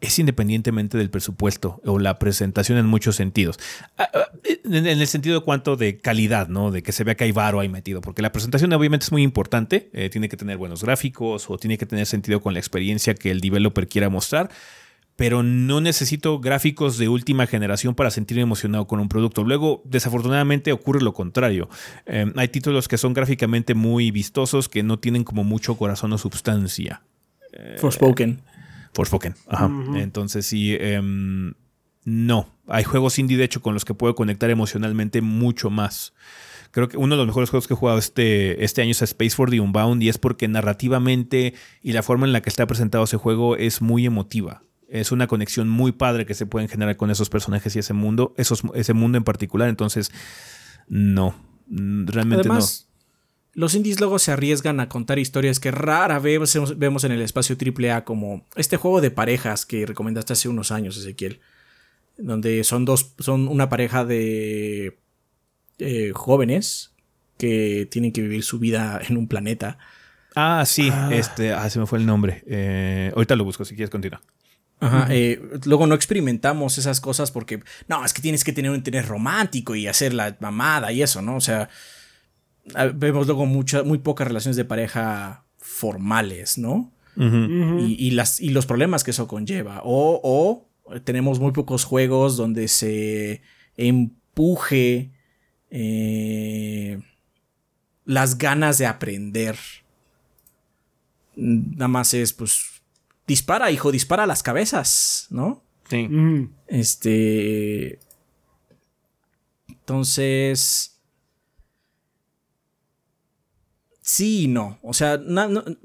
es independientemente del presupuesto o la presentación en muchos sentidos. Ah, ah, en el sentido de cuanto de calidad, ¿no? De que se vea que hay varo ahí metido. Porque la presentación obviamente es muy importante. Eh, tiene que tener buenos gráficos o tiene que tener sentido con la experiencia que el developer quiera mostrar. Pero no necesito gráficos de última generación para sentirme emocionado con un producto. Luego, desafortunadamente, ocurre lo contrario. Eh, hay títulos que son gráficamente muy vistosos que no tienen como mucho corazón o substancia. Forspoken. Forspoken. Ajá. Entonces sí, em, no. Hay juegos indie, de hecho, con los que puedo conectar emocionalmente mucho más. Creo que uno de los mejores juegos que he jugado este, este año es Space for the Unbound y es porque narrativamente y la forma en la que está presentado ese juego es muy emotiva. Es una conexión muy padre que se pueden generar con esos personajes y ese mundo, esos, ese mundo en particular. Entonces, no, realmente no los indies luego se arriesgan a contar historias que rara vez vemos en el espacio AAA, como este juego de parejas que recomendaste hace unos años, Ezequiel. Donde son dos, son una pareja de eh, jóvenes que tienen que vivir su vida en un planeta. Ah, sí, ah. este, ah, se me fue el nombre. Eh, ahorita lo busco si quieres continuar. Ajá, eh, luego no experimentamos esas cosas porque, no, es que tienes que tener un interés romántico y hacer la mamada y eso, ¿no? O sea, vemos luego muchas, muy pocas relaciones de pareja formales, ¿no? y, las, y los problemas que eso conlleva. O, tenemos muy pocos juegos donde se empuje eh, las ganas de aprender. Nada más es, pues, dispara, hijo, dispara las cabezas, ¿no? Sí. Este. Entonces. Sí y no. O sea,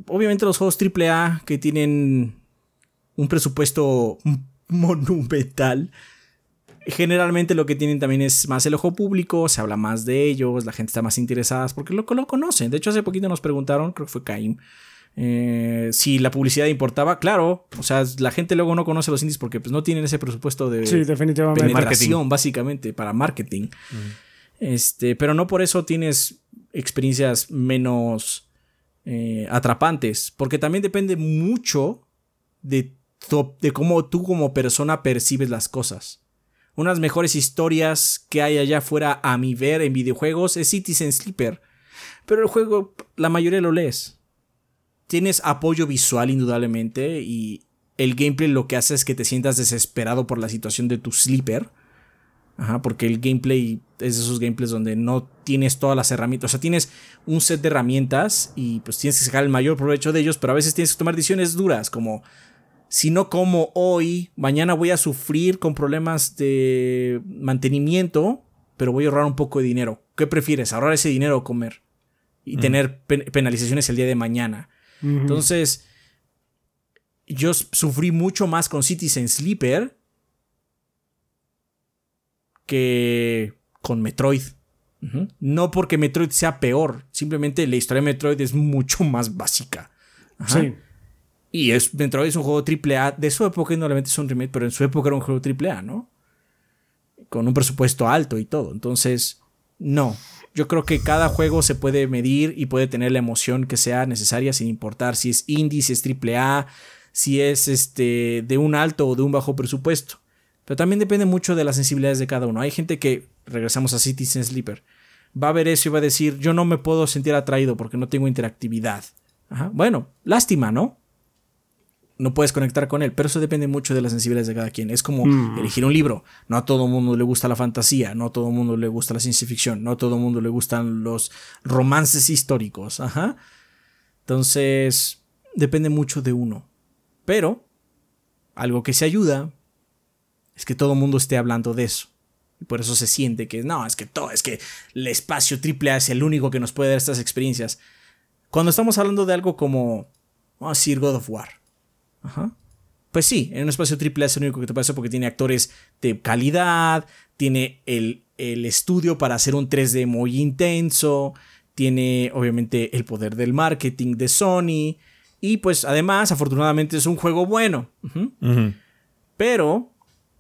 obviamente los juegos AAA que tienen un presupuesto monumental, generalmente lo que tienen también es más el ojo público, se habla más de ellos, la gente está más interesada porque lo, lo conocen. De hecho, hace poquito nos preguntaron, creo que fue Caim, eh, si la publicidad importaba, claro, o sea, la gente luego no conoce los indies porque pues, no tienen ese presupuesto de sí, definitivamente. penetración, básicamente, para marketing. Este, pero no por eso tienes experiencias menos eh, atrapantes, porque también depende mucho de, cómo tú como persona percibes las cosas. Unas mejores historias que hay allá afuera a mi ver en videojuegos es Citizen Sleeper. Pero el juego, la mayoría lo lees. Tienes apoyo visual indudablemente y el gameplay lo que hace es que te sientas desesperado por la situación de tu sleeper. Ajá, porque el gameplay es de esos gameplays donde no tienes todas las herramientas. O sea, tienes un set de herramientas y pues tienes que sacar el mayor provecho de ellos, pero a veces tienes que tomar decisiones duras, como si no como hoy, mañana voy a sufrir con problemas de mantenimiento, pero voy a ahorrar un poco de dinero. ¿Qué prefieres? ¿Ahorrar ese dinero o comer? Y tener penalizaciones el día de mañana. Entonces, yo sufrí mucho más con Citizen Sleeper que con Metroid. No porque Metroid sea peor, simplemente la historia de Metroid es mucho más básica. Sí. Y es, Metroid es un juego AAA de su época, y normalmente es un remake, pero en su época era un juego AAA, ¿no? Con un presupuesto alto y todo. Entonces, no. Yo creo que cada juego se puede medir y puede tener la emoción que sea necesaria sin importar si es indie, si es AAA, si es este, de un alto o de un bajo presupuesto. Pero también depende mucho de las sensibilidades de cada uno. Hay gente que, regresamos a Citizen Sleeper, va a ver eso y va a decir, yo no me puedo sentir atraído porque no tengo interactividad. Bueno, lástima, ¿no? No puedes conectar con él, pero eso depende mucho de las sensibilidades de cada quien. Es como mm. elegir un libro. No a todo mundo le gusta la fantasía, no a todo mundo le gusta la ciencia ficción, no a todo mundo le gustan los romances históricos. Ajá. Entonces, depende mucho de uno. Pero, algo que se ayuda es que todo el mundo esté hablando de eso. Y por eso se siente que no, es que todo, es que el espacio AAA es el único que nos puede dar estas experiencias. Cuando estamos hablando de algo como, vamos a decir, God of War. Pues sí, en un espacio AAA es el único que te pasa porque tiene actores de calidad, tiene el, el estudio para hacer un 3D muy intenso, tiene obviamente el poder del marketing de Sony. Y pues además, afortunadamente es un juego bueno. Pero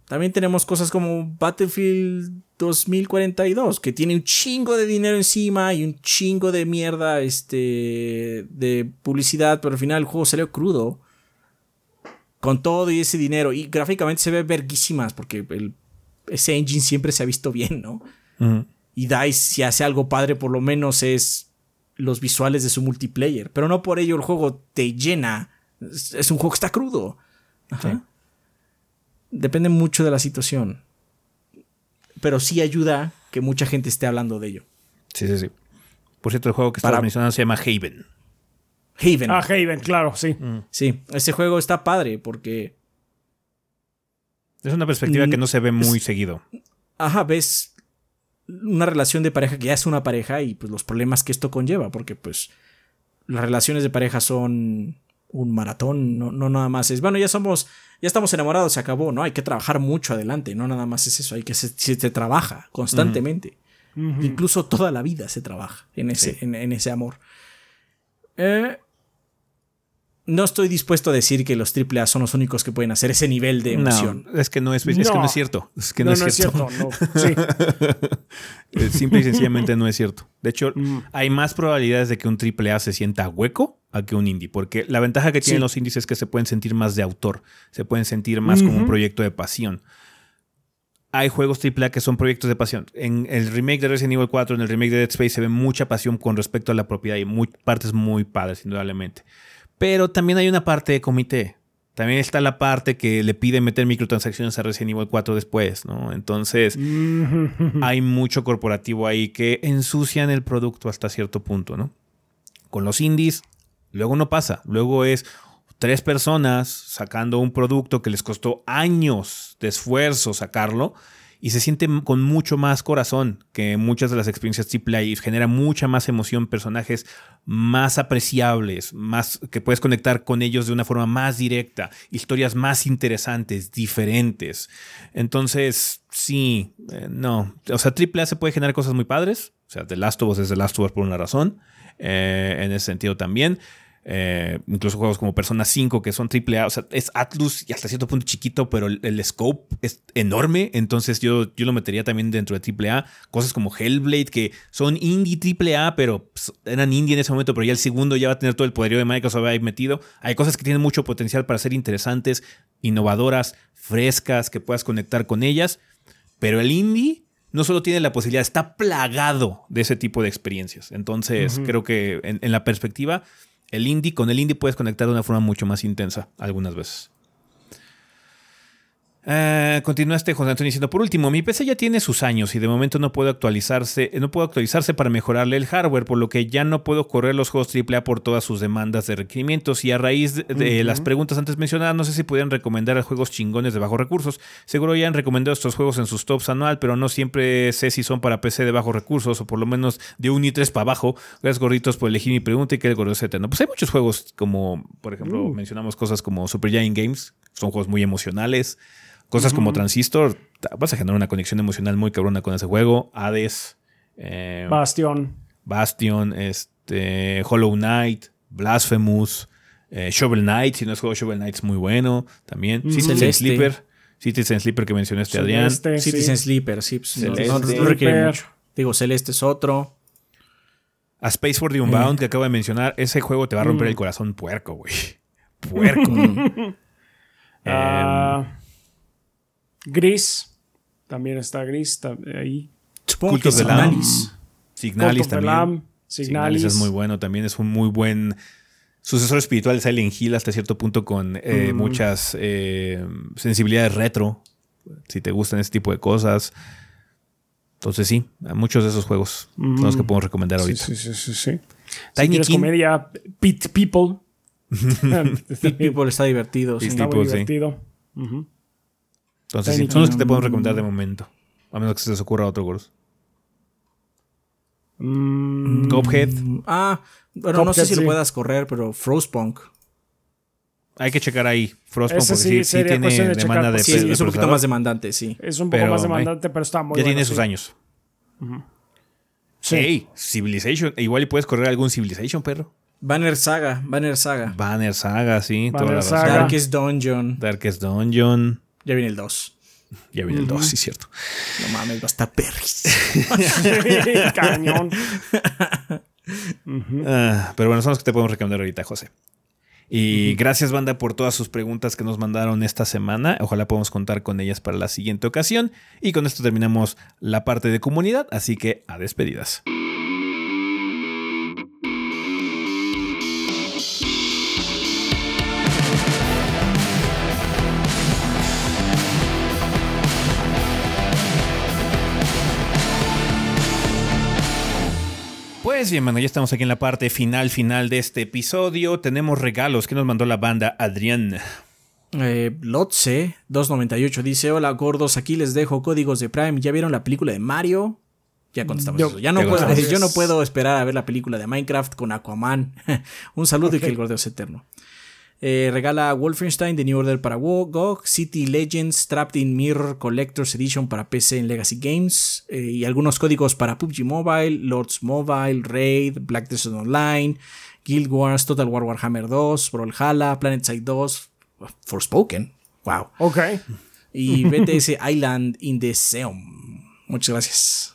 también tenemos cosas como Battlefield 2042, que tiene un chingo de dinero encima y un chingo de mierda este, de publicidad, pero al final el juego salió crudo. Con todo y ese dinero. Y gráficamente se ve verguísimas, porque el, ese engine siempre se ha visto bien, ¿no? Y DICE, si hace algo padre, por lo menos es los visuales de su multiplayer. Pero no por ello el juego te llena. Es, un juego que está crudo. Ajá depende mucho de la situación. Pero sí ayuda que mucha gente esté hablando de ello. Sí, sí, sí. Por cierto, el juego que estaba mencionando se llama Haven. Haven. Ah, Haven, claro, sí. Mm. Sí, ese juego está padre porque. Es una perspectiva que no se ve muy seguido. Ajá, ves una relación de pareja que ya es una pareja y pues los problemas que esto conlleva, porque pues las relaciones de pareja son un maratón, no, no nada más es, bueno, ya somos ya estamos enamorados, se acabó, ¿no? Hay que trabajar mucho adelante, no nada más es eso, hay que se, se, trabaja constantemente. Incluso toda la vida se trabaja en ese, en, ese amor. Eh, no estoy dispuesto a decir que los AAA son los únicos que pueden hacer ese nivel de emoción. es que no es, es, que no es cierto. Es que no, es cierto. Simple y sencillamente no es cierto. De hecho, mm. hay más probabilidades de que un AAA se sienta hueco a que un indie. Porque la ventaja que tienen los indies es que se pueden sentir más de autor. Se pueden sentir más como un proyecto de pasión. Hay juegos AAA que son proyectos de pasión. En el remake de Resident Evil 4, en el remake de Dead Space, se ve mucha pasión con respecto a la propiedad y muy, partes muy padres, indudablemente. Pero también hay una parte de comité. También está la parte que le pide meter microtransacciones a Resident Evil 4 después, ¿no? Entonces, hay mucho corporativo ahí que ensucian el producto hasta cierto punto, ¿no? Con los indies, luego no pasa. Luego es tres personas sacando un producto que les costó años de esfuerzo sacarlo y se siente con mucho más corazón que muchas de las experiencias AAA y genera mucha más emoción, personajes más apreciables, más que puedes conectar con ellos de una forma más directa, historias más interesantes, diferentes. Entonces, sí, eh, no, o sea, AAA se puede generar cosas muy padres, o sea, The Last of Us es The Last of Us por una razón, eh, en ese sentido también. Eh, incluso juegos como Persona 5 que son AAA, o sea, es Atlus y hasta cierto punto chiquito, pero el, scope es enorme, entonces yo, yo lo metería también dentro de AAA. Cosas como Hellblade que son indie AAA, pero pues, eran indie en ese momento, pero ya el segundo ya va a tener todo el poderío de Microsoft ahí metido. Hay cosas que tienen mucho potencial para ser interesantes, innovadoras, frescas, que puedas conectar con ellas, pero el indie no solo tiene la posibilidad, está plagado de ese tipo de experiencias. Entonces, creo que en, en la perspectiva, el indie, con el indie puedes conectar de una forma mucho más intensa algunas veces. Eh, continúa este José Antonio diciendo, por último, mi PC ya tiene sus años y de momento no puedo actualizarse, no puedo actualizarse para mejorarle el hardware, por lo que ya no puedo correr los juegos AAA por todas sus demandas de requerimientos. Y a raíz de, de las preguntas antes mencionadas, no sé si pudieran recomendar juegos chingones de bajos recursos. Seguro ya han recomendado estos juegos en sus tops anual, pero no siempre sé si son para PC de bajos recursos o por lo menos de un y 3 para abajo. Gracias, gorditos, por elegir mi pregunta y que el gordo eterno. Pues hay muchos juegos como, por ejemplo, mencionamos cosas como Super Giant Games, son juegos muy emocionales. Cosas como Transistor, vas a generar una conexión emocional muy cabrona con ese juego. Hades, eh, Bastion. Bastion, este, Hollow Knight, Blasphemous, eh, Shovel Knight. Si no es juego Shovel Knight, es muy bueno también. Citizen Celeste. Sleeper. Citizen Sleeper que mencionaste, Adrián. Celeste, sí. Citizen Sleeper, sí. pues, Celeste. no, no requiere Sleeper. mucho. Digo, Celeste es otro. A Space for the Unbound que acabo de mencionar. Ese juego te va a romper el corazón puerco, güey. Puerco. Ah, Gris. También está Gris ta- ahí. Supongo que Cultos de. Signalis. Signalis también. Lamb, Signalis Signalis. es muy bueno también, es un muy buen sucesor espiritual de Silent Hill hasta cierto punto con eh, Mm. muchas eh, sensibilidades retro, si te gustan ese tipo de cosas. Entonces sí, a muchos de esos juegos son los que podemos recomendar Sí, ahorita. sí, sí, sí, sí. Si Tiny King. comedia, Pit People. Pit People está divertido. sí. Pit Está muy People, sí. divertido. Ujú. Entonces Tiny sí, son los que te podemos recomendar de momento. A menos que se les ocurra otro, Gordos. Mm, Cuphead. Ah, bueno, no sé si lo sí. puedas correr, pero Frostpunk. Hay que checar ahí. Frostpunk Ese porque sí sí, sí tiene de demanda checar, de Sí, es un poquito más demandante, sí. Es un poco Pero, más demandante, pero está muy Ya bueno, tiene sí. sus años. Sí. Hey, Civilization. E Igual y puedes correr algún Civilization, perro. Banner Saga, Banner Saga. Banner Saga, sí. toda Banner la razón. Saga. Darkest Dungeon. Darkest Dungeon. Ya viene el 2. Ya viene el 2, sí, cierto. No mames, va a estar perris. Cañón. Ah, pero bueno, son los que te podemos recomendar ahorita, José. Y gracias, banda, por todas sus preguntas que nos mandaron esta semana. Ojalá podamos contar con ellas para la siguiente ocasión. Y con esto terminamos la parte de comunidad, así que a despedidas. Pues bien, bueno, ya estamos aquí en la parte final, final de este episodio. Tenemos regalos que nos mandó la banda Adrián. Eh, Lotse 298 dice: Hola gordos, aquí les dejo códigos de Prime. ¿Ya vieron la película de Mario? Ya contestamos Yo- eso. Ya no puedo, yo no puedo esperar a ver la película de Minecraft con Aquaman. Un saludo y que el gordeo sea eterno. Eh, regala Wolfenstein The New Order para GOG, City Legends Trapped in Mirror Collector's Edition para PC en Legacy Games eh, y algunos códigos para PUBG Mobile, Lords Mobile, Raid, Black Desert Online, Guild Wars, Total War Warhammer 2, Brawlhalla, PlanetSide 2, Forspoken, wow, Ok. y BTS Island in the Seum. Muchas gracias.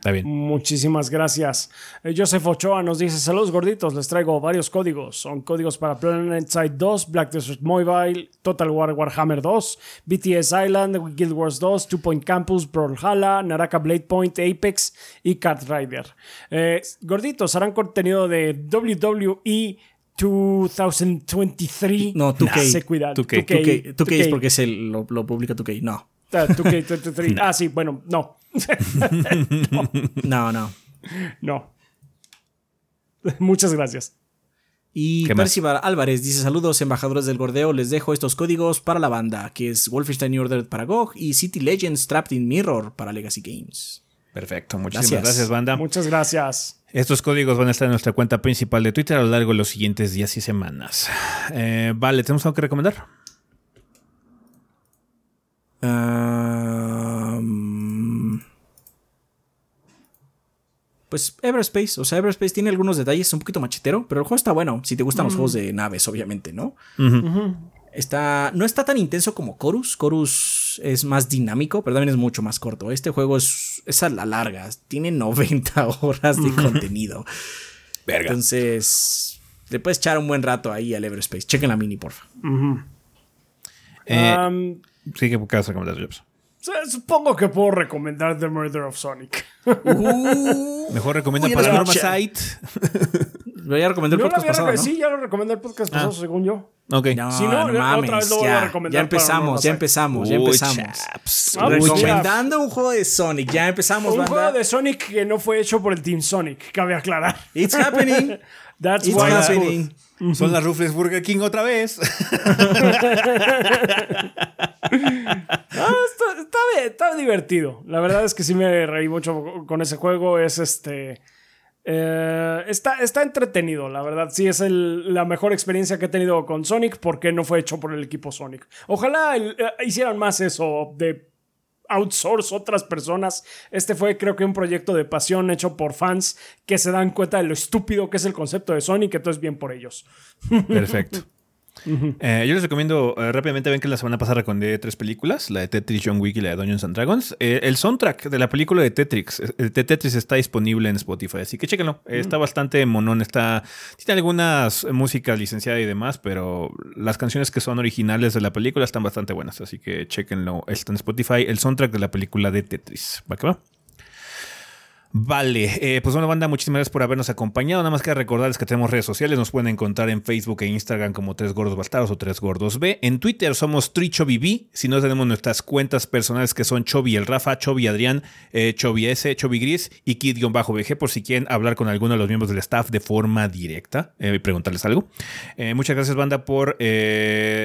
Está bien. Muchísimas gracias. Eh, Joseph Ochoa nos dice: Saludos gorditos, les traigo varios códigos. Son códigos para PlanetSide 2, Black Desert Mobile, Total War Warhammer 2, BTS Island, Guild Wars 2, Two Point Campus, Brawlhalla, Naraka Blade Point, Apex y Kart Rider. Eh, gorditos, harán contenido de E WWE 2023. No, 2K. Se cuidan. 2K. 2K, 2K es porque se lo, lo publica 2K. No, 2K23. Ah, sí, bueno, no. no, no. No. Muchas gracias. Y. Percival Álvarez dice: Saludos, embajadores del Gordeo. Les dejo estos códigos para la banda, que es Wolfenstein New Order para GOG y City Legends Trapped in Mirror para Legacy Games. Perfecto. Muchísimas Gracias. gracias, banda. Muchas gracias. Estos códigos van a estar en nuestra cuenta principal de Twitter a lo largo de los siguientes días y semanas. Eh, vale, ¿tenemos algo que recomendar? Um, pues Everspace, o sea, Everspace tiene algunos detalles, un poquito machetero, pero el juego está bueno, si te gustan los juegos de naves, obviamente, ¿no? Está, no está tan intenso como Chorus, Chorus es más dinámico, pero también es mucho más corto. Este juego es, es a la larga, tiene 90 horas de contenido. Verga. Entonces, le puedes echar un buen rato ahí al Everspace. Chequen la mini, porfa. Eh, sí, ¿qué vas a recomendar, Jobs? Supongo que puedo recomendar The Murder of Sonic. Uh, Mejor recomienda Uy, para eres Norma mucha- Site. lo ya recomendé el Yo lo podcast había pasado, ¿no? Sí, ya lo recomendé el podcast pasado, según yo. Ok. No, Si no, no, ya otra mames, vez lo voy a ya, recomendar ya empezamos, ya empezamos, ya empezamos. chaps. Ah, pues, Recomendando un juego de Sonic, ya empezamos, Un banda. juego de Sonic que no fue hecho por el Team Sonic, cabe aclarar. It's happening. That's It's why happening. Son las Rufles Burger King otra vez. Ah, está, está bien, está divertido. La verdad es que sí me reí mucho con ese juego. Es este. Eh, está, está entretenido, la verdad. Sí, es la mejor experiencia que he tenido con Sonic porque no fue hecho por el equipo Sonic. Ojalá eh, hicieran más eso de outsource otras personas. Este fue creo que un proyecto de pasión hecho por fans que se dan cuenta de lo estúpido que es el concepto de Sonic, entonces bien por ellos. Perfecto. Eh, yo les recomiendo eh, rápidamente, ven que la semana pasada recomendé tres películas, la de Tetris, John Wick y la de Dungeons and Dragons. Eh, el soundtrack de la película de Tetris, de Tetris está disponible en Spotify, así que chéquenlo. Eh, Está bastante monón, está tiene algunas músicas licenciadas y demás, pero las canciones que son originales de la película están bastante buenas, así que chéquenlo. Está en Spotify, el soundtrack de la película de Tetris. ¿Va que va? Vale, eh, pues bueno, banda, muchísimas gracias por habernos acompañado. Nada más que recordarles que tenemos redes sociales, nos pueden encontrar en Facebook e Instagram como Tres Gordos Bastardos o Tres Gordos B. En Twitter somos TriChoviB, si no tenemos nuestras cuentas personales que son Chovi el Rafa, Chovi Adrián, eh, S, Chovi Gris y Kid-BG por si quieren hablar con alguno de los miembros del staff de forma directa eh, y preguntarles algo. Eh, muchas gracias, banda, por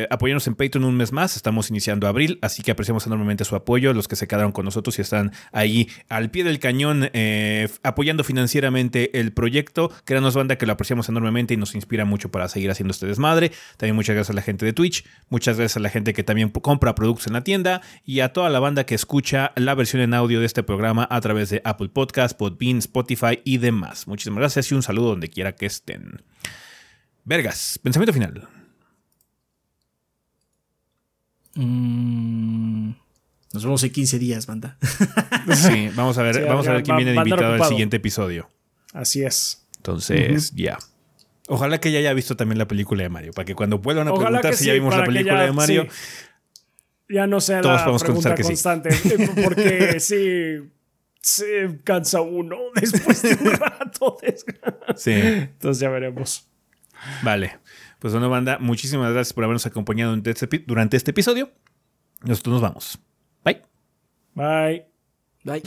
apoyarnos en Patreon un mes más. Estamos iniciando abril, así que apreciamos enormemente su apoyo, los que se quedaron con nosotros y están ahí al pie del cañón eh, apoyando financieramente el proyecto. Créanos, banda, que lo apreciamos enormemente y nos inspira mucho para seguir haciendo este desmadre. También muchas gracias a la gente de Twitch, muchas gracias a la gente que también compra productos en la tienda y a toda la banda que escucha la versión en audio de este programa a través de Apple Podcast, Podbean, Spotify y demás. Muchísimas gracias y un saludo donde quiera que estén. Vergas, pensamiento final. Mm, nos vemos en 15 días, banda. Sí, vamos a ver, Sí, vamos a ver va- quién viene de invitado al siguiente episodio. Así es. Entonces, ya. Ojalá que ya haya visto también la película de Mario, para que cuando vuelvan a Ojalá preguntar si sí, ya vimos la película ya- de Mario, sí. Ya no sea Todos la podemos pregunta que constante. eh, Porque sí, se cansa uno después de un rato. sí. Entonces ya veremos. Vale. Pues bueno, banda, muchísimas gracias por habernos acompañado durante este, durante este episodio. Nosotros nos vamos. Bye. Bye.